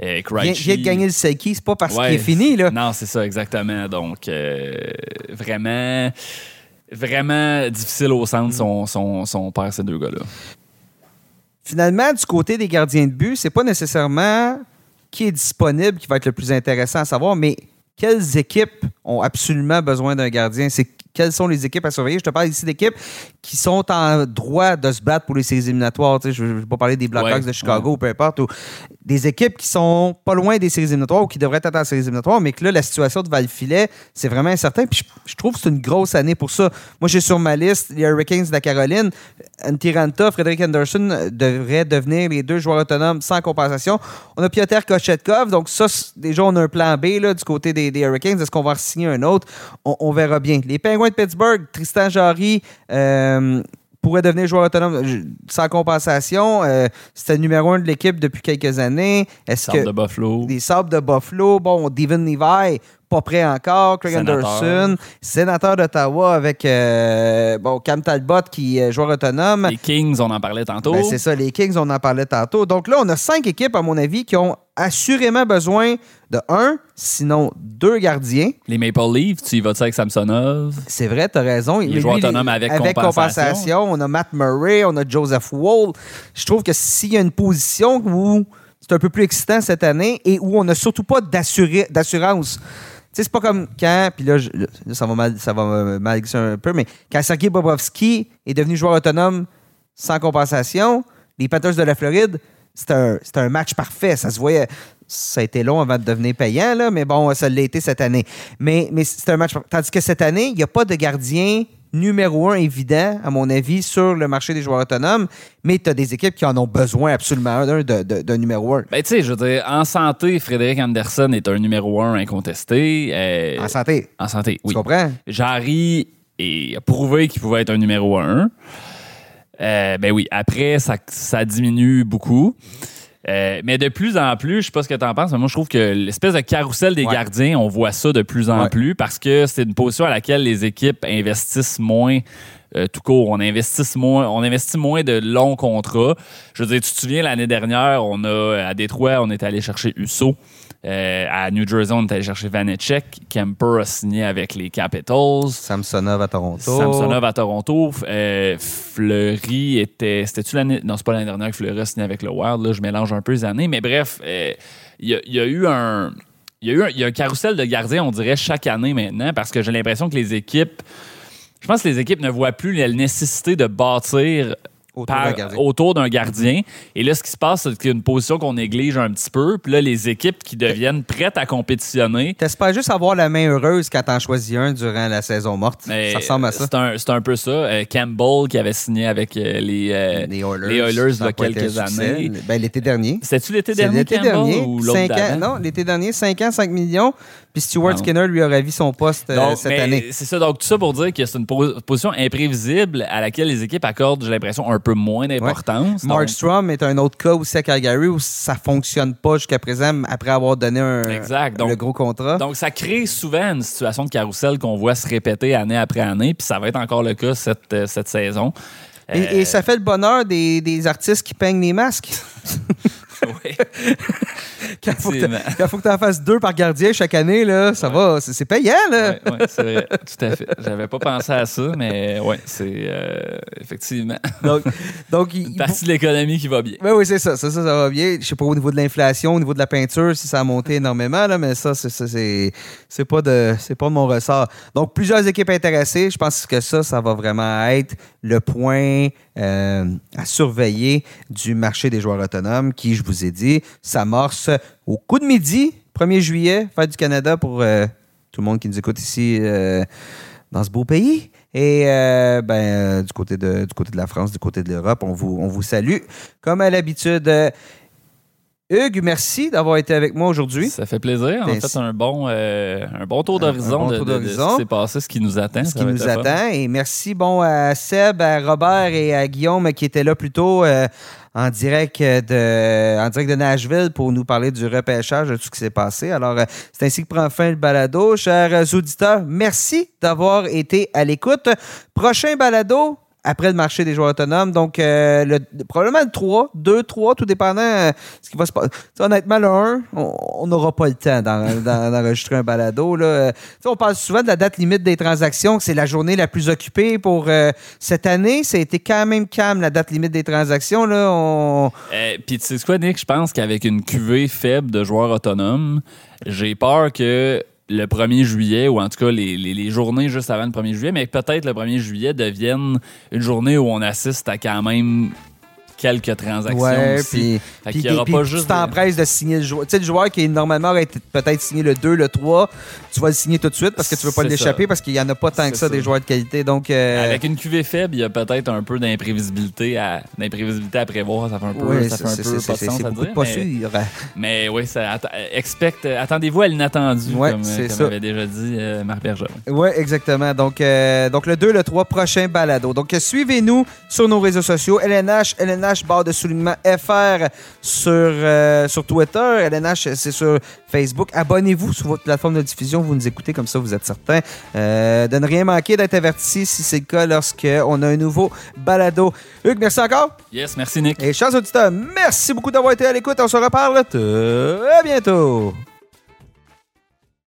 Euh, de gagner le Seiki, c'est pas parce qu'il est fini. Là. Non, c'est ça, exactement. Donc, euh, vraiment, vraiment difficile au centre son, son, son père, ces deux gars-là. Finalement, du côté des gardiens de but, c'est pas nécessairement qui est disponible qui va être le plus intéressant à savoir, mais quelles équipes ont absolument besoin d'un gardien? C'est quelles sont les équipes à surveiller? Je te parle ici d'équipes qui sont en droit de se battre pour les séries éliminatoires. je ne vais pas parler des Blackhawks de Chicago ou peu importe. Ou des équipes qui sont pas loin des séries éliminatoires ou qui devraient être en séries éliminatoires, mais que là, la situation de Val-Filet, c'est vraiment incertain. Puis je, trouve que c'est une grosse année pour ça. Moi, j'ai sur ma liste les Hurricanes de la Caroline. Antiranta, Frédéric Anderson devraient devenir les deux joueurs autonomes sans compensation. On a Piotr Kochetkov. Donc, ça, déjà, on a un plan B là, du côté des, Hurricanes. Est-ce qu'on va signer un autre? On, verra bien. Les Penguins de Pittsburgh, Tristan Jarry, euh, pourrait devenir joueur autonome sans compensation. Euh, c'était le numéro un de l'équipe depuis quelques années. Est-ce que de Buffalo. Des Sabres de Buffalo. Bon, Devin Levi, pas prêt encore. Craig Anderson, sénateur d'Ottawa avec euh, bon, Cam Talbot qui est joueur autonome. Les Kings, on en parlait tantôt. Ben, c'est ça, les Kings, on en parlait tantôt. Donc là, on a cinq équipes, à mon avis, qui ont assurément besoin de un, sinon deux gardiens. Les Maple Leafs, tu y vas avec Samsonov? C'est vrai, tu as raison. Il est autonome avec, avec compensation. On a Matt Murray, on a Joseph Wall. Je trouve que s'il y a une position où c'est un peu plus excitant cette année et où on n'a surtout pas d'assurance c'est pas comme quand, puis là, ça va mal, ça va mal un peu, mais quand Sergei Bobrovski est devenu joueur autonome sans compensation, les Panthers de la Floride, c'était un, match parfait. Ça se voyait. Ça a été long avant de devenir payant, mais bon, ça l'a été cette année. Mais, mais c'est un match. Tandis que cette année, il n'y a pas de gardien numéro un évident, à mon avis, sur le marché des joueurs autonomes, mais tu as des équipes qui en ont besoin absolument d'un de, numéro un. Ben, tu sais, je veux dire, en santé, Frédéric Anderson est un numéro un incontesté. Euh, en santé. En santé, oui. Tu comprends? Jarry a prouvé qu'il pouvait être un numéro un. Euh, ben oui, après, ça, ça diminue beaucoup. Euh, mais de plus en plus, je sais pas ce que tu en penses, mais moi je trouve que l'espèce de carrousel des gardiens, on voit ça de plus en plus parce que c'est une position à laquelle les équipes investissent moins. Euh, tout court, on investit moins, on investit moins de longs contrats. Je veux dire, tu te souviens l'année dernière, on a à Détroit, on est allé chercher Uso. Euh, à New Jersey, on est allé chercher Vanecek. Kemper a signé avec les Capitals. Samsonov à Toronto. Samsonov à Toronto. Euh, Fleury était. C'était-tu l'année. Non, c'est pas l'année dernière que Fleury a signé avec le Wild. Là, je mélange un peu les années. Mais bref, euh, il y, a eu un. Il y, a eu un, y a un carrousel de gardiens, on dirait, chaque année maintenant, parce que j'ai l'impression que les équipes. Je pense que les équipes ne voient plus la nécessité de bâtir autour d'un gardien. Et là, ce qui se passe, c'est qu'il y a une position qu'on néglige un petit peu. Puis là, les équipes qui deviennent prêtes à compétitionner. T'espères juste avoir la main heureuse quand t'en choisis un durant la saison morte. ça ressemble à ça. C'est un, peu ça. Euh, Campbell qui avait signé avec euh, les, euh, les, Oilers, il y a quelques années. Ben, l'été dernier. C'était-tu l'été dernier, l'été dernier, ou l'autre Non, l'été dernier, 5 ans, 5 millions. Puis Stuart Skinner lui aurait vu son poste cette année. C'est ça. Donc, tout ça pour dire que c'est une position imprévisible à laquelle les équipes accordent, j'ai l'impression, un peu moins d'importance. Mark Strom est un autre cas aussi à Calgary où ça fonctionne pas jusqu'à présent après avoir donné un, le gros contrat. Donc, ça crée souvent une situation de carrousel qu'on voit se répéter année après année, puis ça va être encore le cas cette, euh, cette saison. Et, et, ça fait le bonheur des, des artistes qui peignent les masques. (laughs) oui. (laughs) quand il faut que tu en fasses deux par gardien chaque année, là, ça va, c'est payant. Là. Oui, ouais, c'est vrai, tout à fait. J'avais pas pensé à ça, mais oui, c'est euh, effectivement. Donc, donc Une partie de l'économie qui va bien. Oui, oui, c'est ça, ça, ça, va bien. Je sais pas au niveau de l'inflation, au niveau de la peinture, si ça a monté (laughs) énormément, là, mais ça, c'est pas, de, pas de mon ressort. Donc, plusieurs équipes intéressées. Je pense que ça, ça va vraiment être le point euh, à surveiller du marché des joueurs autonomes qui, je vous ai dit, s'amorce au coup de midi, 1er juillet, fête du Canada pour euh, tout le monde qui nous écoute ici euh, dans ce beau pays. Et ben, du, côté de, du côté de la France, du côté de l'Europe, on vous, on vous salue. Comme à l'habitude, Hugues, merci d'avoir été avec moi aujourd'hui. Ça fait plaisir. On a fait un bon, euh, un bon tour d'horizon de, de, ce qui s'est passé, ce qui nous attend. Ce qui nous attend. Et merci bon à Seb, à Robert et à Guillaume qui étaient là plus tôt. Euh, en direct de en direct de Nashville pour nous parler du repêchage de tout ce qui s'est passé. Alors, euh, c'est ainsi que prend fin le balado. Chers auditeurs, merci d'avoir été à l'écoute. Prochain balado, après le marché des joueurs autonomes. Donc, euh, le, probablement le 3, 2, 3, tout dépendant euh, ce qui va se passer. Honnêtement, le 1, on n'aura pas le temps d'enregistrer un balado. Là. Euh, on parle souvent de la date limite des transactions, que c'est la journée la plus occupée pour cette année. Ça a été quand même calme, la date limite des transactions. Là. Puis, tu sais quoi, Nick? Je pense qu'avec une cuvée faible de joueurs autonomes, j'ai peur que le 1er juillet, ou en tout cas les, les, journées juste avant le 1er juillet, mais peut-être le 1er juillet devienne une journée où on assiste à quand même quelques transactions ouais, Puis, puis, y aura pas juste tu t'empresses de signer le joueur. Tu sais, le joueur qui normalement aurait peut-être signé le 2, le 3, tu vas le signer tout de suite parce que tu veux pas l'échapper parce qu'il y en a pas tant que ça, des joueurs de qualité. Donc, euh, Avec une QV faible, il y a peut-être un peu d'imprévisibilité à, d'imprévisibilité à prévoir. Ça fait un peu, ça fait un peu pas de sens à dire. Pas mais, (laughs) mais oui, ça, expect, attendez-vous à l'inattendu, ouais, comme, comme avait déjà dit euh, Marc Berger. Oui, exactement. Donc, euh, donc, le 2, le 3, prochain balado. Donc, suivez-nous sur nos réseaux sociaux. LNH, LNH barre de soulignement FR sur, euh, sur Twitter. LNH, c'est sur Facebook. Abonnez-vous sur votre plateforme de diffusion. Vous nous écoutez comme ça, vous êtes certain euh, de ne rien manquer, d'être averti si c'est le cas lorsqu'on a un nouveau balado. Hugues, merci encore. Yes, merci Nick. Et chers auditeurs, merci beaucoup d'avoir été à l'écoute. On se reparle très bientôt.